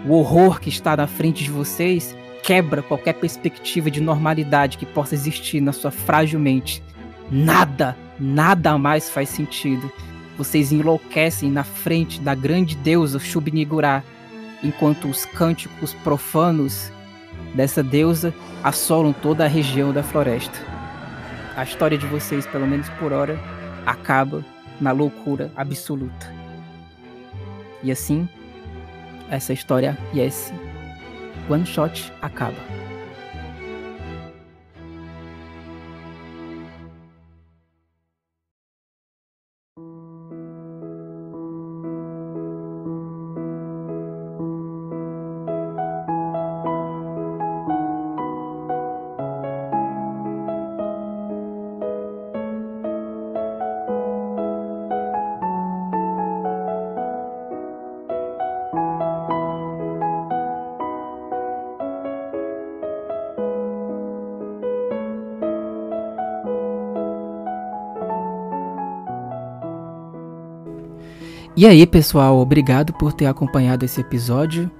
O horror que está na frente de vocês quebra qualquer perspectiva de normalidade que possa existir na sua frágil mente. Nada, nada mais faz sentido. Vocês enlouquecem na frente da grande deusa Shubnigurá, enquanto os cânticos profanos dessa deusa assolam toda a região da floresta. A história de vocês, pelo menos por hora, acaba na loucura absoluta. E assim, essa história e esse one shot acaba. E aí, pessoal, obrigado por ter acompanhado esse episódio.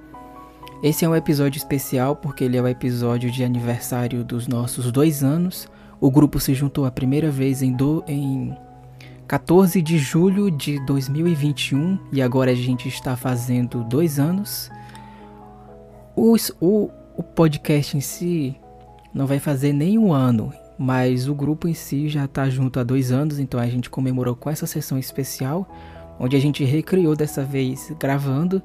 Esse é um episódio especial porque ele é o episódio de aniversário dos nossos dois anos. O grupo se juntou a primeira vez em, do, em 14 de julho de 2021 e agora a gente está fazendo dois anos. Os, o, o podcast em si não vai fazer nem um ano, mas o grupo em si já está junto há dois anos, então a gente comemorou com essa sessão especial onde a gente recriou dessa vez gravando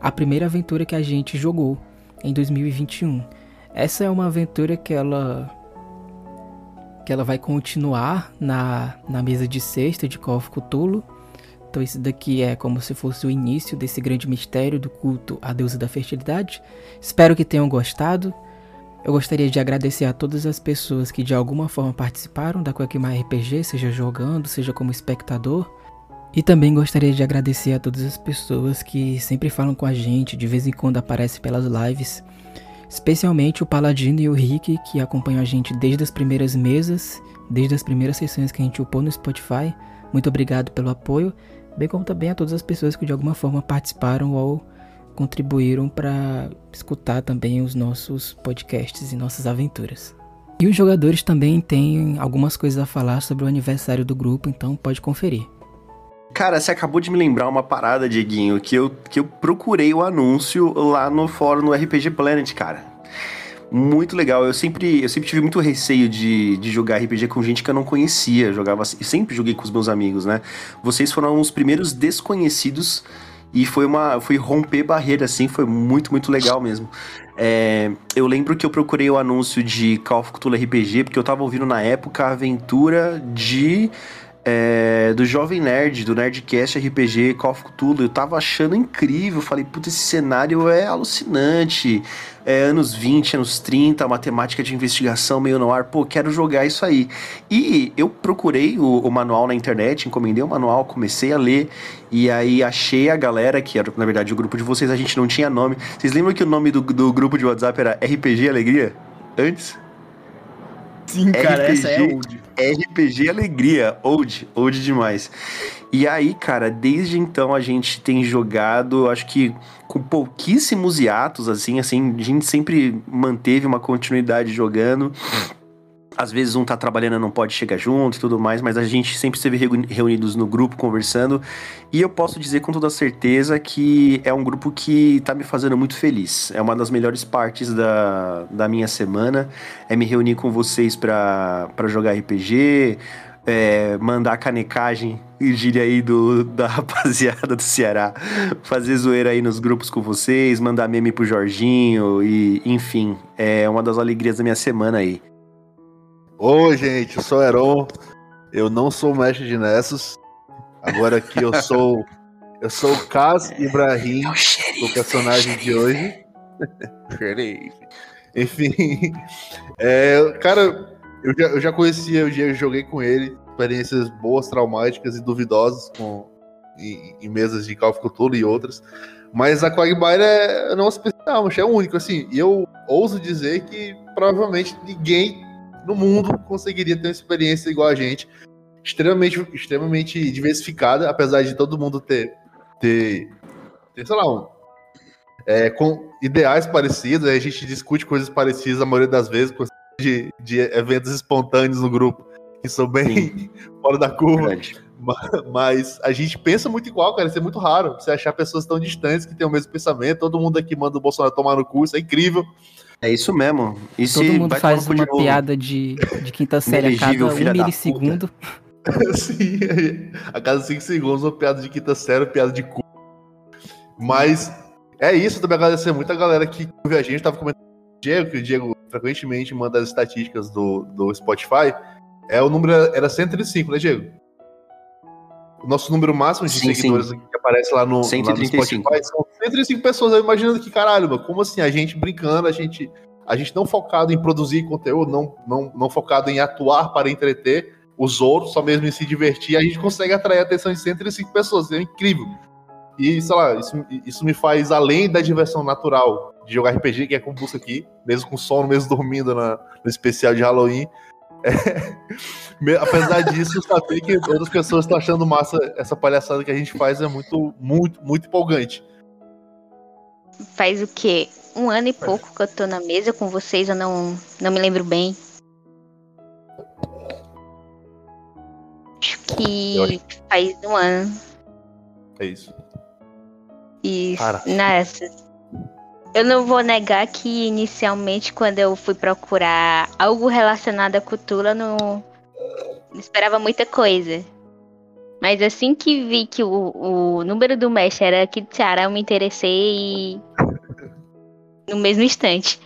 a primeira aventura que a gente jogou em 2021. Essa é uma aventura que ela que ela vai continuar na, na mesa de sexta de of Cthulhu. Então esse daqui é como se fosse o início desse grande mistério do culto à deusa da fertilidade. Espero que tenham gostado. Eu gostaria de agradecer a todas as pessoas que de alguma forma participaram da Quackmire RPG, seja jogando, seja como espectador. E também gostaria de agradecer a todas as pessoas que sempre falam com a gente, de vez em quando aparecem pelas lives, especialmente o Paladino e o Rick, que acompanham a gente desde as primeiras mesas, desde as primeiras sessões que a gente upou no Spotify. Muito obrigado pelo apoio, bem como também a todas as pessoas que de alguma forma participaram ou contribuíram para escutar também os nossos podcasts e nossas aventuras. E os jogadores também têm algumas coisas a falar sobre o aniversário do grupo, então pode conferir. Cara, você acabou de me lembrar uma parada, Dieguinho, que eu, que eu procurei o anúncio lá no fórum no RPG Planet, cara. Muito legal. Eu sempre, eu sempre tive muito receio de, de jogar RPG com gente que eu não conhecia. Jogava, eu sempre joguei com os meus amigos, né? Vocês foram os primeiros desconhecidos e foi uma foi romper barreira assim foi muito muito legal mesmo é, eu lembro que eu procurei o anúncio de Call of Cthulhu RPG porque eu tava ouvindo na época a aventura de é, do Jovem Nerd, do Nerdcast RPG Call of Cthulhu. Eu tava achando incrível. Falei, puta, esse cenário é alucinante. É, anos 20, anos 30, matemática de investigação meio no ar. Pô, quero jogar isso aí. E eu procurei o, o, manual na internet, encomendei o manual, comecei a ler. E aí achei a galera, que era, na verdade, o grupo de vocês, a gente não tinha nome. Vocês lembram que o nome do, do grupo de WhatsApp era RPG Alegria? Antes? Sim, cara, RPG, essa é old. RPG Alegria, old, old demais. E aí, cara, desde então a gente tem jogado, acho que com pouquíssimos hiatos, assim, assim, a gente sempre manteve uma continuidade jogando às vezes um tá trabalhando e não pode chegar junto e tudo mais, mas a gente sempre esteve reunidos no grupo conversando. E eu posso dizer com toda certeza que é um grupo que tá me fazendo muito feliz. É uma das melhores partes da, da minha semana. É me reunir com vocês para jogar RPG, é, mandar canecagem gíria aí do, da [laughs] rapaziada do Ceará, fazer zoeira aí nos grupos com vocês, mandar meme pro Jorginho e enfim, é uma das alegrias da minha semana aí. Oi, gente, eu sou o Heron. Eu não sou mestre de Nessus. Agora aqui eu sou. Eu sou o Kaz Ibrahim, é o, o personagem de hoje. [laughs] Enfim. É, cara, eu já, eu já conhecia, eu já joguei com ele. Experiências boas, traumáticas e duvidosas com, em, em mesas de Call of Cthulhu e outras. Mas a Quagmire é não especial, mas é único, assim. E eu ouso dizer que provavelmente ninguém no mundo conseguiria ter uma experiência igual a gente. Extremamente, extremamente diversificada, apesar de todo mundo ter, ter, ter sei lá, um, é, com ideais parecidos, a gente discute coisas parecidas a maioria das vezes, de, de eventos espontâneos no grupo, que são bem [laughs] fora da curva. Mas a gente pensa muito igual, cara. Isso é muito raro. Você achar pessoas tão distantes que têm o mesmo pensamento. Todo mundo aqui manda o Bolsonaro tomar no cu, isso é incrível. É isso mesmo. E Todo mundo faz uma piada de, de quinta [laughs] série a cada um milissegundo. [laughs] Sim, a cada cinco segundos uma piada de quinta série, piada de cu. Mas é isso, também agradecer muito a galera que ouve a gente, tava comentando com o Diego, que o Diego frequentemente manda as estatísticas do, do Spotify. É, o número era 135, né, Diego? O nosso número máximo de sim, seguidores sim. Aparece lá no, 135. lá no Spotify são 135 pessoas. Eu imaginando que, caralho, mano, como assim? A gente brincando, a gente, a gente não focado em produzir conteúdo, não, não, não focado em atuar para entreter os outros, só mesmo em se divertir, a gente consegue atrair a atenção de 135 pessoas. É incrível. E, sei lá, isso, isso me faz, além da diversão natural de jogar RPG, que é como busca aqui, mesmo com sono, mesmo dormindo na, no especial de Halloween, [laughs] é, apesar disso, saber que outras pessoas estão achando massa essa palhaçada que a gente faz é muito, muito, muito empolgante. Faz o quê? Um ano e pouco que eu tô na mesa com vocês, eu não, não me lembro bem. Acho que acho... faz um ano. É isso. E nessa eu não vou negar que inicialmente, quando eu fui procurar algo relacionado à cultura, não, não esperava muita coisa. Mas assim que vi que o, o número do mestre era aqui de Ceará, eu me interessei e... no mesmo instante.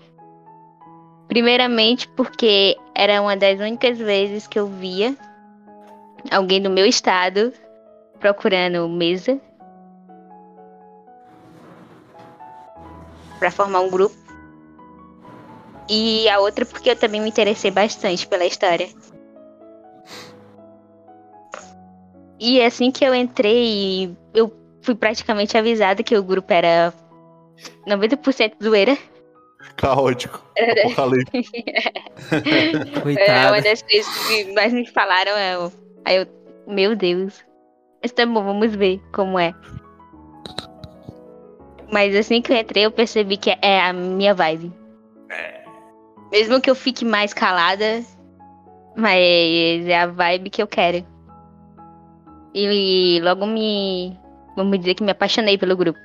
Primeiramente porque era uma das únicas vezes que eu via alguém do meu estado procurando mesa para formar um grupo. E a outra porque eu também me interessei bastante pela história. E assim que eu entrei, eu fui praticamente avisada que o grupo era 90% zoeira. Caótico. Apocalipse. É, [laughs] Coitada. uma das coisas que mais me falaram é. o- Aí eu. Meu Deus. Mas tá bom, vamos ver como é. Mas assim que eu entrei, eu percebi que é a minha vibe. Mesmo que eu fique mais calada, mas é a vibe que eu quero. E logo me. Vamos dizer que me apaixonei pelo grupo.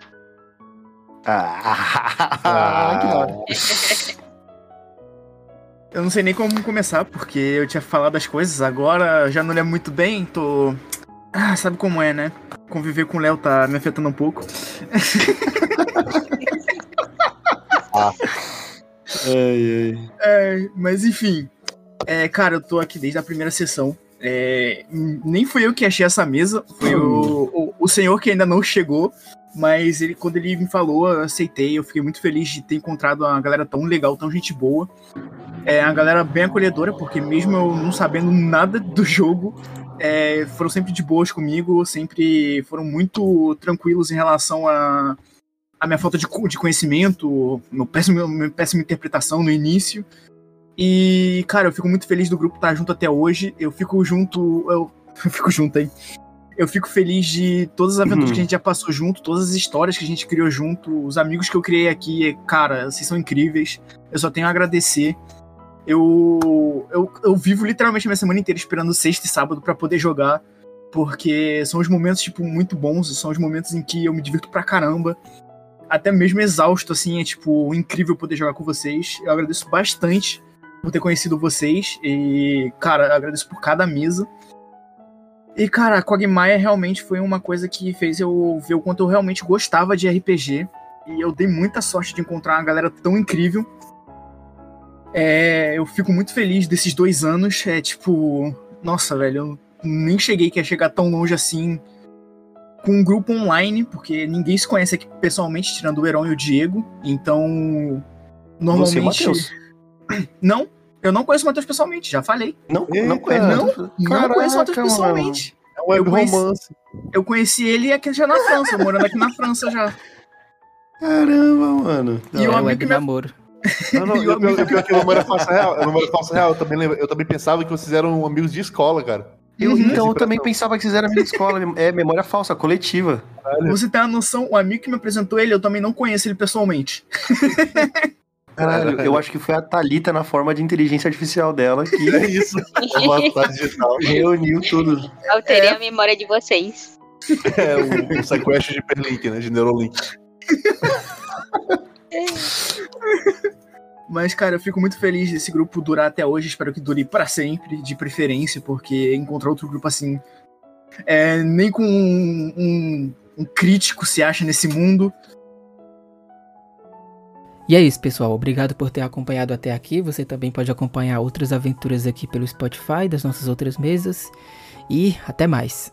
Ah, que da hora. Eu não sei nem como começar, porque eu tinha falado as coisas, agora já não lembro muito bem, tô. Ah, sabe como é, né? Conviver com o Léo tá me afetando um pouco. Ai, ai. É, mas enfim. É, cara, eu tô aqui desde a primeira sessão. É, nem fui eu que achei essa mesa, foi o, o, o senhor que ainda não chegou. Mas ele, quando ele me falou, eu aceitei. Eu fiquei muito feliz de ter encontrado uma galera tão legal, tão gente boa. É uma galera bem acolhedora, porque mesmo eu não sabendo nada do jogo, é, foram sempre de boas comigo, sempre foram muito tranquilos em relação a, a minha falta de, de conhecimento, meu péssimo, minha péssima interpretação no início. E, cara, eu fico muito feliz do grupo estar junto até hoje. Eu fico junto. Eu, [laughs] eu fico junto aí. Eu fico feliz de todas as aventuras Uhum. que a gente já passou junto, todas as histórias que a gente criou junto, os amigos que eu criei aqui, cara, vocês são incríveis. Eu só tenho a agradecer. Eu, eu, eu vivo literalmente a minha semana inteira esperando sexta e sábado pra poder jogar, porque são os momentos, tipo, muito bons, são os momentos em que eu me divirto pra caramba. Até mesmo exausto, assim, é, tipo, incrível poder jogar com vocês. Eu agradeço bastante por ter conhecido vocês e, cara, agradeço por cada mesa. E, cara, Quagmire realmente foi uma coisa que fez eu ver o quanto eu realmente gostava de RPG. E eu dei muita sorte de encontrar uma galera tão incrível. É, eu fico muito feliz desses dois anos. É tipo, nossa, velho, eu nem cheguei que ia chegar tão longe assim com um grupo online, porque ninguém se conhece aqui pessoalmente, tirando o Heron e o Diego. Então, Você, normalmente. Matheus? [clears throat] não, eu não conheço o Matheus pessoalmente, já falei. Não, Eita. não conheço. Não, não Caraca, conheço o Matheus pessoalmente. É um web Eu conheci- romance. Eu conheci ele aqui já na França, morando aqui na França já. Caramba, mano. E É o o amigo web que me namoro. Não, não, eu, eu, eu, eu era falsa real. Eu não era falsa real. Eu também, lembro- eu também pensava que vocês eram amigos de escola, cara. Eu, Uhum. então, eu também pensava que vocês eram amigos de escola. É memória falsa, coletiva. Você tem uma noção, o amigo que me apresentou ele, eu também não conheço ele pessoalmente. [laughs] Caralho, eu acho que foi a Thalita na forma de inteligência artificial dela que [laughs] É isso. Digital. reuniu tudo. Alterei É. a memória de vocês. [laughs] É o, o sequestro de Perlink, né? De Neuralink. [laughs] Mas, cara, eu fico muito feliz desse grupo durar até hoje. Espero que dure pra sempre, de preferência, porque encontrar outro grupo assim. é, nem com um, um- um crítico se acha nesse mundo. E é isso, pessoal. Obrigado por ter acompanhado até aqui. Você também pode acompanhar outras aventuras aqui pelo Spotify das nossas outras mesas. E até mais.